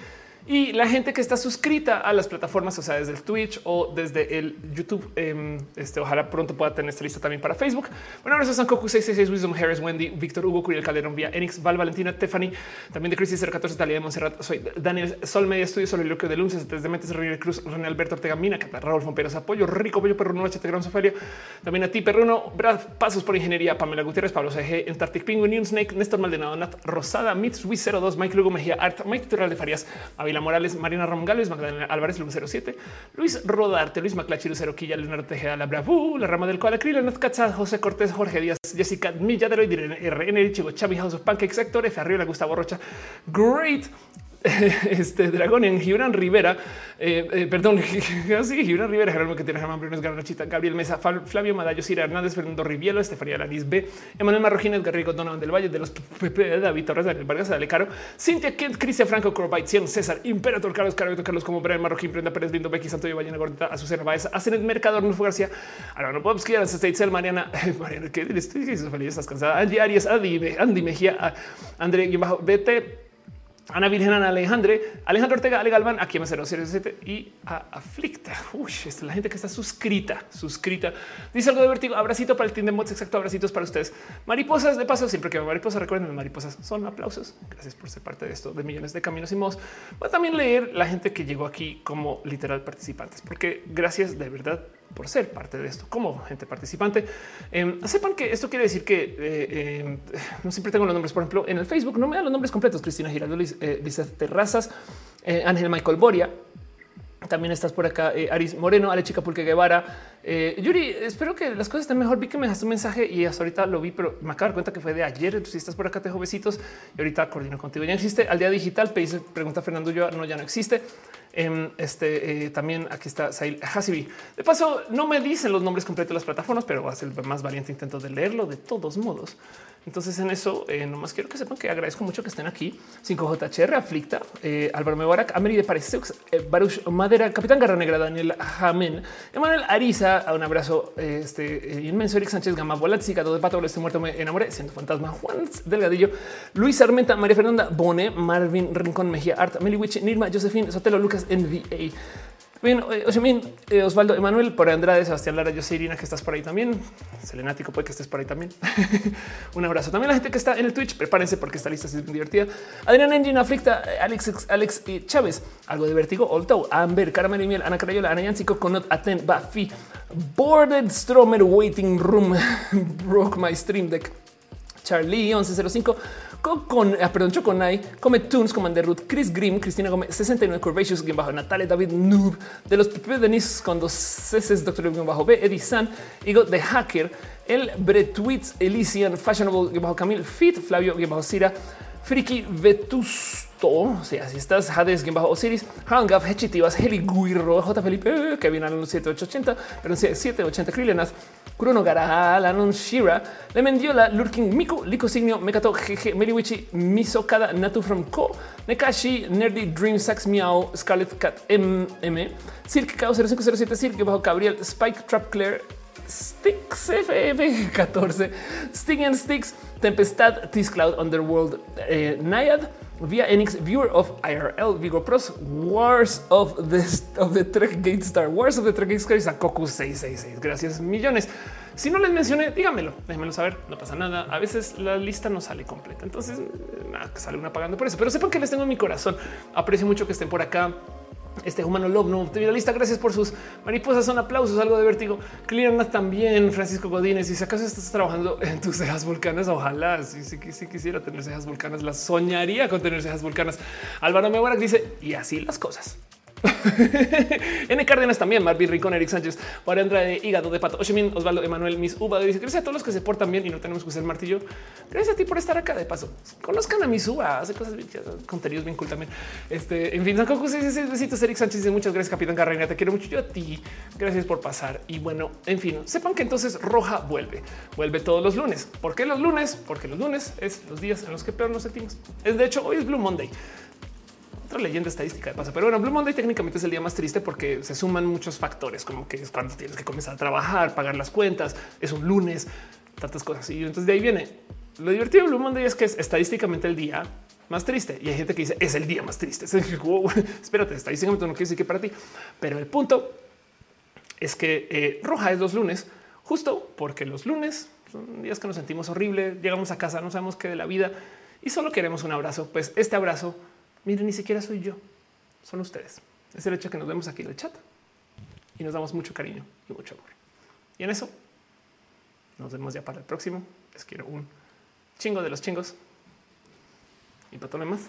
[SPEAKER 1] y la gente que está suscrita a las plataformas, o sea, desde el Twitch o desde el YouTube. Eh, este, ojalá pronto pueda tener esta lista también para Facebook. Bueno, ahora son Coco 666, Wisdom Harris, Wendy, Víctor Hugo, Curiel Calderón, Vía Enix, Val, Valentina, Tiffany, también de Crisis 014, Talía de Monserrat. Soy Daniel Sol Media Estudio, Soliloquio de Lunes, desde Mentes, René Cruz, René Alberto Ortega, Mina, Raúl Fomperos, Apoyo, Rico, Pollo, Perruno, H. Gran Sofelia. También a ti, Perruno, Brad, Pasos por Ingeniería, Pamela Gutiérrez, Pablo CG, Antarctic Penguin, Snake, Néstor Maldonado, Nat Rosada, Wii 02, Mike Lugo, Mejía, Art, Mike Tutorial de Farias, Avila Morales, Marina Ramón Luis Magdalena Álvarez, Luz 07, Luis Rodarte, Luis Maclachi, Lucero Quilla, Leonardo Tejeda, La Bravú, La Rama del Cual, Acril, Naz Katza, José Cortés, Jorge Díaz, Jessica Milladero, RN, Chivo, Chavi, House of Pancakes, Sector F, Arriola, Gustavo Rocha, Great, este Dragón en Gibran Rivera, eh, eh, perdón, sí, Gibran Rivera, Jerónimo que tiene Germán Brunes, Garnachita, Gabriel Mesa, Flavio Madallo, Cira Hernández, Fernando Rivielo, Estefanía Lanis B, Emanuel Marroquín, Garrigo, Donovan del Valle, de los PP, David Torres, Daniel Vargas, Dale Caro, Cintia Kent, Cristian Franco, Corbait, Cien, César, Imperator, Carlos Carlos, Carlos como Brian Marroquín, Prenda Pérez, Lindo, Becky, Santo Ballena Gordita, Azucena Baez, Hacen el Mercador, Nufo García, Álvaro Popsky, Alan States, Mariana, Mariana, que estás cansada, Angie Arias, Andy, Andy Mejía, André, bajo, BT, Ana Virgen, Ana Alejandre, Alejandro Ortega, Ale Galván, aquí me 007 y a Aflicta. Uy, es la gente que está suscrita, suscrita. Dice algo de vértigo. Abracito para el team de mods. Exacto. Abracitos para ustedes. Mariposas de paso. Siempre que me mariposas, recuerden, mariposas son aplausos. Gracias por ser parte de esto de millones de caminos y mods. Voy a también leer la gente que llegó aquí como literal participantes, porque gracias de verdad por ser parte de esto como gente participante. Em, sepan que esto quiere decir que eh, em, no siempre tengo los nombres. Por ejemplo, en el Facebook no me dan los nombres completos. Cristina Giraldo, eh, Terrazas, eh, Ángel Michael Boria. También estás por acá, Aris Moreno, Ale Chica Pulque Guevara. Yuri, espero que las cosas estén mejor. Vi que me dejaste un mensaje y hasta ahorita lo vi, pero me acabo de dar cuenta que fue de ayer. Si estás por acá, te dejo besitos y ahorita coordino contigo. Ya existe al día digital. Pregunta Fernando yo no, ya no existe. Em, este eh, también aquí está Sail Hasibi. De paso, no me dicen los nombres completos de las plataformas, pero va a ser el más valiente intento de leerlo de todos modos. Entonces, en eso, eh, nomás quiero que sepan que agradezco mucho que estén aquí. 5JHR, Aflicta, eh, Álvaro Mebarak, Ameri de Paris, eh, Baruch Madera, Capitán Garra Negra, Daniel Jamen, Emanuel Ariza, un abrazo este, inmenso, Eric Sánchez Gama, Volátzica, de Pato, este muerto me enamoré, siendo fantasma, Juan Delgadillo, Luis Armenta, María Fernanda Bone, Marvin Rincón Mejía, Art, Meliwich, Nirma, Josephine, Sotelo, Lucas, NVA. Bien, bien, eh, Osvaldo Emanuel, por Andrade, Sebastián Lara, yo soy Irina, que estás por ahí también. Selenático, puede que estés por ahí también. Un abrazo. También la gente que está en el Twitch, prepárense porque esta lista es muy divertida. Adrián Engine, Aflicta, Alex, Alex y Chávez, algo de vértigo, Olto, Amber, Carmen y Miel, Ana Carayola, Ana Yancico, Conot, Aten, Bafi, Boarded Stromer, Waiting Room, Broke My Stream Deck, Charlie 1105, con, ah, perdón, Choconai, Come Tunes, Commander Chris Grimm, Cristina Gómez, 69 Curvaceous, bajo Natalia, David Noob, de los Pepe Denis con dos C, Doctor bajo B, Eddie San, Igo de Hacker, el Bretwitz, Elysian, Fashionable, bajo Camil, Fit, Flavio, bajo Cira, Friki Vetusto, o sea, si estás Hades, bien bajo Osiris, Hangaf, Hechitivas, Heli Guirro, J. Felipe, que viene a los 7880, pero 780 Krillenas, Kurono Gara, Lanon Shira, Lemendiola, Lurking Miku, Lico Signio, Mekato, GG, Meriwichi, Misokada, Natu from Ko, Nekashi, Nerdy, Dream, Sax, Miao, Scarlet Cat, MM, Silk, Chaos 0507, Silk, bajo Gabriel, Spike, Trap, Claire, Sticks FF14, Sting and Sticks, Tempestad, Tis Cloud, Underworld, eh, Naiad, via Enix, Viewer of IRL, Vigor Pros, Wars of the, of the Trek Gate Star, Wars of the Trek Gate Star, Sakoku 666. Gracias millones. Si no les mencioné, díganmelo, déjenmelo saber, no pasa nada. A veces la lista no sale completa, entonces nada, sale una pagando por eso, pero sepan que les tengo en mi corazón. Aprecio mucho que estén por acá este humano love no lista. Gracias por sus mariposas. Son aplausos, algo de vértigo. Cliana también, Francisco Godínez. Y si acaso estás trabajando en tus cejas volcanas, ojalá si quisiera tener cejas volcanas, las soñaría con tener cejas volcanas. Álvaro Mebarak dice y así las cosas. N Cárdenas también, Marvin Rincón, Eric Sánchez, para de Hígado de Pato, Oshimin, Osvaldo, Emanuel, Mis Uva, dice gracias a todos los que se portan bien y no tenemos que usar martillo. Gracias a ti por estar acá de paso. Conozcan a Mis Uva, hace cosas bien, contenidos bien cool también. Este, en fin, son cocos, besitos, Eric Sánchez, muchas gracias, Capitán Carreña, te quiero mucho yo a ti. Gracias por pasar. Y bueno, en fin, sepan que entonces Roja vuelve, vuelve todos los lunes. ¿Por qué los lunes? Porque los lunes es los días en los que peor nos sentimos. Es de hecho, hoy es Blue Monday leyenda estadística de paso. Pero bueno, Blue Monday técnicamente es el día más triste porque se suman muchos factores, como que es cuando tienes que comenzar a trabajar, pagar las cuentas, es un lunes, tantas cosas. Y entonces de ahí viene. Lo divertido de Blue Monday es que es estadísticamente el día más triste. Y hay gente que dice es el día más triste. espérate, estadísticamente no quiere decir que para ti. Pero el punto es que eh, roja es los lunes, justo porque los lunes son días que nos sentimos horrible, llegamos a casa, no sabemos qué de la vida y solo queremos un abrazo. Pues este abrazo Miren, ni siquiera soy yo, son ustedes. Es el hecho que nos vemos aquí en el chat y nos damos mucho cariño y mucho amor. Y en eso nos vemos ya para el próximo. Les quiero un chingo de los chingos y patone más.